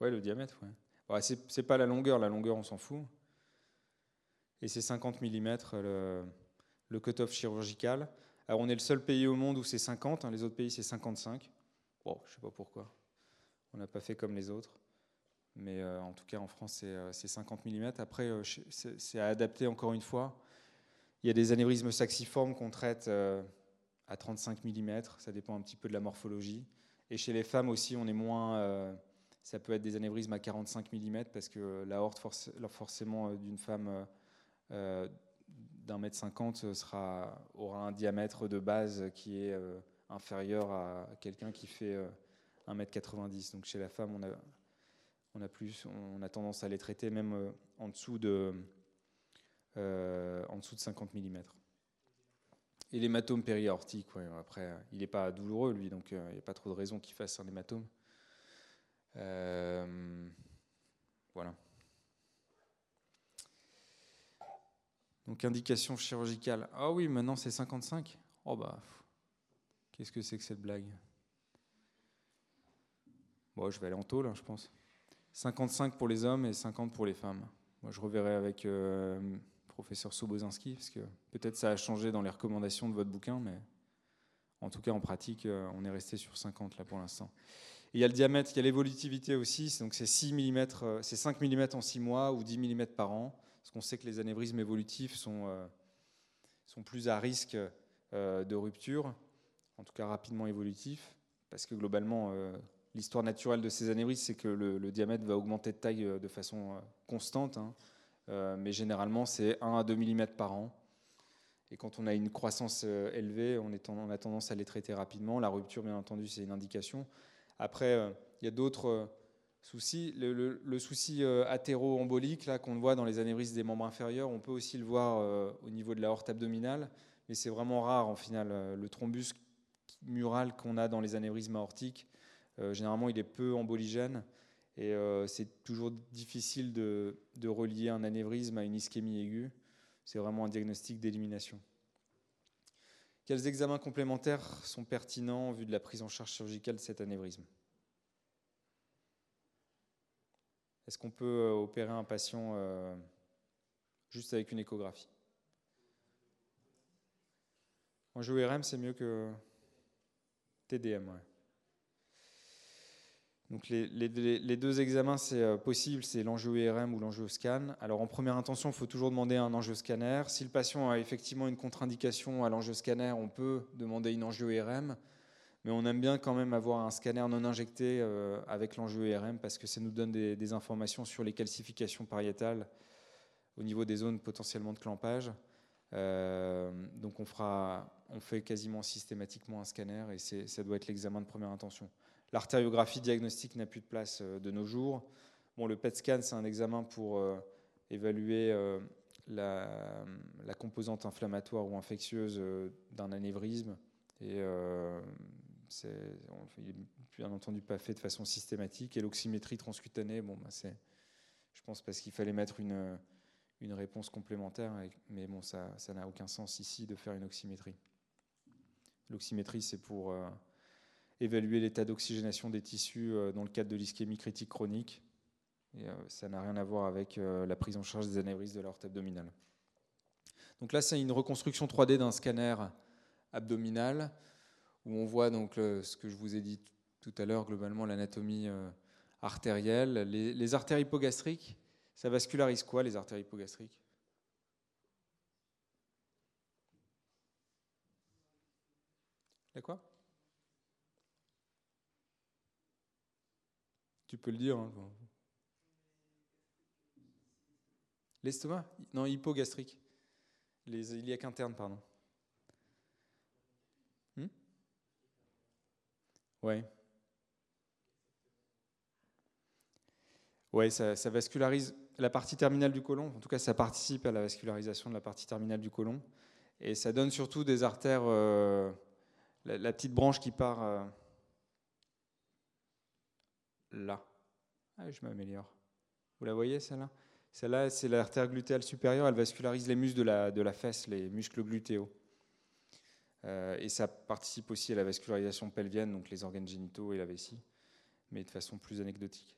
Ouais, le diamètre, ouais. c'est pas la longueur, la longueur on s'en fout et c'est 50 mm le, cut-off chirurgical. Alors on est le seul pays au monde où c'est 50, hein, les autres pays c'est 55. Bon, je sais pas pourquoi. On n'a pas fait comme les autres. Mais euh, en tout cas, en France, c'est 50 euh, mm. Après, euh, c'est à adapter encore une fois. Il y a des anévrismes saxiformes qu'on traite à 35 mm. Ça dépend un petit peu de la morphologie. Et chez les femmes aussi, on est moins. ça peut être des anévrismes à 45 mm parce que l'aorte, forcément, d'une femme d'un mètre cinquante aura un diamètre de base qui est inférieur à quelqu'un qui fait 1 mètre 90. Donc chez la femme, on a, on a, plus, on a tendance à les traiter même en dessous de, en dessous de 50 mm. Et l'hématome périaortique, après, il n'est pas douloureux, lui, donc il n'y a pas trop de raison qu'il fasse un hématome. voilà. Donc indication chirurgicale. Ah oui, maintenant c'est 55. Oh bah, qu'est-ce que c'est que cette blague? Bon, je vais aller en taux là, je pense. 55 pour les hommes et 50 pour les femmes. Moi, je reverrai avec euh, professeur Sobozinski, parce que peut-être ça a changé dans les recommandations de votre bouquin, mais en tout cas en pratique, on est resté sur 50 là pour l'instant. Il y a le diamètre, il y a l'évolutivité aussi, donc c'est 6 mm, c'est 5 mm en 6 mois ou 10 mm par an, parce qu'on sait que les anévrismes évolutifs sont, sont plus à risque de rupture, en tout cas rapidement évolutifs, parce que globalement, l'histoire naturelle de ces anévrismes, c'est que le, diamètre va augmenter de taille de façon constante, hein. mais généralement c'est 1 à 2 mm par an. Et quand on a une croissance élevée, on, a tendance à les traiter rapidement. La rupture, bien entendu, c'est une indication. Après, euh, il y a d'autres euh, soucis. Le, souci euh, athéro-embolique, là, qu'on voit dans les anévrismes des membres inférieurs, on peut aussi le voir au niveau de la horte abdominale, mais c'est vraiment rare en final. Le thrombus mural qu'on a dans les anévrismes aortiques, généralement, il est peu emboligène. Et c'est toujours difficile de, relier un anévrisme à une ischémie aiguë. C'est vraiment un diagnostic d'élimination. Quels examens complémentaires sont pertinents en vue de la prise en charge chirurgicale de cet anévrisme? Est-ce qu'on peut euh, opérer un patient euh, juste avec une échographie? En RM, c'est mieux que TDM. Ouais. Donc les, deux examens, c'est euh, possible, c'est l'angio-IRM ou l'angio-scan. Alors en première intention, il faut toujours demander un angio-scanner. Si le patient a effectivement une contre-indication à l'angio-scanner, on peut demander une angio-IRM. Mais on aime bien quand même avoir un scanner non injecté euh, avec l'angio-IRM parce que ça nous donne des, informations sur les calcifications pariétales au niveau des zones potentiellement de clampage. Euh, donc on, fera, on fait quasiment systématiquement un scanner et ça doit être l'examen de première intention. L'artériographie diagnostique n'a plus de place euh, de nos jours. Bon, le PET scan, c'est un examen pour euh, évaluer euh, la, composante inflammatoire ou infectieuse d'un anévrisme. Et c'est bien entendu pas fait de façon systématique. Et l'oxymétrie transcutanée, bon, bah, c'est, je pense parce qu'il fallait mettre une, réponse complémentaire, mais bon, ça, ça n'a aucun sens ici de faire une oxymétrie. L'oxymétrie, c'est pour évaluer l'état d'oxygénation des tissus euh, dans le cadre de l'ischémie critique chronique. Euh, ça n'a rien à voir avec euh, la prise en charge des anévrismes de l'aorte abdominale. Donc là, c'est une reconstruction 3D d'un scanner abdominal où on voit donc ce que je vous ai dit tout à l'heure, globalement l'anatomie artérielle. Les, les, artères hypogastriques, ça vascularise quoi les artères hypogastriques? La quoi? Tu peux le dire. Hein, L'estomac? Non, hypogastrique. Les iliaques internes, pardon. Hmm? Ouais. Ouais, ça, vascularise la partie terminale du côlon. En tout cas, ça participe à la vascularisation de la partie terminale du côlon. Et ça donne surtout des artères, euh, la, petite branche qui part. Euh, là. Ah, je m'améliore. Vous la voyez, celle-là? Celle-là, c'est l'artère glutéale supérieure. Elle vascularise les muscles de la, de fesse, les muscles glutéaux. Euh, et ça participe aussi à la vascularisation pelvienne, donc les organes génitaux et la vessie, mais de façon plus anecdotique.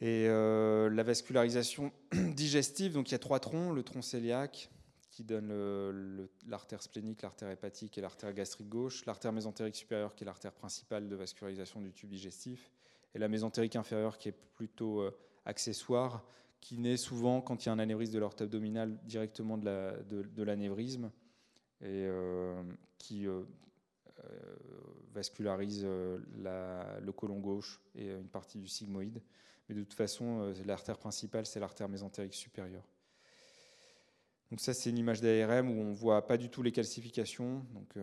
Et euh, la vascularisation digestive, donc il y a trois troncs, le tronc cœliaque qui donne l'artère splénique, l'artère hépatique et l'artère gastrique gauche, l'artère mésentérique supérieure qui est l'artère principale de vascularisation du tube digestif, et la mésentérique inférieure qui est plutôt euh, accessoire, qui naît souvent quand il y a un anévrisme de l'aorte abdominale directement de l'anévrisme et euh, qui euh, vascularise le côlon gauche et une partie du sigmoïde. Mais de toute façon, l'artère principale, c'est l'artère mésentérique supérieure. Donc ça, c'est une image d'ARM où on voit pas du tout les calcifications. Donc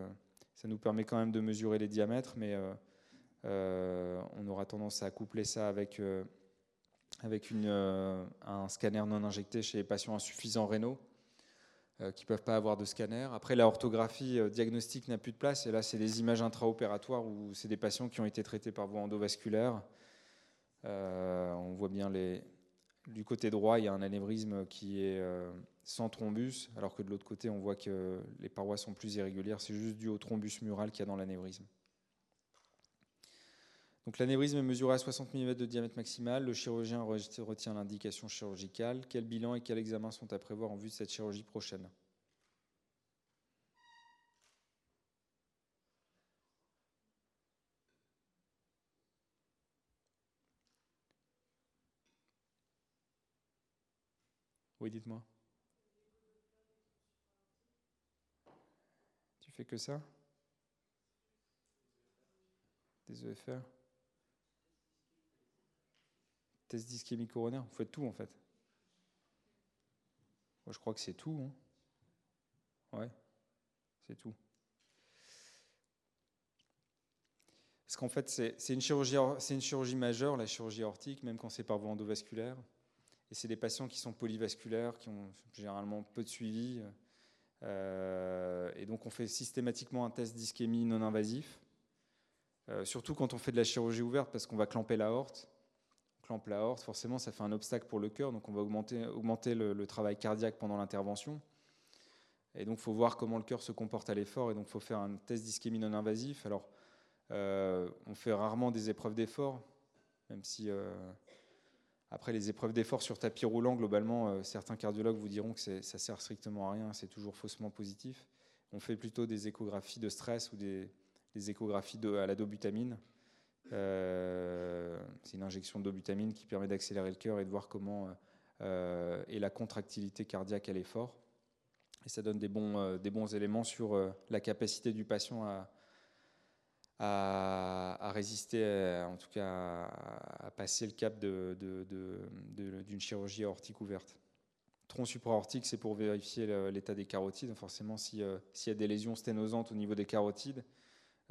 ça nous permet quand même de mesurer les diamètres, mais on aura tendance à coupler ça avec, euh, avec euh, un scanner non injecté chez les patients insuffisants rénaux qui ne peuvent pas avoir de scanner. Après, la orthographie diagnostique n'a plus de place. Et là, c'est des images intraopératoires où c'est des patients qui ont été traités par voie endovasculaire. on voit bien les, du côté droit, il y a un anévrisme qui est sans thrombus, alors que de l'autre côté, on voit que les parois sont plus irrégulières. C'est juste dû au thrombus mural qu'il y a dans l'anévrisme. Donc l'anévrisme est mesuré à 60 mm de diamètre maximal. Le chirurgien retient l'indication chirurgicale. Quel bilan et quel examen sont à prévoir en vue de cette chirurgie prochaine? Oui, dites-moi. Tu fais que ça? Des EFR Test d'ischémie coronaire Vous faites tout en fait. Je crois que c'est tout. Hein. Ouais, c'est tout. Parce qu'en fait, c'est une, chirurgie, une chirurgie majeure, la chirurgie aortique, même quand c'est par voie endovasculaire. Et c'est des patients qui sont polyvasculaires, qui ont généralement peu de suivi. Euh, et donc on fait systématiquement un test d'ischémie non invasif, euh, surtout quand on fait de la chirurgie ouverte parce qu'on va clamper l'aorte. Clampe l'aorte, forcément ça fait un obstacle pour le cœur, donc on va augmenter, augmenter le, travail cardiaque pendant l'intervention. Et donc il faut voir comment le cœur se comporte à l'effort, et donc il faut faire un test d'ischémie non invasif. Alors euh, on fait rarement des épreuves d'effort, même si après, les épreuves d'effort sur tapis roulant, globalement, euh, certains cardiologues vous diront que ça sert strictement à rien, c'est toujours faussement positif. On fait plutôt des échographies de stress ou des, échographies à la dobutamine. Euh, c'est une injection dobutamine qui permet d'accélérer le cœur et de voir comment euh, est la contractilité cardiaque à l'effort. Et ça donne des bons, des bons éléments sur la capacité du patient à, à, résister, euh, en tout cas à, passer le cap d'une de, chirurgie aortique ouverte. Tronc supraortique, c'est pour vérifier l'état des carotides. Forcément, euh, s'il y a des lésions sténosantes au niveau des carotides euh,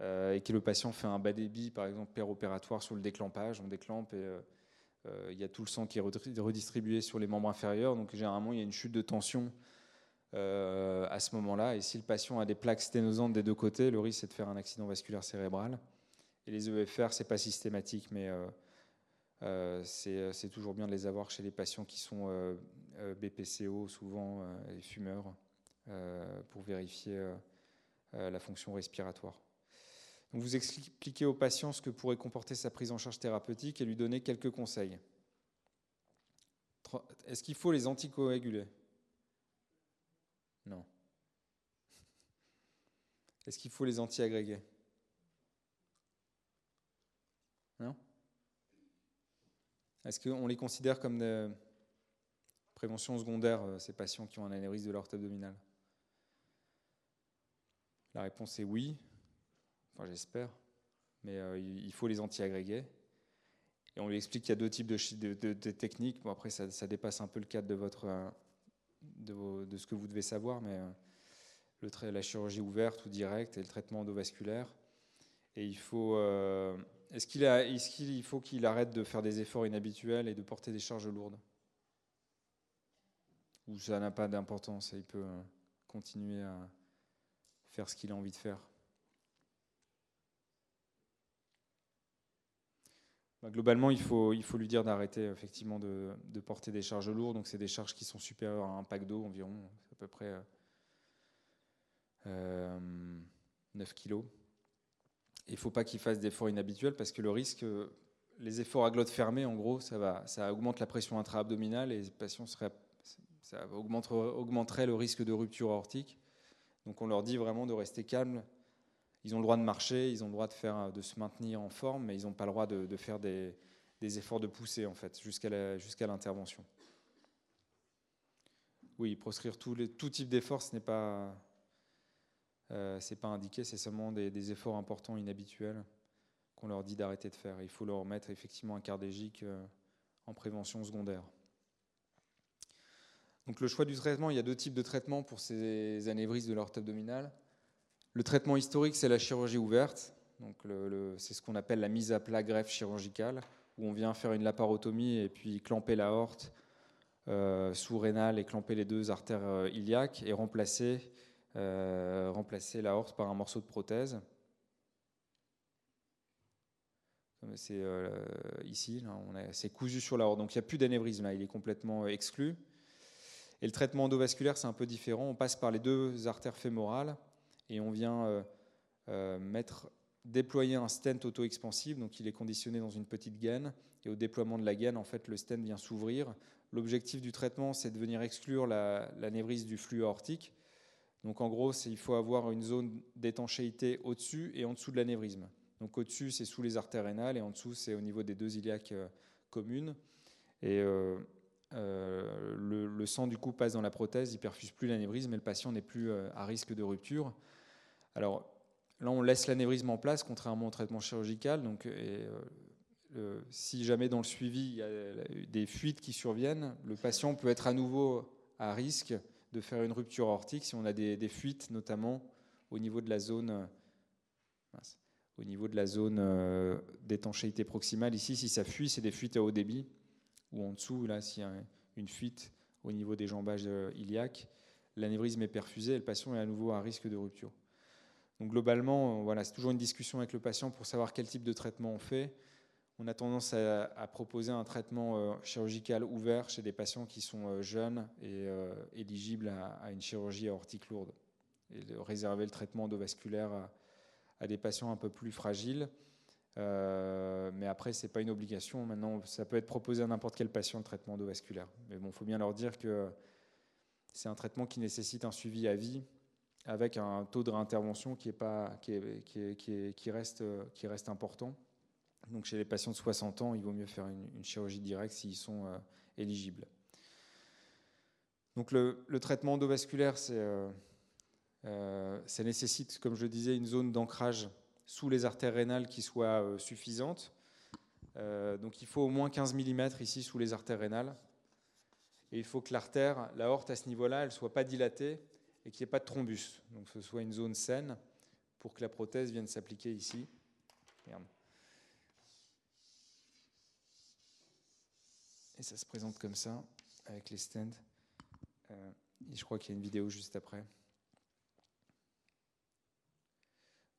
et que le patient fait un bas débit, par exemple péropératoire sur le déclampage, on déclampe et il y a tout le sang qui est redistribué sur les membres inférieurs. Donc généralement, il y a une chute de tension euh, à ce moment-là. Et si le patient a des plaques sténosantes des deux côtés, le risque c'est de faire un accident vasculaire cérébral. Et les EFR, c'est pas systématique, mais euh, euh, c'est toujours bien de les avoir chez les patients qui sont BPCO, souvent, et fumeurs, pour vérifier la fonction respiratoire. Vous expliquez au patient ce que pourrait comporter sa prise en charge thérapeutique et lui donner quelques conseils. Est-ce qu'il faut les anticoaguler? Non. Est-ce qu'il faut les anti-agrégés Non? Est-ce qu'on les considère comme des préventions secondaires, euh, ces patients qui ont un anévrisme de l'aorte abdominale? La réponse est oui, j'espère, mais euh, il faut les anti-agrégés. Et on lui explique qu'il y a deux types de, techniques. Bon, après, ça, dépasse un peu le cadre de votre euh, de, ce que vous devez savoir, mais euh, la chirurgie ouverte ou directe et le traitement endovasculaire. Et il faut, est-ce qu'il faut qu'il arrête de faire des efforts inhabituels et de porter des charges lourdes? Ou ça n'a pas d'importance et il peut continuer à faire ce qu'il a envie de faire? Bah, globalement, il faut, lui dire d'arrêter effectivement de, porter des charges lourdes. Donc, c'est des charges qui sont supérieures à un pack d'eau environ, à peu près 9 euh, kg. Il ne faut pas qu'il fasse d'efforts inhabituels parce que le risque, les efforts à glotte fermée, en gros, ça, augmente la pression intra-abdominale et les patients seraient, ça augmenterait le risque de rupture aortique. Donc, on leur dit vraiment de rester calme ils ont le droit de marcher, ils ont le droit de, se maintenir en forme, mais ils n'ont pas le droit de, faire des, efforts de poussée en fait, jusqu'à l'intervention. Oui, proscrire tout, type d'efforts, ce n'est pas, euh, indiqué, c'est seulement des, efforts importants, inhabituels, qu'on leur dit d'arrêter de faire. Il faut leur mettre effectivement un cardégique euh, en prévention secondaire. Donc le choix du traitement, il y a deux types de traitements pour ces anévrismes de l'aorte abdominale. Le traitement historique, c'est la chirurgie ouverte. Donc c'est ce qu'on appelle la mise à plat greffe chirurgicale, où on vient faire une laparotomie et puis clamper l'aorte euh, sous-rénale et clamper les deux artères euh, iliaques et remplacer, euh, remplacer l'aorte par un morceau de prothèse. C'est ici, c'est cousu sur l'aorte, donc il n'y a plus d'anévrisme là, il est complètement exclu. Et le traitement endovasculaire, c'est un peu différent. On passe par les deux artères fémorales et on vient euh, euh, mettre déployer un stent auto-expansif, donc il est conditionné dans une petite gaine, et au déploiement de la gaine, en fait, le stent vient s'ouvrir. L'objectif du traitement, c'est de venir exclure la, névrise du flux aortique. Donc en gros, il faut avoir une zone d'étanchéité au-dessus et en dessous de l'anévrisme. Donc au-dessus, c'est sous les artères rénales, et en dessous, c'est au niveau des deux iliaques euh, communes. Euh, le, sang, du coup, passe dans la prothèse, il perfuse plus l'anévrisme, et le patient n'est plus à risque de rupture. Alors, Là, on laisse l'anévrisme en place, contrairement au traitement chirurgical. Donc, euh, si jamais dans le suivi, il y a des fuites qui surviennent, le patient peut être à nouveau à risque de faire une rupture aortique si on a des, fuites, notamment au niveau de la zone, au niveau de la zone euh, d'étanchéité proximale. Ici, si ça fuit, c'est des fuites à haut débit, ou en dessous, là, s'il y a une fuite au niveau des jambages euh, iliaques, l'anévrisme est perfusé et le patient est à nouveau à risque de rupture. Donc globalement, voilà, c'est toujours une discussion avec le patient pour savoir quel type de traitement on fait. On a tendance à, proposer un traitement euh, chirurgical ouvert chez des patients qui sont euh, jeunes et euh, éligibles à, une chirurgie aortique lourde. Et de réserver le traitement endovasculaire à, des patients un peu plus fragiles. Mais après, ce n'est pas une obligation. Maintenant, ça peut être proposé à n'importe quel patient le traitement endovasculaire. Mais bon, il faut bien leur dire que c'est un traitement qui nécessite un suivi à vie avec un taux de réintervention qui reste important. Donc chez les patients de 60 ans, il vaut mieux faire une, chirurgie directe s'ils sont euh, éligibles. Donc le, traitement endovasculaire, euh, euh, ça nécessite, comme je le disais, une zone d'ancrage sous les artères rénales qui soit suffisante. donc il faut au moins 15 mm ici sous les artères rénales. Et il faut que l'artère, la horte à ce niveau-là, elle ne soit pas dilatée et qu'il n'y ait pas de thrombus. Donc ce soit une zone saine pour que la prothèse vienne s'appliquer ici. Et ça se présente comme ça, avec les stands. Euh, et je crois qu'il y a une vidéo juste après.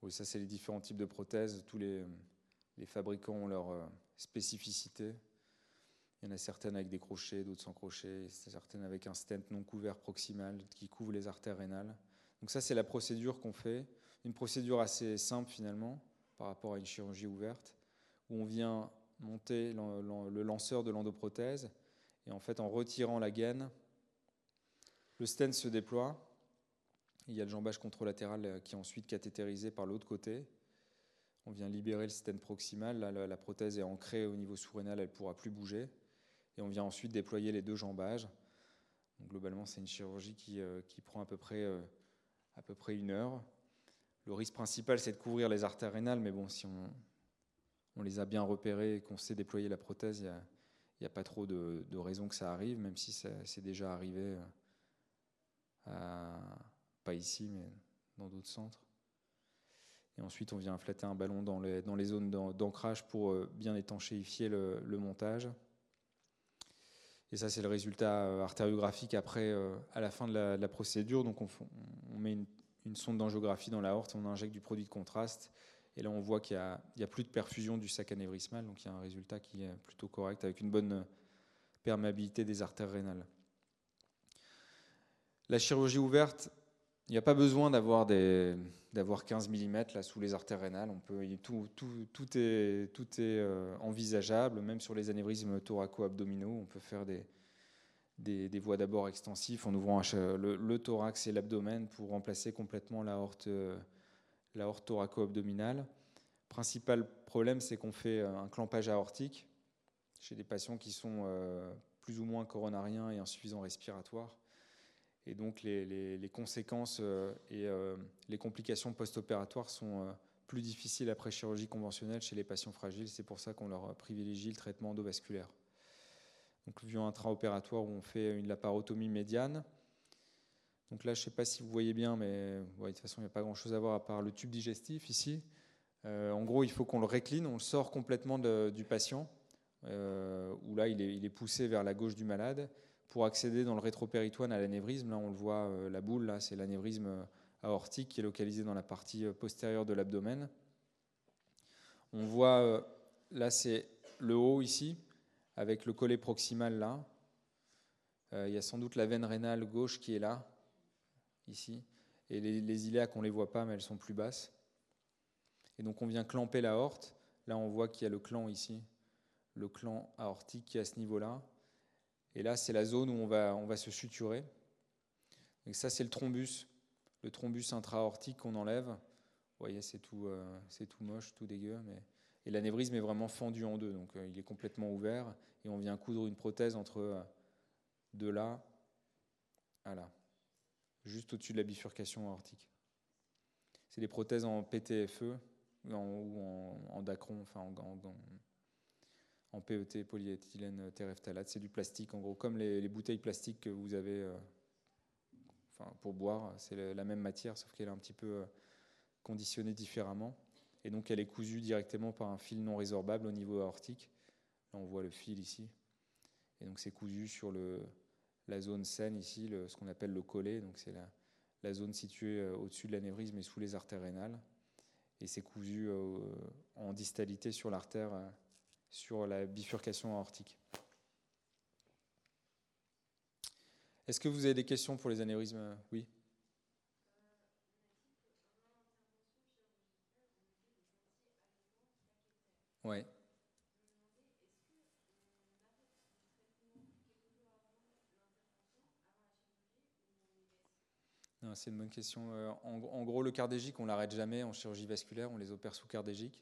Oui, ça c'est les différents types de prothèses. Tous les, fabricants ont leur euh, spécificité. Il y en a certaines avec des crochets, d'autres sans crochets, certaines avec un stent non couvert proximal qui couvre les artères rénales. Donc ça, c'est la procédure qu'on fait. Une procédure assez simple finalement par rapport à une chirurgie ouverte, où on vient monter le lanceur de l'endoprothèse et en fait en retirant la gaine, le stent se déploie. Il y a le jambage controlatéral qui est ensuite cathétérisé par l'autre côté. On vient libérer le stent proximal. la, prothèse est ancrée au niveau sous-rénal, elle ne pourra plus bouger et on vient ensuite déployer les deux jambages. globalement, c'est une chirurgie qui, euh, prend à peu, près, euh, à peu près une heure. Le risque principal, c'est de couvrir les artères rénales, mais bon, si on, les a bien repérées et qu'on sait déployer la prothèse, il n'y a, pas trop de, raisons que ça arrive, même si c'est déjà arrivé, euh, pas ici, mais dans d'autres centres. Et ensuite, on vient flatter un ballon dans les, dans les zones d'ancrage pour bien étanchéifier le montage. Et ça, c'est le résultat euh, artériographique après, euh, à la fin de la, procédure. Donc, on, met une, sonde d'angiographie dans la horte, on injecte du produit de contraste. Et là, on voit qu'il n'y a, plus de perfusion du sac anévrismal. Donc, il y a un résultat qui est plutôt correct avec une bonne perméabilité des artères rénales. La chirurgie ouverte, il n'y a pas besoin d'avoir d'avoir 15 mm là sous les artères rénales. Tout, est, euh, envisageable, même sur les anévrismes thoraco-abdominaux. On peut faire des, voies d'abord extensives en ouvrant le, thorax et l'abdomen pour remplacer complètement la horte, la thoraco-abdominale. Principal problème, c'est qu'on fait un clampage aortique chez des patients qui sont euh, plus ou moins coronariens et insuffisants respiratoires. Et donc les, conséquences euh, et euh, les complications post-opératoires sont euh, plus difficiles après chirurgie conventionnelle chez les patients fragiles. C'est pour ça qu'on leur privilégie le traitement endovasculaire. Donc le intra-opératoire où on fait une laparotomie médiane. Donc là, je ne sais pas si vous voyez bien, mais de toute façon, il n'y a pas grand-chose à voir à part le tube digestif ici. en gros, il faut qu'on le récline, on le sort complètement du patient, où là, il est, poussé vers la gauche du malade pour accéder dans le rétropéritoine à l'anévrisme. Là, on le voit, euh, la boule, là, c'est l'anévrisme euh, aortique qui est localisé dans la partie euh, postérieure de l'abdomen. On voit, là, c'est le haut ici, avec le collet proximal là. il y a sans doute la veine rénale gauche qui est là, ici. Et les, les iliaques, on ne les voit pas, mais elles sont plus basses. Et donc on vient clamper l'aorte. Là, on voit qu'il y a le clan ici, le clan aortique qui est à ce niveau-là. Et là, c'est la zone où on va, on va se suturer. Et ça, c'est le thrombus, le thrombus intra-aortique qu'on enlève. Vous voyez, c'est tout, euh, tout moche, tout dégueu. Mais... Et l'anévrisme est vraiment fendu en deux, donc euh, il est complètement ouvert. Et on vient coudre une prothèse entre euh, de là à là, juste au-dessus de la bifurcation aortique. C'est des prothèses en PTFE ou en, Dacron, enfin en, en, PET, polyéthylène terephthalate. C'est du plastique, en gros, comme les, bouteilles plastiques que vous avez enfin, pour boire. C'est la même matière, sauf qu'elle est un petit peu euh, conditionnée différemment. Et donc elle est cousue directement par un fil non résorbable au niveau aortique. Là, on voit le fil ici. Et donc c'est cousu sur le, la zone saine ici, ce qu'on appelle le collet. Donc c'est la, la, zone située euh, au-dessus de l'anévrisme et sous les artères rénales. Et c'est cousu euh, en distalité sur l'artère, sur la bifurcation aortique. Est-ce que vous avez des questions pour les anévrismes Oui. Oui. C'est une bonne question. Euh, en, gros, le cardégique, on l'arrête jamais en chirurgie vasculaire, on les opère sous cardégique.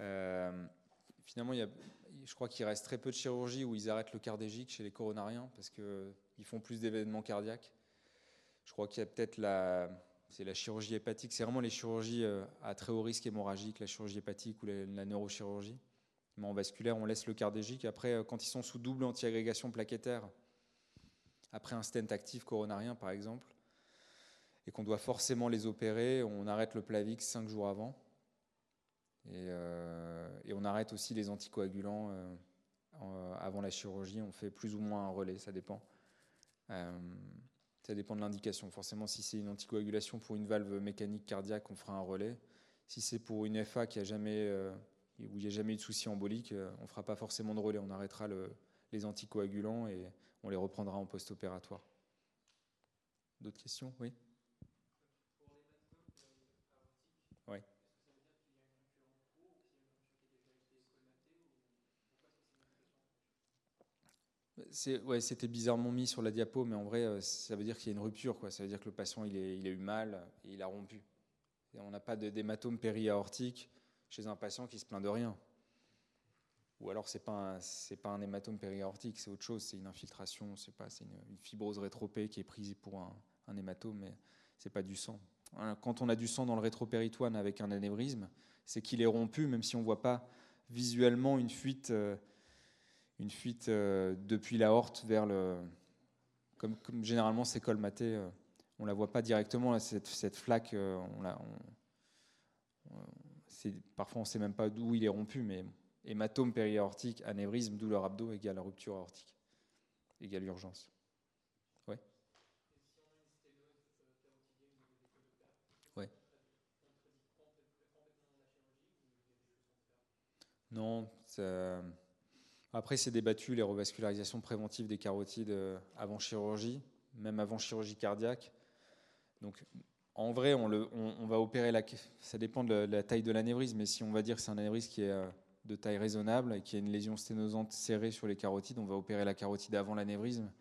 Euh, finalement, je crois qu'il reste très peu de chirurgie où ils arrêtent le cardégique chez les coronariens parce qu'ils font plus d'événements cardiaques. Je crois qu'il y a peut-être la, la chirurgie hépatique, c'est vraiment les chirurgies euh, à très haut risque hémorragique, la chirurgie hépatique ou la, neurochirurgie. Mais en vasculaire, on laisse le cardégique. Après, euh, quand ils sont sous double antiagrégation plaquettaire, après un stent actif coronarien par exemple, et qu'on doit forcément les opérer, on arrête le Plavix cinq jours avant. Euh, et, on arrête aussi les anticoagulants euh, avant la chirurgie. On fait plus ou moins un relais, ça dépend. Euh, ça dépend de l'indication. Forcément, si c'est une anticoagulation pour une valve mécanique cardiaque, on fera un relais. Si c'est pour une FA qui a jamais, où il n'y a jamais eu de souci embolique, on ne fera pas forcément de relais. On arrêtera le, les anticoagulants et on les reprendra en post-opératoire. D'autres questions? Oui? C'était bizarrement mis sur la diapo, mais en vrai, euh, ça veut dire qu'il y a une rupture. Quoi. Ça veut dire que le patient, il, a eu mal et il a rompu. On n'a pas d'hématome périaortique chez un patient qui se plaint de rien. Ou alors, ce n'est pas, un, hématome périaortique, c'est autre chose, c'est une infiltration, c'est une, une, fibrose rétropée qui est prise pour un, hématome, mais c'est pas du sang. Quand on a du sang dans le rétropéritoine avec un anévrisme, c'est qu'il est rompu, même si on ne voit pas visuellement une fuite. Euh, une fuite euh, depuis la horte vers le. Comme, généralement c'est colmaté, euh, on la voit pas directement, cette, flaque, euh, parfois on ne sait même pas d'où il est rompu, mais hématome périaortique, anévrisme, douleur abdo égale rupture aortique, égale urgence. Ouais. Ouais. Non, ça. Après, c'est débattu les revascularisations préventives des carotides euh, avant chirurgie, même avant chirurgie cardiaque. Donc, en vrai, on, va opérer la. Ça dépend de la, taille de l'anévrisme, mais si on va dire que c'est un anévrisme qui est euh, de taille raisonnable et qui a une lésion sténosante serrée sur les carotides, on va opérer la carotide avant l'anévrisme.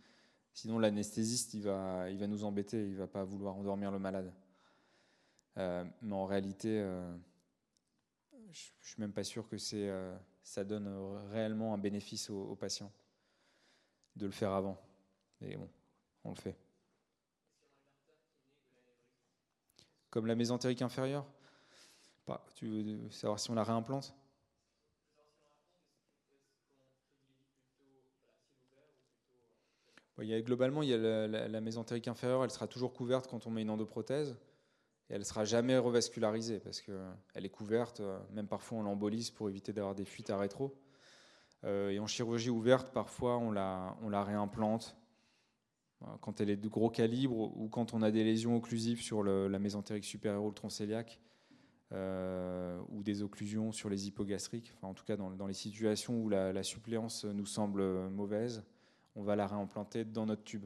Sinon, l'anesthésiste, il va, il va nous embêter, il va pas vouloir endormir le malade. Euh, mais en réalité, je ne suis même pas sûr que c'est ça donne réellement un bénéfice aux, patients de le faire avant. Mais bon, on le fait. Comme la mésentérique inférieure? Tu veux savoir si on la réimplante? Globalement, il y a la, la, mésentérique inférieure, elle sera toujours couverte quand on met une endoprothèse elle ne sera jamais revascularisée parce qu'elle est couverte, euh, même parfois on l'embolise pour éviter d'avoir des fuites à rétro. Euh, et en chirurgie ouverte, parfois on la, réimplante euh, quand elle est de gros calibre ou quand on a des lésions occlusives sur la mésentérique supérieure ou le troncéliaque ou des occlusions sur les hypogastriques. En tout cas, dans, les situations où la, suppléance nous semble mauvaise, on va la réimplanter dans notre tube,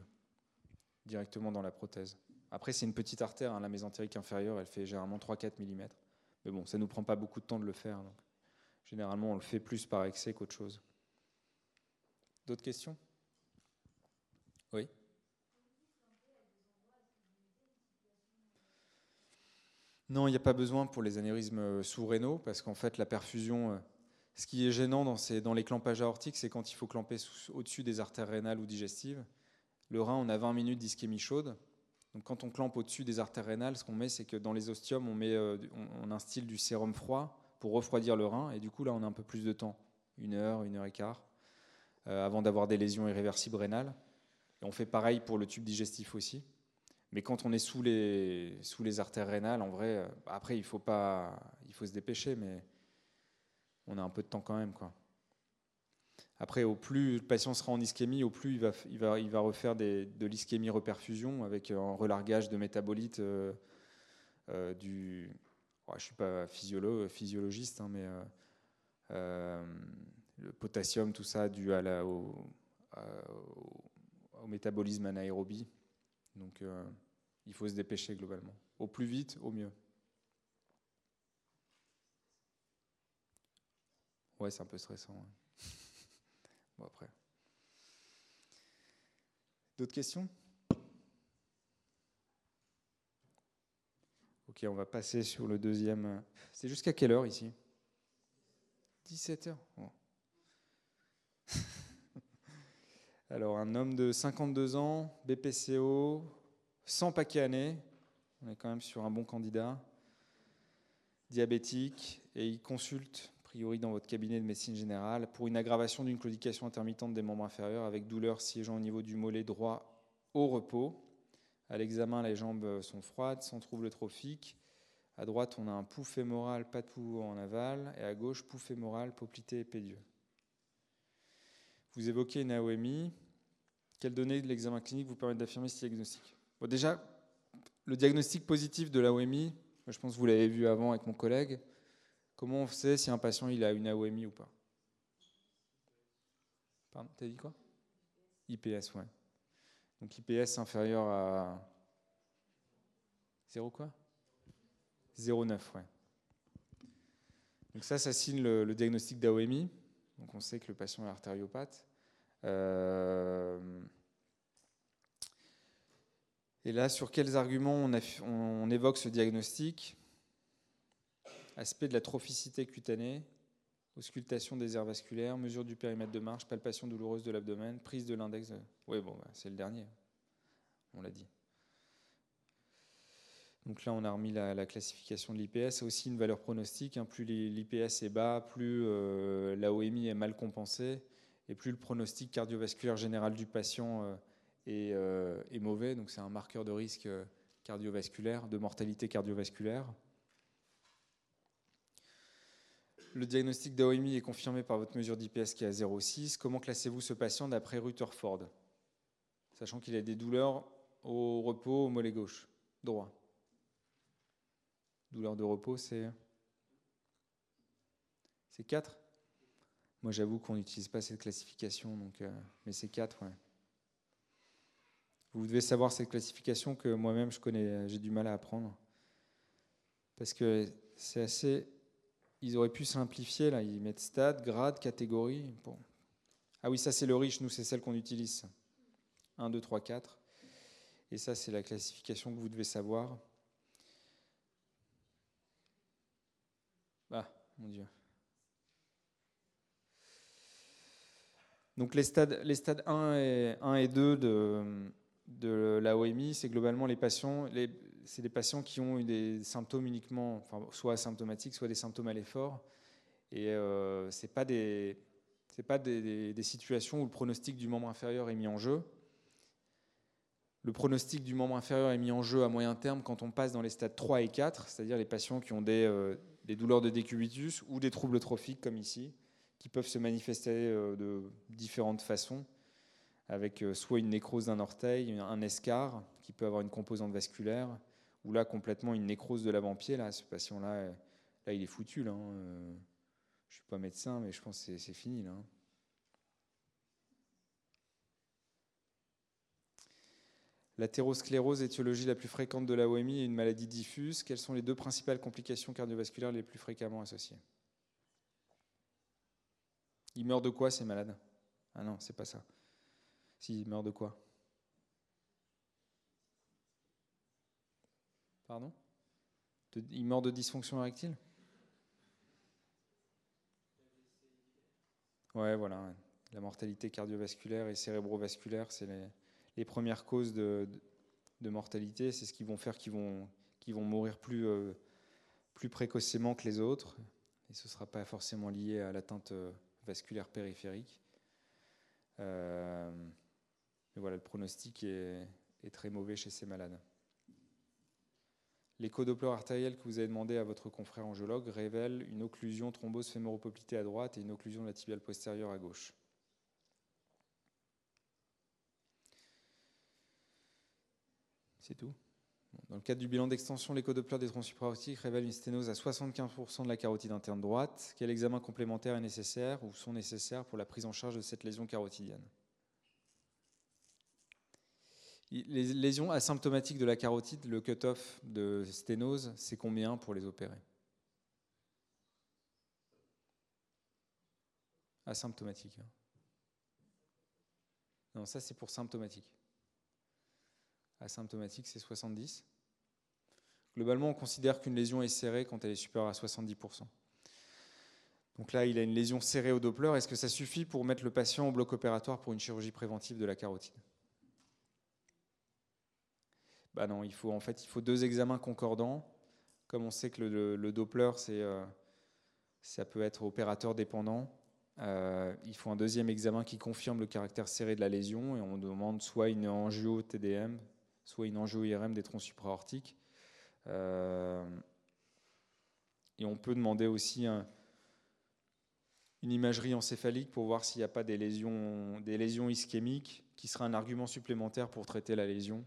directement dans la prothèse. Après, c'est une petite artère, hein, la mésentérique inférieure, elle fait généralement 3-4 mm. Mais bon, ça ne nous prend pas beaucoup de temps de le faire. Donc. Généralement, on le fait plus par excès qu'autre chose. D'autres questions? Oui? Non, il n'y a pas besoin pour les anévrismes euh, sous-rénaux, parce qu'en fait, la perfusion, euh, ce qui est gênant dans, dans les clampages aortiques, c'est quand il faut clamper au-dessus des artères rénales ou digestives. Le rein, on a 20 minutes d'ischémie chaude. Donc quand on clampe au-dessus des artères rénales, ce qu'on met, c'est que dans les ostiums, on, met, euh, on, instille du sérum froid pour refroidir le rein. Et du coup, là, on a un peu plus de temps, une heure, une heure et quart, avant d'avoir des lésions irréversibles rénales. Et on fait pareil pour le tube digestif aussi. Mais quand on est sous les, sous les artères rénales, en vrai, euh, après, il faut, pas, il faut se dépêcher, mais on a un peu de temps quand même. Quoi. Après, au plus le patient sera en ischémie, au plus il va, il va, il va refaire des, de l'ischémie reperfusion avec un relargage de métabolites euh, euh, du. je ne suis pas physiologiste, hein, mais le potassium, tout ça, dû au, au métabolisme anaérobie. Donc euh, il faut se dépêcher globalement. Au plus vite, au mieux. Ouais, c'est un peu stressant. Bon, après. D'autres questions? Ok, on va passer sur le deuxième. C'est jusqu'à quelle heure ici? 17 heures. Alors, un homme de 52 ans, BPCO, sans paquet année, on est quand même sur un bon candidat, diabétique, et il consulte, priori dans votre cabinet de médecine générale, pour une aggravation d'une claudication intermittente des membres inférieurs avec douleur siégeant au niveau du mollet droit au repos. À l'examen, les jambes sont froides, sans trouble trophique. À droite, on a un pouls fémoral, pas de pouls en aval, et à gauche, pouls fémoral, poplité et pédieux. Vous évoquez une AOMI. Quelles données de l'examen clinique vous permettent d'affirmer ce diagnostic? Bon, Déjà, le diagnostic positif de l'AOMI, je pense que vous l'avez vu avant avec mon collègue. Comment on sait si un patient a une AOMI ou pas Pardon, t'as dit quoi IPS, ouais. Donc IPS inférieur à 0 quoi 0,9, ouais. Donc ça, ça signe le, le diagnostic d'AOMI. Donc on sait que le patient est artériopathe. Euh, et là, sur quels arguments on, évoque ce diagnostic? Aspect de la trophicité cutanée, auscultation des aires vasculaires, mesure du périmètre de marche, palpation douloureuse de l'abdomen, prise de l'index. Oui, bon, bah, c'est le dernier. On l'a dit. Donc là, on a remis la, classification de l'IPS. aussi une valeur pronostique. Hein. Plus l'IPS est bas, plus euh, l'AOMI est mal compensée et plus le pronostic cardiovasculaire général du patient euh, euh, est, mauvais. Donc c'est un marqueur de risque euh, cardiovasculaire, de mortalité cardiovasculaire. Le diagnostic d'AOMI est confirmé par votre mesure d'IPS qui est à 0,6. Comment classez-vous ce patient d'après Rutherford? Sachant qu'il a des douleurs au repos au mollet gauche, droit. Douleur de repos, c'est. C'est 4 moi, j'avoue qu'on n'utilise pas cette classification, donc, euh, mais c'est 4, ouais. Vous devez savoir cette classification que moi-même, je connais, j'ai du mal à apprendre. Parce que c'est assez. Ils auraient pu simplifier, là. Ils mettent stade, grade, catégorie. Ah oui, ça, c'est le riche. Nous, c'est celle qu'on utilise. 1, 2, 3, 4. Et ça, c'est la classification que vous devez savoir. Ah, mon Dieu. Donc les stades, les stades 1, et, 1 et 2 de, de la OMI, c'est globalement les patients, c'est des patients qui ont eu des symptômes uniquement, soit asymptomatiques, soit des symptômes à l'effort. Et euh, ce n'est pas, des, pas des, situations où le pronostic du membre inférieur est mis en jeu. Le pronostic du membre inférieur est mis en jeu à moyen terme quand on passe dans les stades 3 et 4, c'est-à-dire les patients qui ont des, euh, des douleurs de décubitus ou des troubles trophiques comme ici qui peuvent se manifester euh, de différentes façons, avec soit une nécrose d'un orteil, un escar qui peut avoir une composante vasculaire, ou là complètement une nécrose de l'avant-pied. Là, ce patient-là, euh, là, il est foutu. Là, ne Je suis pas médecin, mais je pense que c'est fini là. L'athérosclérose, étiologie la plus fréquente de l'AOMI, est une maladie diffuse. Quelles sont les deux principales complications cardiovasculaires les plus fréquemment associées? Il meurt de quoi ces malades? Ah non, c'est pas ça. Si, il meurt de quoi? Pardon? Il meurt de dysfonction érectile? Ouais, voilà. La mortalité cardiovasculaire et cérébrovasculaire, c'est les, premières causes de, mortalité. C'est ce qui vont faire qu'ils vont, mourir plus, euh, plus précocement que les autres. Et ce ne sera pas forcément lié à l'atteinte euh, vasculaire périphérique. Euh, mais voilà, le pronostic est très mauvais chez ces malades. L'écho Doppler artériel que vous avez demandé à votre confrère angiologue révèle une occlusion thrombose fémoropoplitée à droite et une occlusion de la tibiale postérieure à gauche. C'est tout. Dans le cadre du bilan d'extension, l'écho Doppler des troncs supraortiques révèle une sténose à 75% de la carotide interne droite. Quel examen complémentaire est nécessaire ou sont nécessaires pour la prise en charge de cette lésion carotidienne? Les lésions asymptomatiques de la carotide, le cut-off de sténose, c'est combien pour les opérer? Asymptomatique. Hein. Non, ça c'est pour symptomatique. Asymptomatique, c'est 70. Globalement, on considère qu'une lésion est serrée quand elle est supérieure à 70%. Donc là, il a une lésion serrée au Doppler. Est-ce que ça suffit pour mettre le patient au bloc opératoire pour une chirurgie préventive de la carotide? Bah non, il faut en fait il faut deux examens concordants. Comme on sait que le, Doppler, euh, ça peut être opérateur dépendant. Euh, il faut un deuxième examen qui confirme le caractère serré de la lésion et on demande soit une angio-TDM, soit une angio-IRM des troncs supraortiques. Euh, et on peut demander aussi une imagerie encéphalique pour voir s'il n'y a pas des lésions, des lésions ischémiques, qui sera un argument supplémentaire pour traiter la lésion.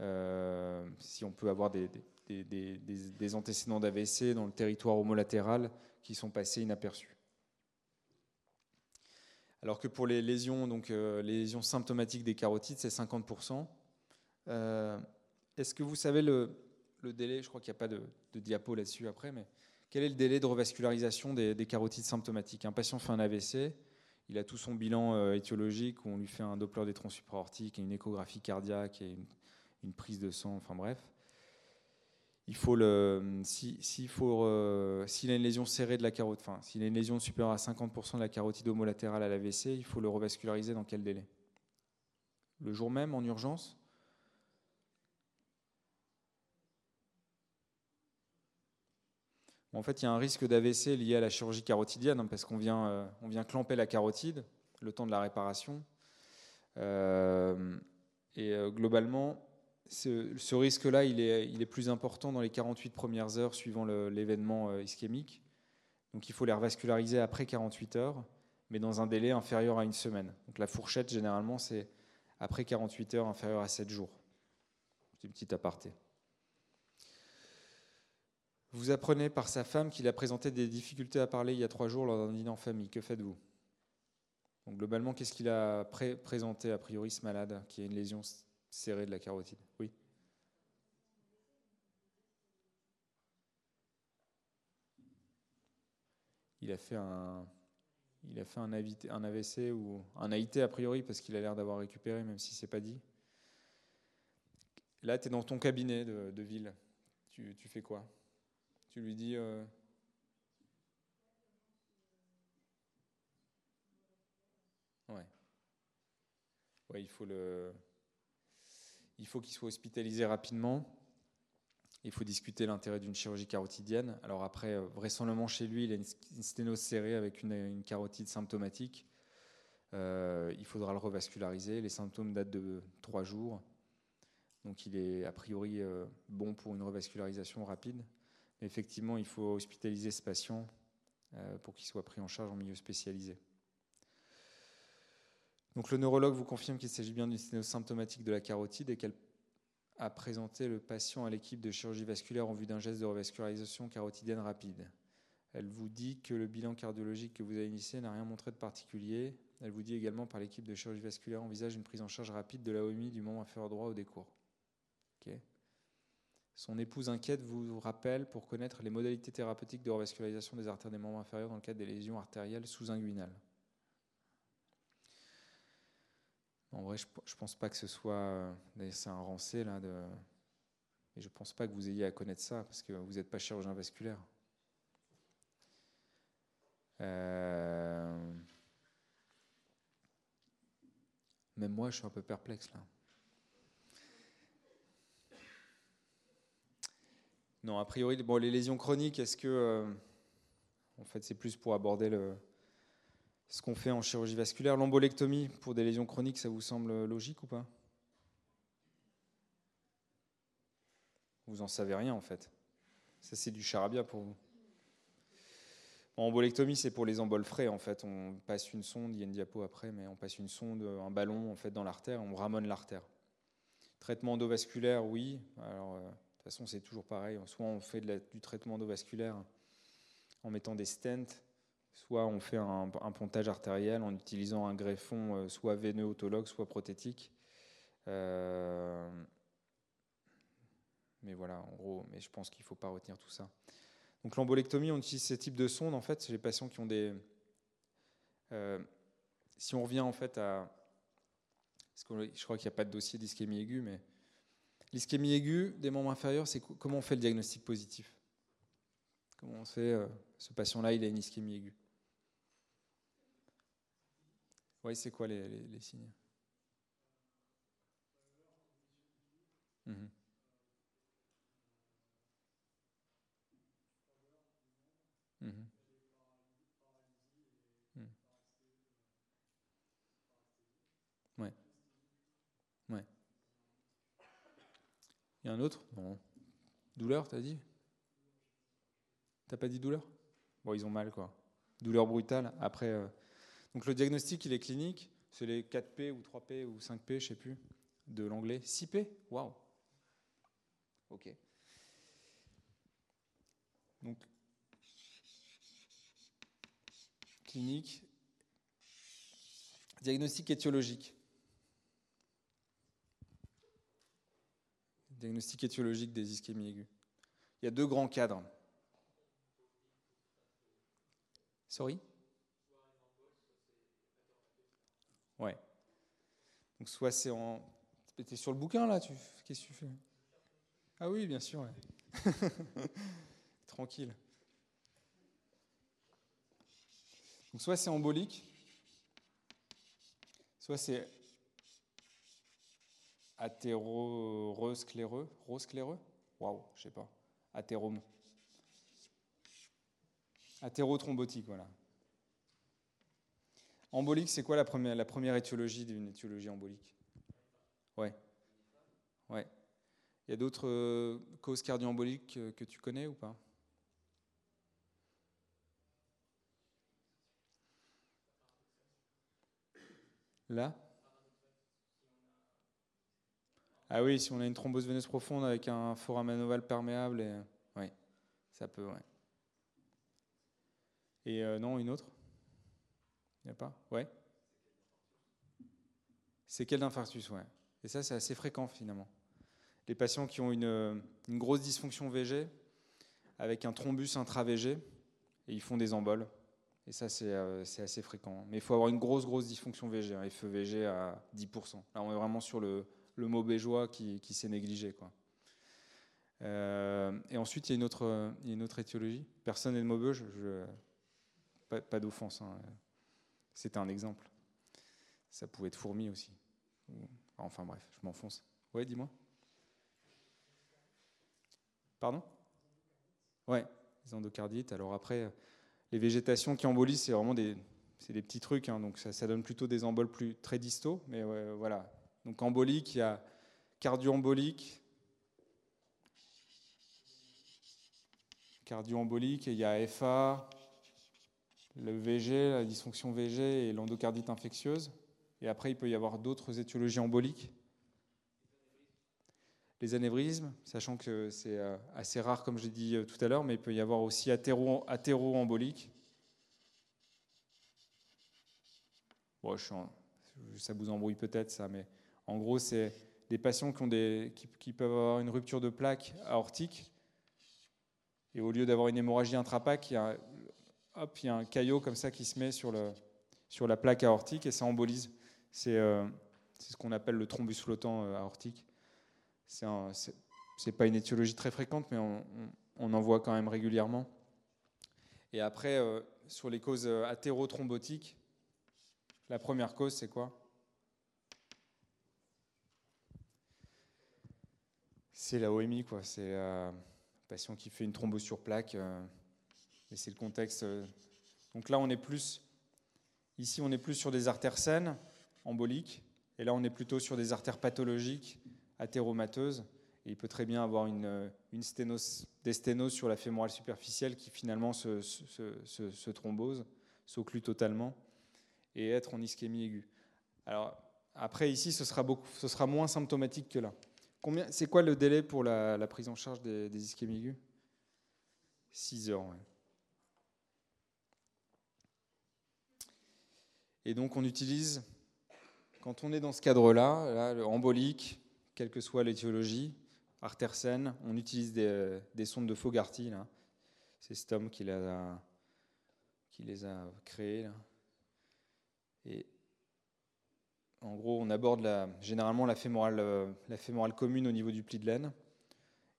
Euh, si on peut avoir des, antécédents d'AVC dans le territoire homolatéral qui sont passés inaperçus. Alors que pour les lésions, donc, euh, les lésions symptomatiques des carotides, c'est 50%. Euh, est-ce que vous savez le, délai? Je crois qu'il n'y a pas de, diapo là-dessus après, mais quel est le délai de revascularisation des, carotides symptomatiques? Un patient fait un AVC, il a tout son bilan étiologique, où on lui fait un Doppler des troncs supraortiques et une échographie cardiaque et une une prise de sang, enfin bref. Il faut le, s'il faut, euh, s'il a une lésion serrée de la carotide, enfin, s'il a une lésion supérieure à 50% de la carotide homolatérale à l'AVC, il faut le revasculariser dans quel délai? Le jour même, en urgence? En fait, il y a un risque d'AVC lié à la chirurgie carotidienne, hein, parce qu'on vient, euh, on vient clamper la carotide, le temps de la réparation. Euh, et globalement, ce, risque-là, il est, plus important dans les 48 premières heures suivant l'événement euh, ischémique. Donc il faut les revasculariser après 48 heures, mais dans un délai inférieur à une semaine. Donc la fourchette, généralement, c'est après 48 heures, inférieur à 7 jours. C'est une petite aparté. Vous apprenez par sa femme qu'il a présenté des difficultés à parler il y a trois jours lors d'un dîner en famille. Que faites-vous? Globalement, qu'est-ce qu'il a présenté a priori ce malade qui a une lésion serré de la carotide. Oui. Il a fait un, il a fait un, AVC ou un AIT a priori parce qu'il a l'air d'avoir récupéré, même si c'est pas dit. Là, tu es dans ton cabinet de, ville. Tu, fais quoi? Tu lui dis. Euh, ouais. Ouais, il faut le il faut qu'il soit hospitalisé rapidement. Il faut discuter l'intérêt d'une chirurgie carotidienne. Alors après, euh, vraisemblablement chez lui, il a une sténose serrée avec une, carotide symptomatique. Euh, il faudra le revasculariser. Les symptômes datent de trois jours. Donc il est a priori euh, bon pour une revascularisation rapide. Mais effectivement, il faut hospitaliser ce patient pour qu'il soit pris en charge en milieu spécialisé. Donc le neurologue vous confirme qu'il s'agit bien d'une sténose symptomatique de la carotide et qu'elle a présenté le patient à l'équipe de chirurgie vasculaire en vue d'un geste de revascularisation carotidienne rapide. Elle vous dit que le bilan cardiologique que vous avez initié n'a rien montré de particulier. Elle vous dit également par l'équipe de chirurgie vasculaire envisage une prise en charge rapide de la OMI du membre inférieur droit au décours. Son épouse inquiète vous rappelle pour connaître les modalités thérapeutiques de revascularisation des artères des membres inférieurs dans le cadre des lésions artérielles sous-inguinales. En vrai, je ne pense pas que ce soit. C'est un rancé là. De, et je pense pas que vous ayez à connaître ça parce que vous n'êtes pas chirurgien vasculaire. Euh, même moi, je suis un peu perplexe là. Non, a priori, bon, les lésions chroniques, est-ce que. Euh, en fait, c'est plus pour aborder le, ce qu'on fait en chirurgie vasculaire. L'embolectomie pour des lésions chroniques, ça vous semble logique ou pas? Vous en savez rien en fait. Ça, c'est du charabia pour vous. embolectomie, c'est pour les emboles frais en fait. On passe une sonde, il y a une diapo après, mais on passe une sonde, un ballon en fait dans l'artère, on ramone l'artère. Traitement endovasculaire, oui. Alors, euh, de toute façon, c'est toujours pareil. Soit on fait du traitement endovasculaire en mettant des stents, soit on fait un, pontage artériel en utilisant un greffon euh, soit veineux autologue, soit prothétique. Euh, mais voilà, en gros, mais je pense qu'il ne faut pas retenir tout ça. Donc l'embolectomie, on utilise ces types de sondes, en fait, c'est les patients qui ont des... Euh, si on revient en fait à... je crois qu'il n'y a pas de dossier d'ischémie aiguë, mais l'ischémie aiguë des membres inférieurs, c'est comment on fait le diagnostic positif? Comment on fait, ce patient-là, il a une ischémie aiguë? Oui, c'est quoi les, signes? Mhm. Mhm. Mhm. Ouais. Ouais. Il y a un autre? Bon. Douleur, t'as dit? T'as pas dit douleur? Bon, ils ont mal, quoi. Douleur brutale. Après, euh, donc le diagnostic, il est clinique. C'est les 4P ou 3P ou 5P, je sais plus, de l'anglais. 6P Waouh Ok. Donc, clinique. Diagnostic étiologique. Diagnostic étiologique des ischémies aiguës. Il y a deux grands cadres. Sorry Ouais. Donc soit c'est en... Tu es sur le bouquin là, tu... qu'est-ce que tu fais? Ah oui, bien sûr. Tranquille. Donc soit c'est embolique, soit c'est athéroscléreux, roscléreux? Waouh, je sais pas. Athérome. Athérothrombotique, voilà. Embolique, c'est quoi la première, la étiologie d'une étiologie embolique? Ouais. Ouais. Il y a d'autres euh, causes cardio-emboliques que, tu connais ou pas? Là? Ah oui, si on a une thrombose veineuse profonde avec un foramen ovale perméable, et... oui, ça peut, ouais. Et euh, non, une autre? Il n'y a pas Ouais C'est quel d'infarctus, ouais. Et ça, c'est assez fréquent finalement. Les patients qui ont une, grosse dysfonction VG avec un thrombus intra-VG et ils font des emboles. Et ça, c'est euh, assez fréquent. Mais il faut avoir une grosse, grosse dysfonction VG, un FEVG à 10%. Là, on est vraiment sur le, le mot bégeois qui, qui s'est négligé. Quoi. Euh, et ensuite, il y, a une autre, une autre étiologie. Personne n'est de Maubeuge, pas d'offense. Hein. C'était un exemple. Ça pouvait être fourmi aussi. Enfin bref, je m'enfonce. Ouais, dis-moi. Pardon? Ouais, les endocardites. Alors après, les végétations qui embolisent, c'est vraiment des, des petits trucs, hein, donc ça, donne plutôt des emboles plus très distaux. Mais voilà. Donc embolique, il y a cardio-embolique, cardio-embolique, et il y a FA, le VG, la dysfonction VG et l'endocardite infectieuse. Et après, il peut y avoir d'autres étiologies emboliques. les anévrismes, sachant que c'est euh, assez rare, comme j'ai dit euh, tout à l'heure, mais il peut y avoir aussi athéro-embolique. Ça vous embrouille peut-être ça, mais en gros, c'est des patients qui, ont des, qui, peuvent avoir une rupture de plaque aortique, et au lieu d'avoir une hémorragie intrapaque, il y a, hop, il y a un caillot comme ça qui se met sur, la plaque aortique et ça embolise. C'est euh, ce qu'on appelle le thrombus flottant aortique. C'est n'est pas une étiologie très fréquente, mais on, en voit quand même régulièrement. Et après, euh, sur les causes euh, athérothrombotiques, la première cause, c'est quoi? C'est la OMI, quoi. C'est un patient qui fait une thrombose sur plaque. Euh, et c'est le contexte. Donc là, on est plus. Ici, on est plus sur des artères saines, emboliques. Et là, on est plutôt sur des artères pathologiques athéromateuse. Et il peut très bien avoir une, une sténose, des sténoses sur la fémorale superficielle qui finalement se, se, thrombose, s'occlut totalement, et être en ischémie aiguë. Alors, après, ici, ce sera, beaucoup, ce sera moins symptomatique que là. C'est quoi le délai pour la, prise en charge des, ischémies aiguës? 6 heures, Et donc, on utilise, quand on est dans ce cadre-là, là, embolique, quelle que soit l'étiologie, artère saine, on utilise des, sondes de Fogarty. C'est cet homme qui les a, créées. Et en gros, on aborde généralement la fémorale, la fémorale commune au niveau du pli de laine.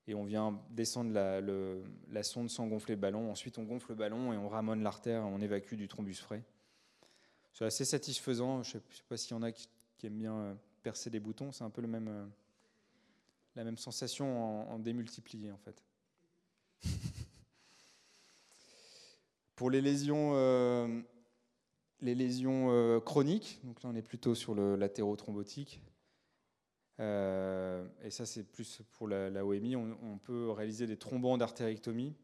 Et on vient descendre la, sonde sans gonfler le ballon. Ensuite, on gonfle le ballon et on ramone l'artère on évacue du thrombus frais. C'est assez satisfaisant. Je ne sais, pas s'il y en a qui, aiment bien euh, percer des boutons. C'est un peu le même, euh, la même sensation en, démultiplié en fait. Pour les lésions, euh, les lésions chroniques, donc là on est plutôt sur le latérothrombotique, et ça c'est plus pour la, OMI, on, peut réaliser des thrombans d'artérectomie.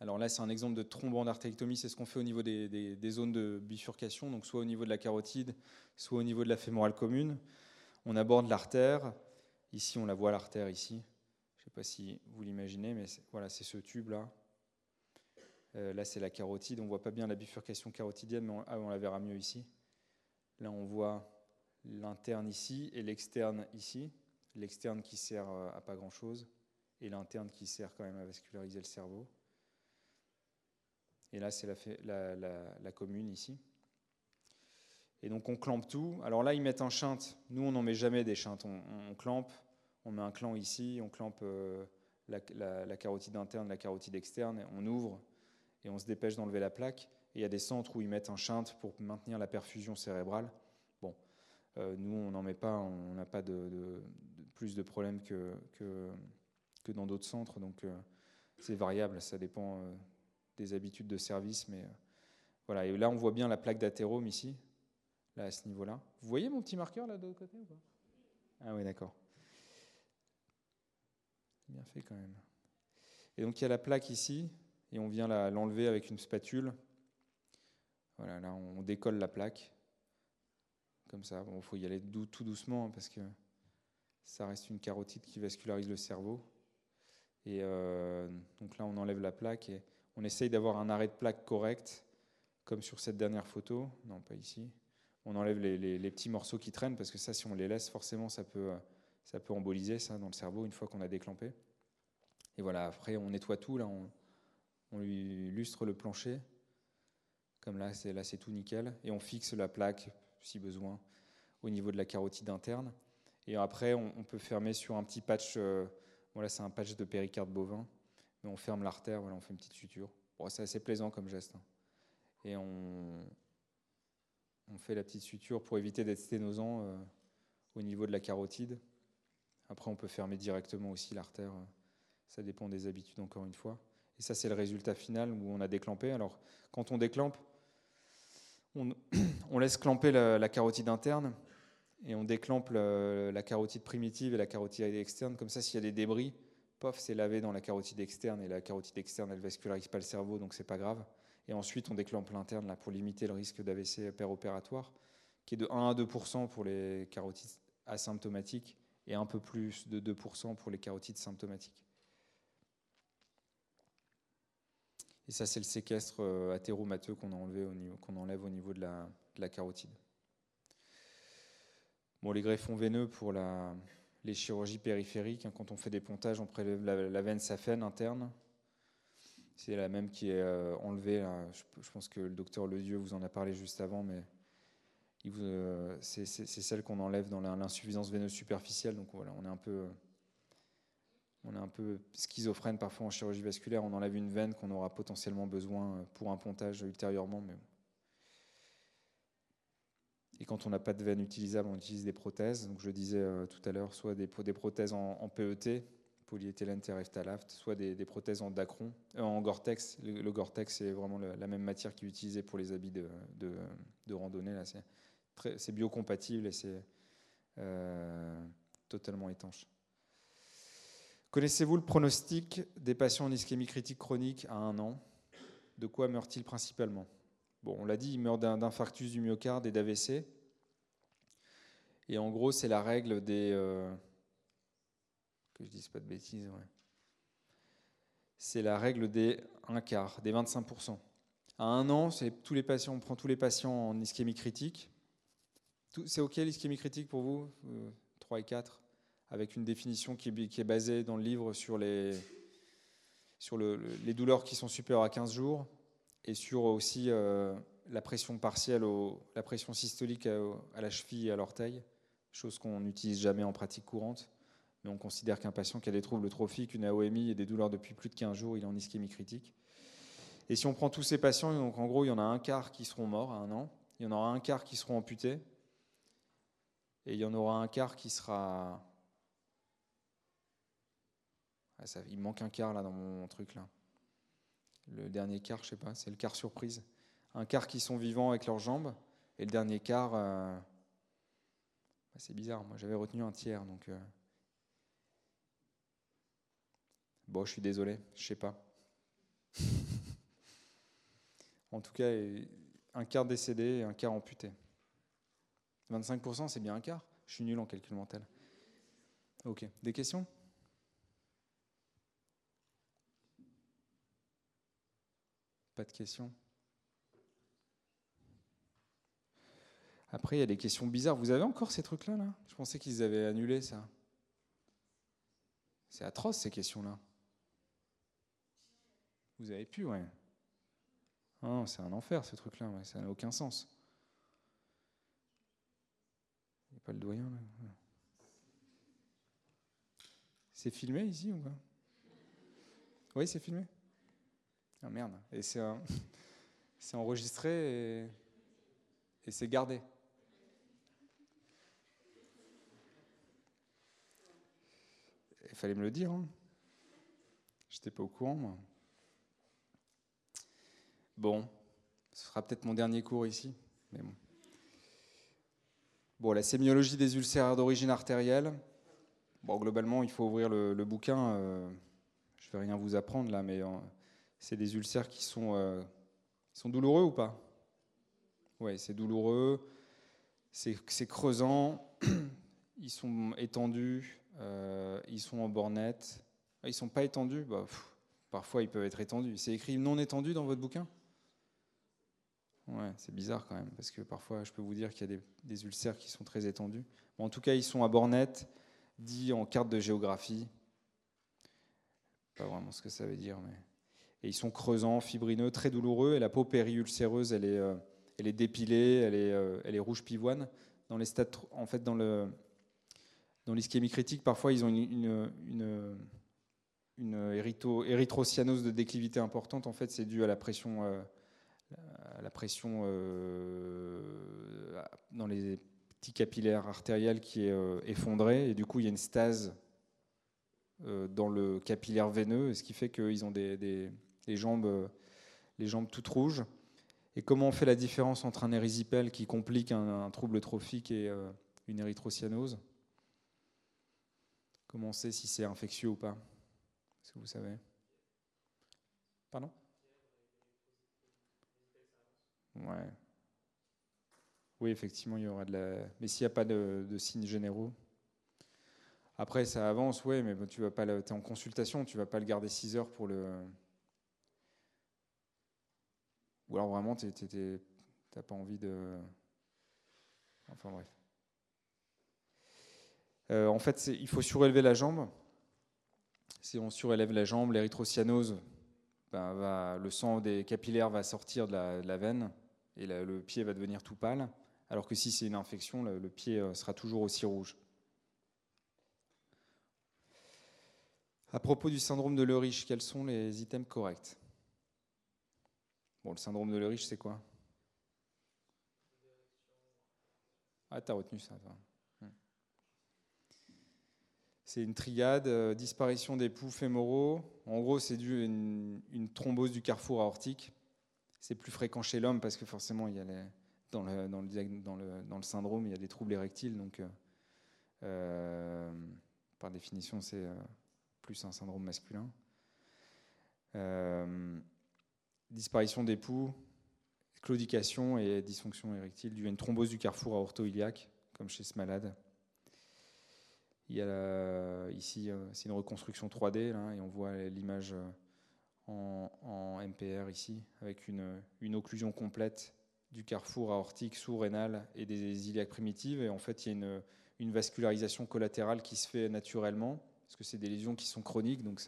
Alors là c'est un exemple de thrombant d'artérectomie, c'est ce qu'on fait au niveau des, des, zones de bifurcation, donc soit au niveau de la carotide, soit au niveau de la fémorale commune. On aborde l'artère, Ici, on la voit l'artère ici. Je ne sais pas si vous l'imaginez, mais voilà, c'est ce tube-là. Euh, là, c'est la carotide. On ne voit pas bien la bifurcation carotidienne, mais on, ah, on la verra mieux ici. Là, on voit l'interne ici et l'externe ici. L'externe qui sert euh, à pas grand-chose et l'interne qui sert quand même à vasculariser le cerveau. Et là, c'est la, commune ici. Et donc on clampe tout. Alors là, ils mettent un chant. Nous, on n'en met jamais des chantes. On, clampe, on met un clan ici, on clampe euh, la, carotide interne, la carotide externe, on ouvre et on se dépêche d'enlever la plaque. Et il y a des centres où ils mettent un chant pour maintenir la perfusion cérébrale. Bon, euh, nous, on n'en met pas, on n'a pas de, plus de problèmes que, que, que dans d'autres centres. Donc euh, c'est variable, ça dépend des habitudes de service. Mais voilà, et là, on voit bien la plaque d'athérome ici à ce niveau-là. Vous voyez mon petit marqueur là de l'autre côté ou pas? Ah oui, d'accord. Bien fait quand même. Et donc il y a la plaque ici, et on vient l'enlever avec une spatule. Voilà, là on décolle la plaque. Comme ça, il faut y aller tout doucement hein, parce que ça reste une carotide qui vascularise le cerveau. Et euh, donc là on enlève la plaque et on essaye d'avoir un arrêt de plaque correct, comme sur cette dernière photo. Non, pas ici on enlève les, petits morceaux qui traînent, parce que ça, si on les laisse, forcément, ça peut, ça peut emboliser ça dans le cerveau une fois qu'on a déclampé. Et voilà, après, on nettoie tout, là, on, lui lustre le plancher, comme là, c'est là, c'est tout nickel, et on fixe la plaque, si besoin, au niveau de la carotide interne. Et après, on, peut fermer sur un petit patch, euh, voilà, c'est un patch de péricarde bovin, on ferme l'artère, on fait une petite suture. C'est assez plaisant comme geste. Hein. Et on, on fait la petite suture pour éviter d'être sténosant euh, au niveau de la carotide. Après, on peut fermer directement aussi l'artère. Euh, ça dépend des habitudes, encore une fois. Et ça, c'est le résultat final où on a déclampé. Alors, quand on déclampe, on, laisse clamper la, carotide interne et on déclampe la, carotide primitive et la carotide externe. Comme ça, s'il y a des débris, pof, c'est lavé dans la carotide externe et la carotide externe, elle vascularise pas le cerveau, donc c'est pas grave. Et ensuite, on déclampe l'interne là, pour limiter le risque d'AVC péropératoire, qui est de 1 à 2% pour les carotides asymptomatiques et un peu plus de 2% pour les carotides symptomatiques. Et ça, c'est le séquestre euh, athéromateux qu'on enlève au niveau de la, de la, carotide. Bon, les greffons veineux pour la, les chirurgies périphériques, hein, quand on fait des pontages, on prélève la, veine saphène interne. C'est la même qui est euh, enlevée. Je, pense que le docteur Ledieu vous en a parlé juste avant, mais euh, c'est celle qu'on enlève dans l'insuffisance veineuse superficielle. Donc voilà, on est un peu, on est un peu schizophrène parfois en chirurgie vasculaire. On enlève une veine qu'on aura potentiellement besoin pour un pontage ultérieurement. Mais et quand on n'a pas de veine utilisable, on utilise des prothèses. Donc je disais euh, tout à l'heure, soit des, prothèses en, PET, polyéthylène terephthalate, soit des, prothèses en Dacron, euh, en Gore-Tex. Le, Gore-Tex, c'est vraiment la même matière qui est utilisée pour les habits de, de, randonnée. Là, c'est biocompatible et c'est euh, totalement étanche. Connaissez-vous le pronostic des patients en ischémie critique chronique à un an? De quoi meurent-ils principalement? Bon, on l'a dit, ils meurent d'infarctus du myocarde et d'AVC. Et en gros, c'est la règle des. Euh, que je dise pas de bêtises, ouais. C'est la règle des un quart, des 25%. À un an, tous les patients, on prend tous les patients en ischémie critique. C'est OK l'ischémie critique pour vous 3 euh, et 4 Avec une définition qui est, basée dans le livre sur les, sur les douleurs qui sont supérieures à 15 jours et sur aussi euh, la pression partielle, la pression systolique à, la cheville et à l'orteil, chose qu'on n'utilise jamais en pratique courante. Mais on considère qu'un patient qui a des troubles trophiques, une AOMI et des douleurs depuis plus de 15 jours, il est en ischémie critique. Et si on prend tous ces patients, donc en gros, il y en a un quart qui seront morts à un an, il y en aura un quart qui seront amputés, et il y en aura un quart qui sera. Ah, ça, il manque un quart là dans mon truc là. Le dernier quart, je sais pas, c'est le quart surprise. Un quart qui sont vivants avec leurs jambes, et le dernier quart, euh, bah, c'est bizarre. Moi, j'avais retenu un tiers, donc. Euh, bon, je suis désolé, je sais pas. en tout cas, un quart décédé et un quart amputé. 25%, c'est bien un quart. Je suis nul en calcul mental. Ok. Des questions? Pas de questions Après, il y a des questions bizarres. Vous avez encore ces trucs-là là? Je pensais qu'ils avaient annulé ça. C'est atroce ces questions-là. Vous avez pu, ouais. c'est un enfer ce truc-là, ça n'a aucun sens. Il n'y a pas le doyen là. C'est filmé ici ou pas Oui, c'est filmé Ah merde. Et c'est enregistré et, c'est gardé. Il fallait me le dire. Hein. J'étais pas au courant, moi. Bon, ce sera peut-être mon dernier cours ici, bon. La sémiologie des ulcères d'origine artérielle. Bon, globalement, il faut ouvrir le, bouquin. Euh, je ne vais rien vous apprendre là, mais c'est des ulcères qui sont, euh, sont douloureux ou pas? Oui, c'est douloureux, c'est creusant, ils sont étendus, ils sont en bornette. Ah, ils ne sont pas étendus? Bah, Parfois, ils peuvent être étendus. C'est écrit non étendu dans votre bouquin? Ouais, c'est bizarre quand même, parce que parfois, je peux vous dire qu'il y a des, ulcères qui sont très étendus. en tout cas, ils sont à bornette, dit en carte de géographie. Pas vraiment ce que ça veut dire, mais. Et ils sont creusants, fibrineux, très douloureux, et la peau périulcéreuse, elle est, euh, elle est dépilée, elle est, euh, elle est rouge pivoine. Dans les stades, en fait, dans le dans l'ischémie critique, parfois, ils ont une, une, une, érythrocyanose de déclivité importante. En fait, c'est dû à la pression. Euh, la pression dans les petits capillaires artériels qui est effondrée, et du coup il y a une stase dans le capillaire veineux, ce qui fait qu'ils ont des, jambes, les jambes toutes rouges. Et comment on fait la différence entre un érysipèle qui complique un, trouble trophique et une érythrocyanose? Comment on sait si c'est infectieux ou pas? Que vous savez? Pardon? Ouais. Oui, effectivement, il y aura de la. Mais s'il n'y a pas de, signes généraux. Après, ça avance, ouais, mais tu vas pas, es en consultation, tu vas pas le garder 6 heures pour le. Ou alors vraiment, tu pas envie de. Enfin bref. Euh, en fait, il faut surélever la jambe. Si on surélève la jambe, l'érythrocyanose, ben, le sang des capillaires va sortir de la, veine et le pied va devenir tout pâle. Alors que si c'est une infection, le, pied euh, sera toujours aussi rouge. À propos du syndrome de Leriche, quels sont les items corrects? Bon, le syndrome de Leriche, c'est quoi Ah, t'as retenu ça, toi. C'est une triade, euh, disparition des poux fémoraux. En gros, c'est dû à une, thrombose du carrefour aortique. C'est plus fréquent chez l'homme parce que forcément, il y a dans, le, syndrome, il y a des troubles érectiles. Donc, euh, euh, par définition, c'est plus un syndrome masculin. Disparition des poux, claudication et dysfonction érectile dû à une thrombose du carrefour aorto-iliaque, comme chez ce malade. Il y a ici, euh, c'est une reconstruction 3D, là, et on voit l'image euh, en, MPR ici, avec une, une, occlusion complète du carrefour aortique sous-rénal et des iliaques primitives. Et en fait, il y a une, vascularisation collatérale qui se fait naturellement, parce que c'est des lésions qui sont chroniques, donc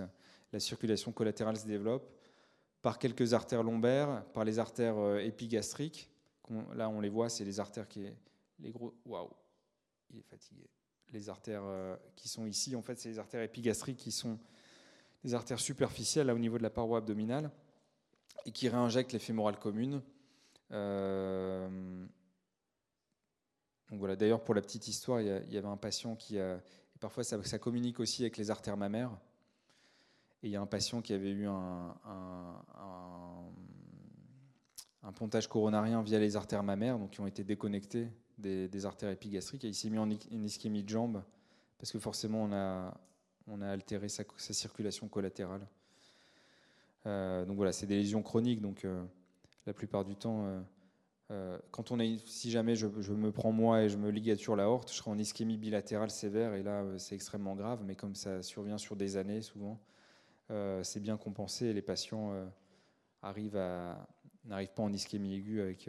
la circulation collatérale se développe par quelques artères lombaires, par les artères euh, épigastriques. Là, on les voit, c'est les artères qui les gros. Waouh, il est fatigué les artères euh, qui sont ici, en fait, c'est les artères épigastriques qui sont des artères superficielles là, au niveau de la paroi abdominale et qui réinjectent les fémorales communes. Euh, voilà. D'ailleurs, pour la petite histoire, il y, avait un patient qui a, parfois ça, communique aussi avec les artères mammaires. Et il y a un patient qui avait eu un, pontage coronarien via les artères mammaires, donc qui ont été déconnectées des, artères épigastriques et il s'est mis en ischémie de jambe parce que forcément on a, altéré sa, circulation collatérale. Euh, donc voilà, c'est des lésions chroniques, donc euh, la plupart du temps, euh, quand on est, si jamais je, me prends moi et je me ligature la horte, je serai en ischémie bilatérale sévère et là c'est extrêmement grave, mais comme ça survient sur des années souvent, c'est bien compensé les patients arrivent à, n'arrivent pas en ischémie aiguë avec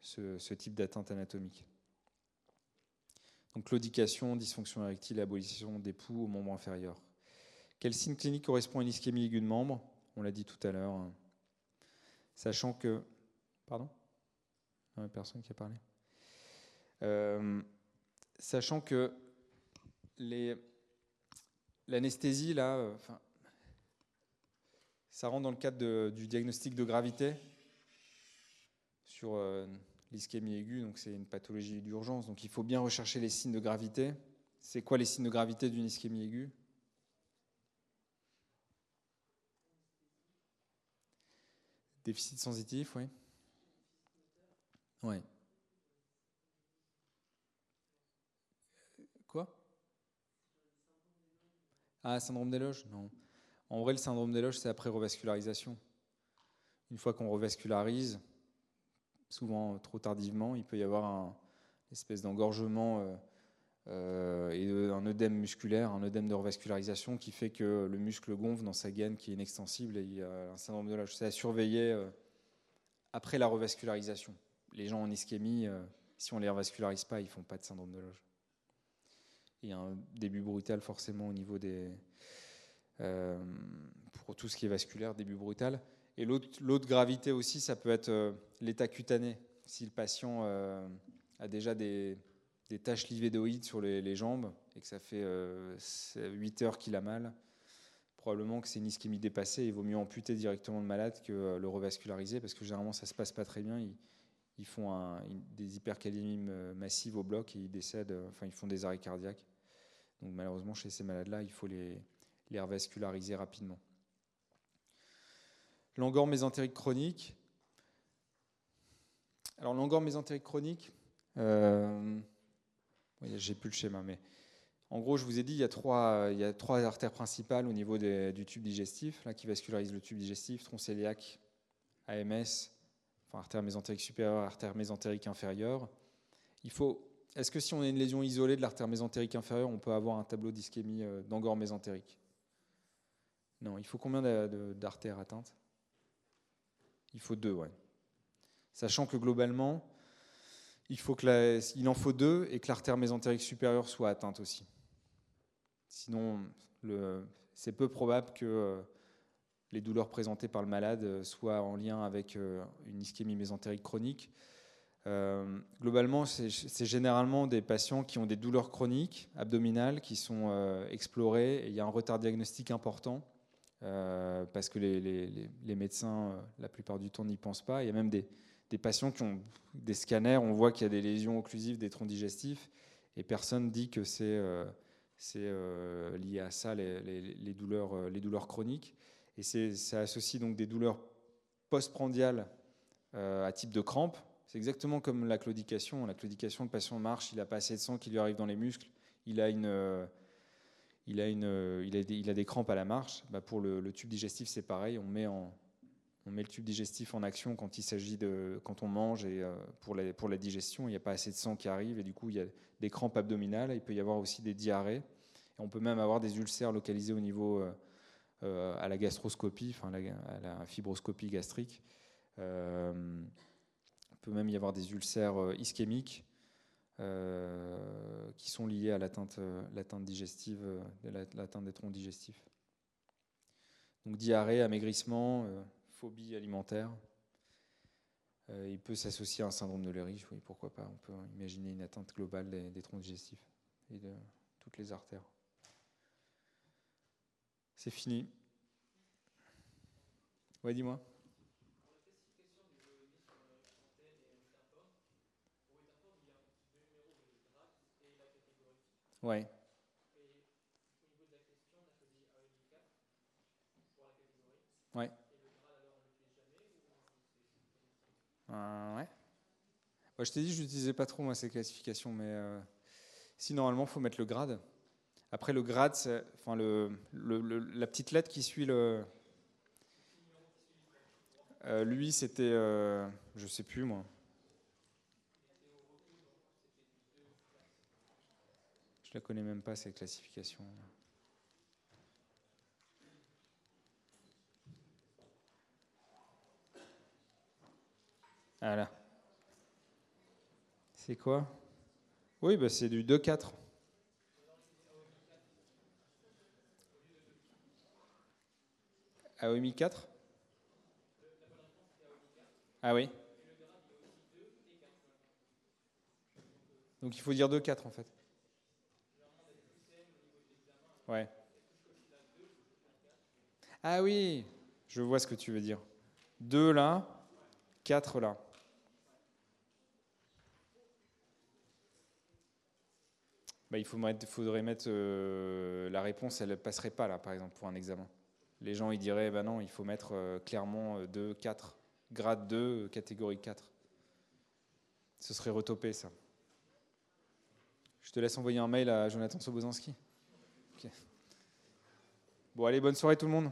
ce, ce type d'atteinte anatomique. Donc claudication, dysfonction érectile, abolition des poux au membre inférieur. Quel signe clinique correspond à une ischémie aiguë de membre? On l'a dit tout à l'heure. Hein. Sachant que... Pardon? Personne qui a parlé. Euh, sachant que l'anesthésie, là, euh, ça rentre dans le cadre du diagnostic de gravité sur euh, l'ischémie aiguë, donc c'est une pathologie d'urgence, donc il faut bien rechercher les signes de gravité. C'est quoi les signes de gravité d'une ischémie aiguë? Déficit sensitif, oui. Oui. Quoi? Ah, syndrome des loges? Non. En vrai, le syndrome des c'est après revascularisation. Une fois qu'on revascularise, souvent trop tardivement. Il peut y avoir un, une espèce d'engorgement euh, euh, et un œdème musculaire, un œdème de revascularisation qui fait que le muscle gonfle dans sa gaine qui est inextensible et il y a un syndrome de loge. C'est à surveiller euh, après la revascularisation. Les gens en ischémie, si on ne les revascularise pas, ils ne font pas de syndrome de loge. Il y a un début brutal forcément au niveau des... pour tout ce qui est vasculaire, début brutal. Et l'autre gravité aussi, ça peut être euh, l'état cutané. Si le patient euh, a déjà des, taches livédoïdes sur les, jambes et que ça fait 8 euh, heures qu'il a mal, probablement que c'est une ischémie dépassée. Il vaut mieux amputer directement le malade que le revasculariser parce que généralement ça se passe pas très bien. Ils, font des hypercalémies massives au bloc et ils décèdent, enfin ils font des arrêts cardiaques. Donc malheureusement chez ces malades-là, il faut les, les revasculariser rapidement. L'angor mésentérique chronique. Alors l'angor mésentérique chronique, euh, j'ai plus le schéma, mais en gros, je vous ai dit, il y a trois, artères principales au niveau du tube digestif, là, qui vascularisent le tube digestif, tronc cœliaque, AMS, artère mésentérique supérieure, artère mésentérique inférieure. Est-ce que si on a une lésion isolée de l'artère mésentérique inférieure, on peut avoir un tableau d'ischémie euh, d'angor mésentérique? Non, il faut combien d'artères atteintes? Il faut deux, ouais. Sachant que globalement, il, en faut deux et que l'artère mésentérique supérieure soit atteinte aussi. Sinon, c'est peu probable que euh, les douleurs présentées par le malade euh, soient en lien avec euh, une ischémie mésentérique chronique. globalement, c'est généralement des patients qui ont des douleurs chroniques abdominales qui sont explorées et il y a un retard diagnostique important parce que les, médecins, la plupart du temps, n'y pensent pas. Il y a même des, des patients qui ont des scanners, on voit qu'il y a des lésions occlusives des troncs digestifs et personne dit que c'est c'est euh, lié à ça, les, douleurs, euh, les douleurs chroniques. Et ça associe donc des douleurs postprandiales euh, à type de crampe. C'est exactement comme la claudication. La claudication, le patient marche, il n'a pas assez de sang qui lui arrive dans les muscles, il a, une, il a, une, des, il a des crampes à la marche. Bah pour le, tube digestif, c'est pareil. On met, on met le tube digestif en action quand il s'agit de quand on mange et pour, la, pour la digestion, il n'y a pas assez de sang qui arrive et du coup il y a des crampes abdominales. Il peut y avoir aussi des diarrhées on peut même avoir des ulcères localisés au niveau euh, euh, à la gastroscopie, enfin à la fibroscopie gastrique. Euh, il peut même y avoir des ulcères ischémiques qui sont liés à l'atteinte digestive, l'atteinte des troncs digestifs. Donc diarrhée, amaigrissement, phobie alimentaire. il peut s'associer à un syndrome de Lerich, oui, pourquoi pas. On peut imaginer une atteinte globale des, des troncs digestifs et de toutes les artères. C'est fini. Ouais, dis-moi. Ouais. Ouais. Euh, ouais. je t'ai dit, je n'utilisais pas trop ces classifications, mais euh, si normalement, il faut mettre le grade. Après, le grade, c'est enfin, le, la petite lettre qui suit le. Euh, lui, c'était. Je sais plus, moi. Je la connais même pas, cette classification. Voilà. C'est quoi? Oui, bah c'est du 2-4. AOMI 4 Ah oui Donc il faut dire 2, 4 en fait. Ah oui, je vois ce que tu veux dire. 2 là, 4 là. Bah, il faudrait mettre euh, la réponse, elle ne passerait pas là, par exemple, pour un examen les gens ils diraient ben non, il faut mettre euh, clairement 2, euh, 4, grade 2, euh, catégorie 4. Ce serait retopé ça. Je te laisse envoyer un mail à Jonathan Bon, allez, bonne soirée tout le monde.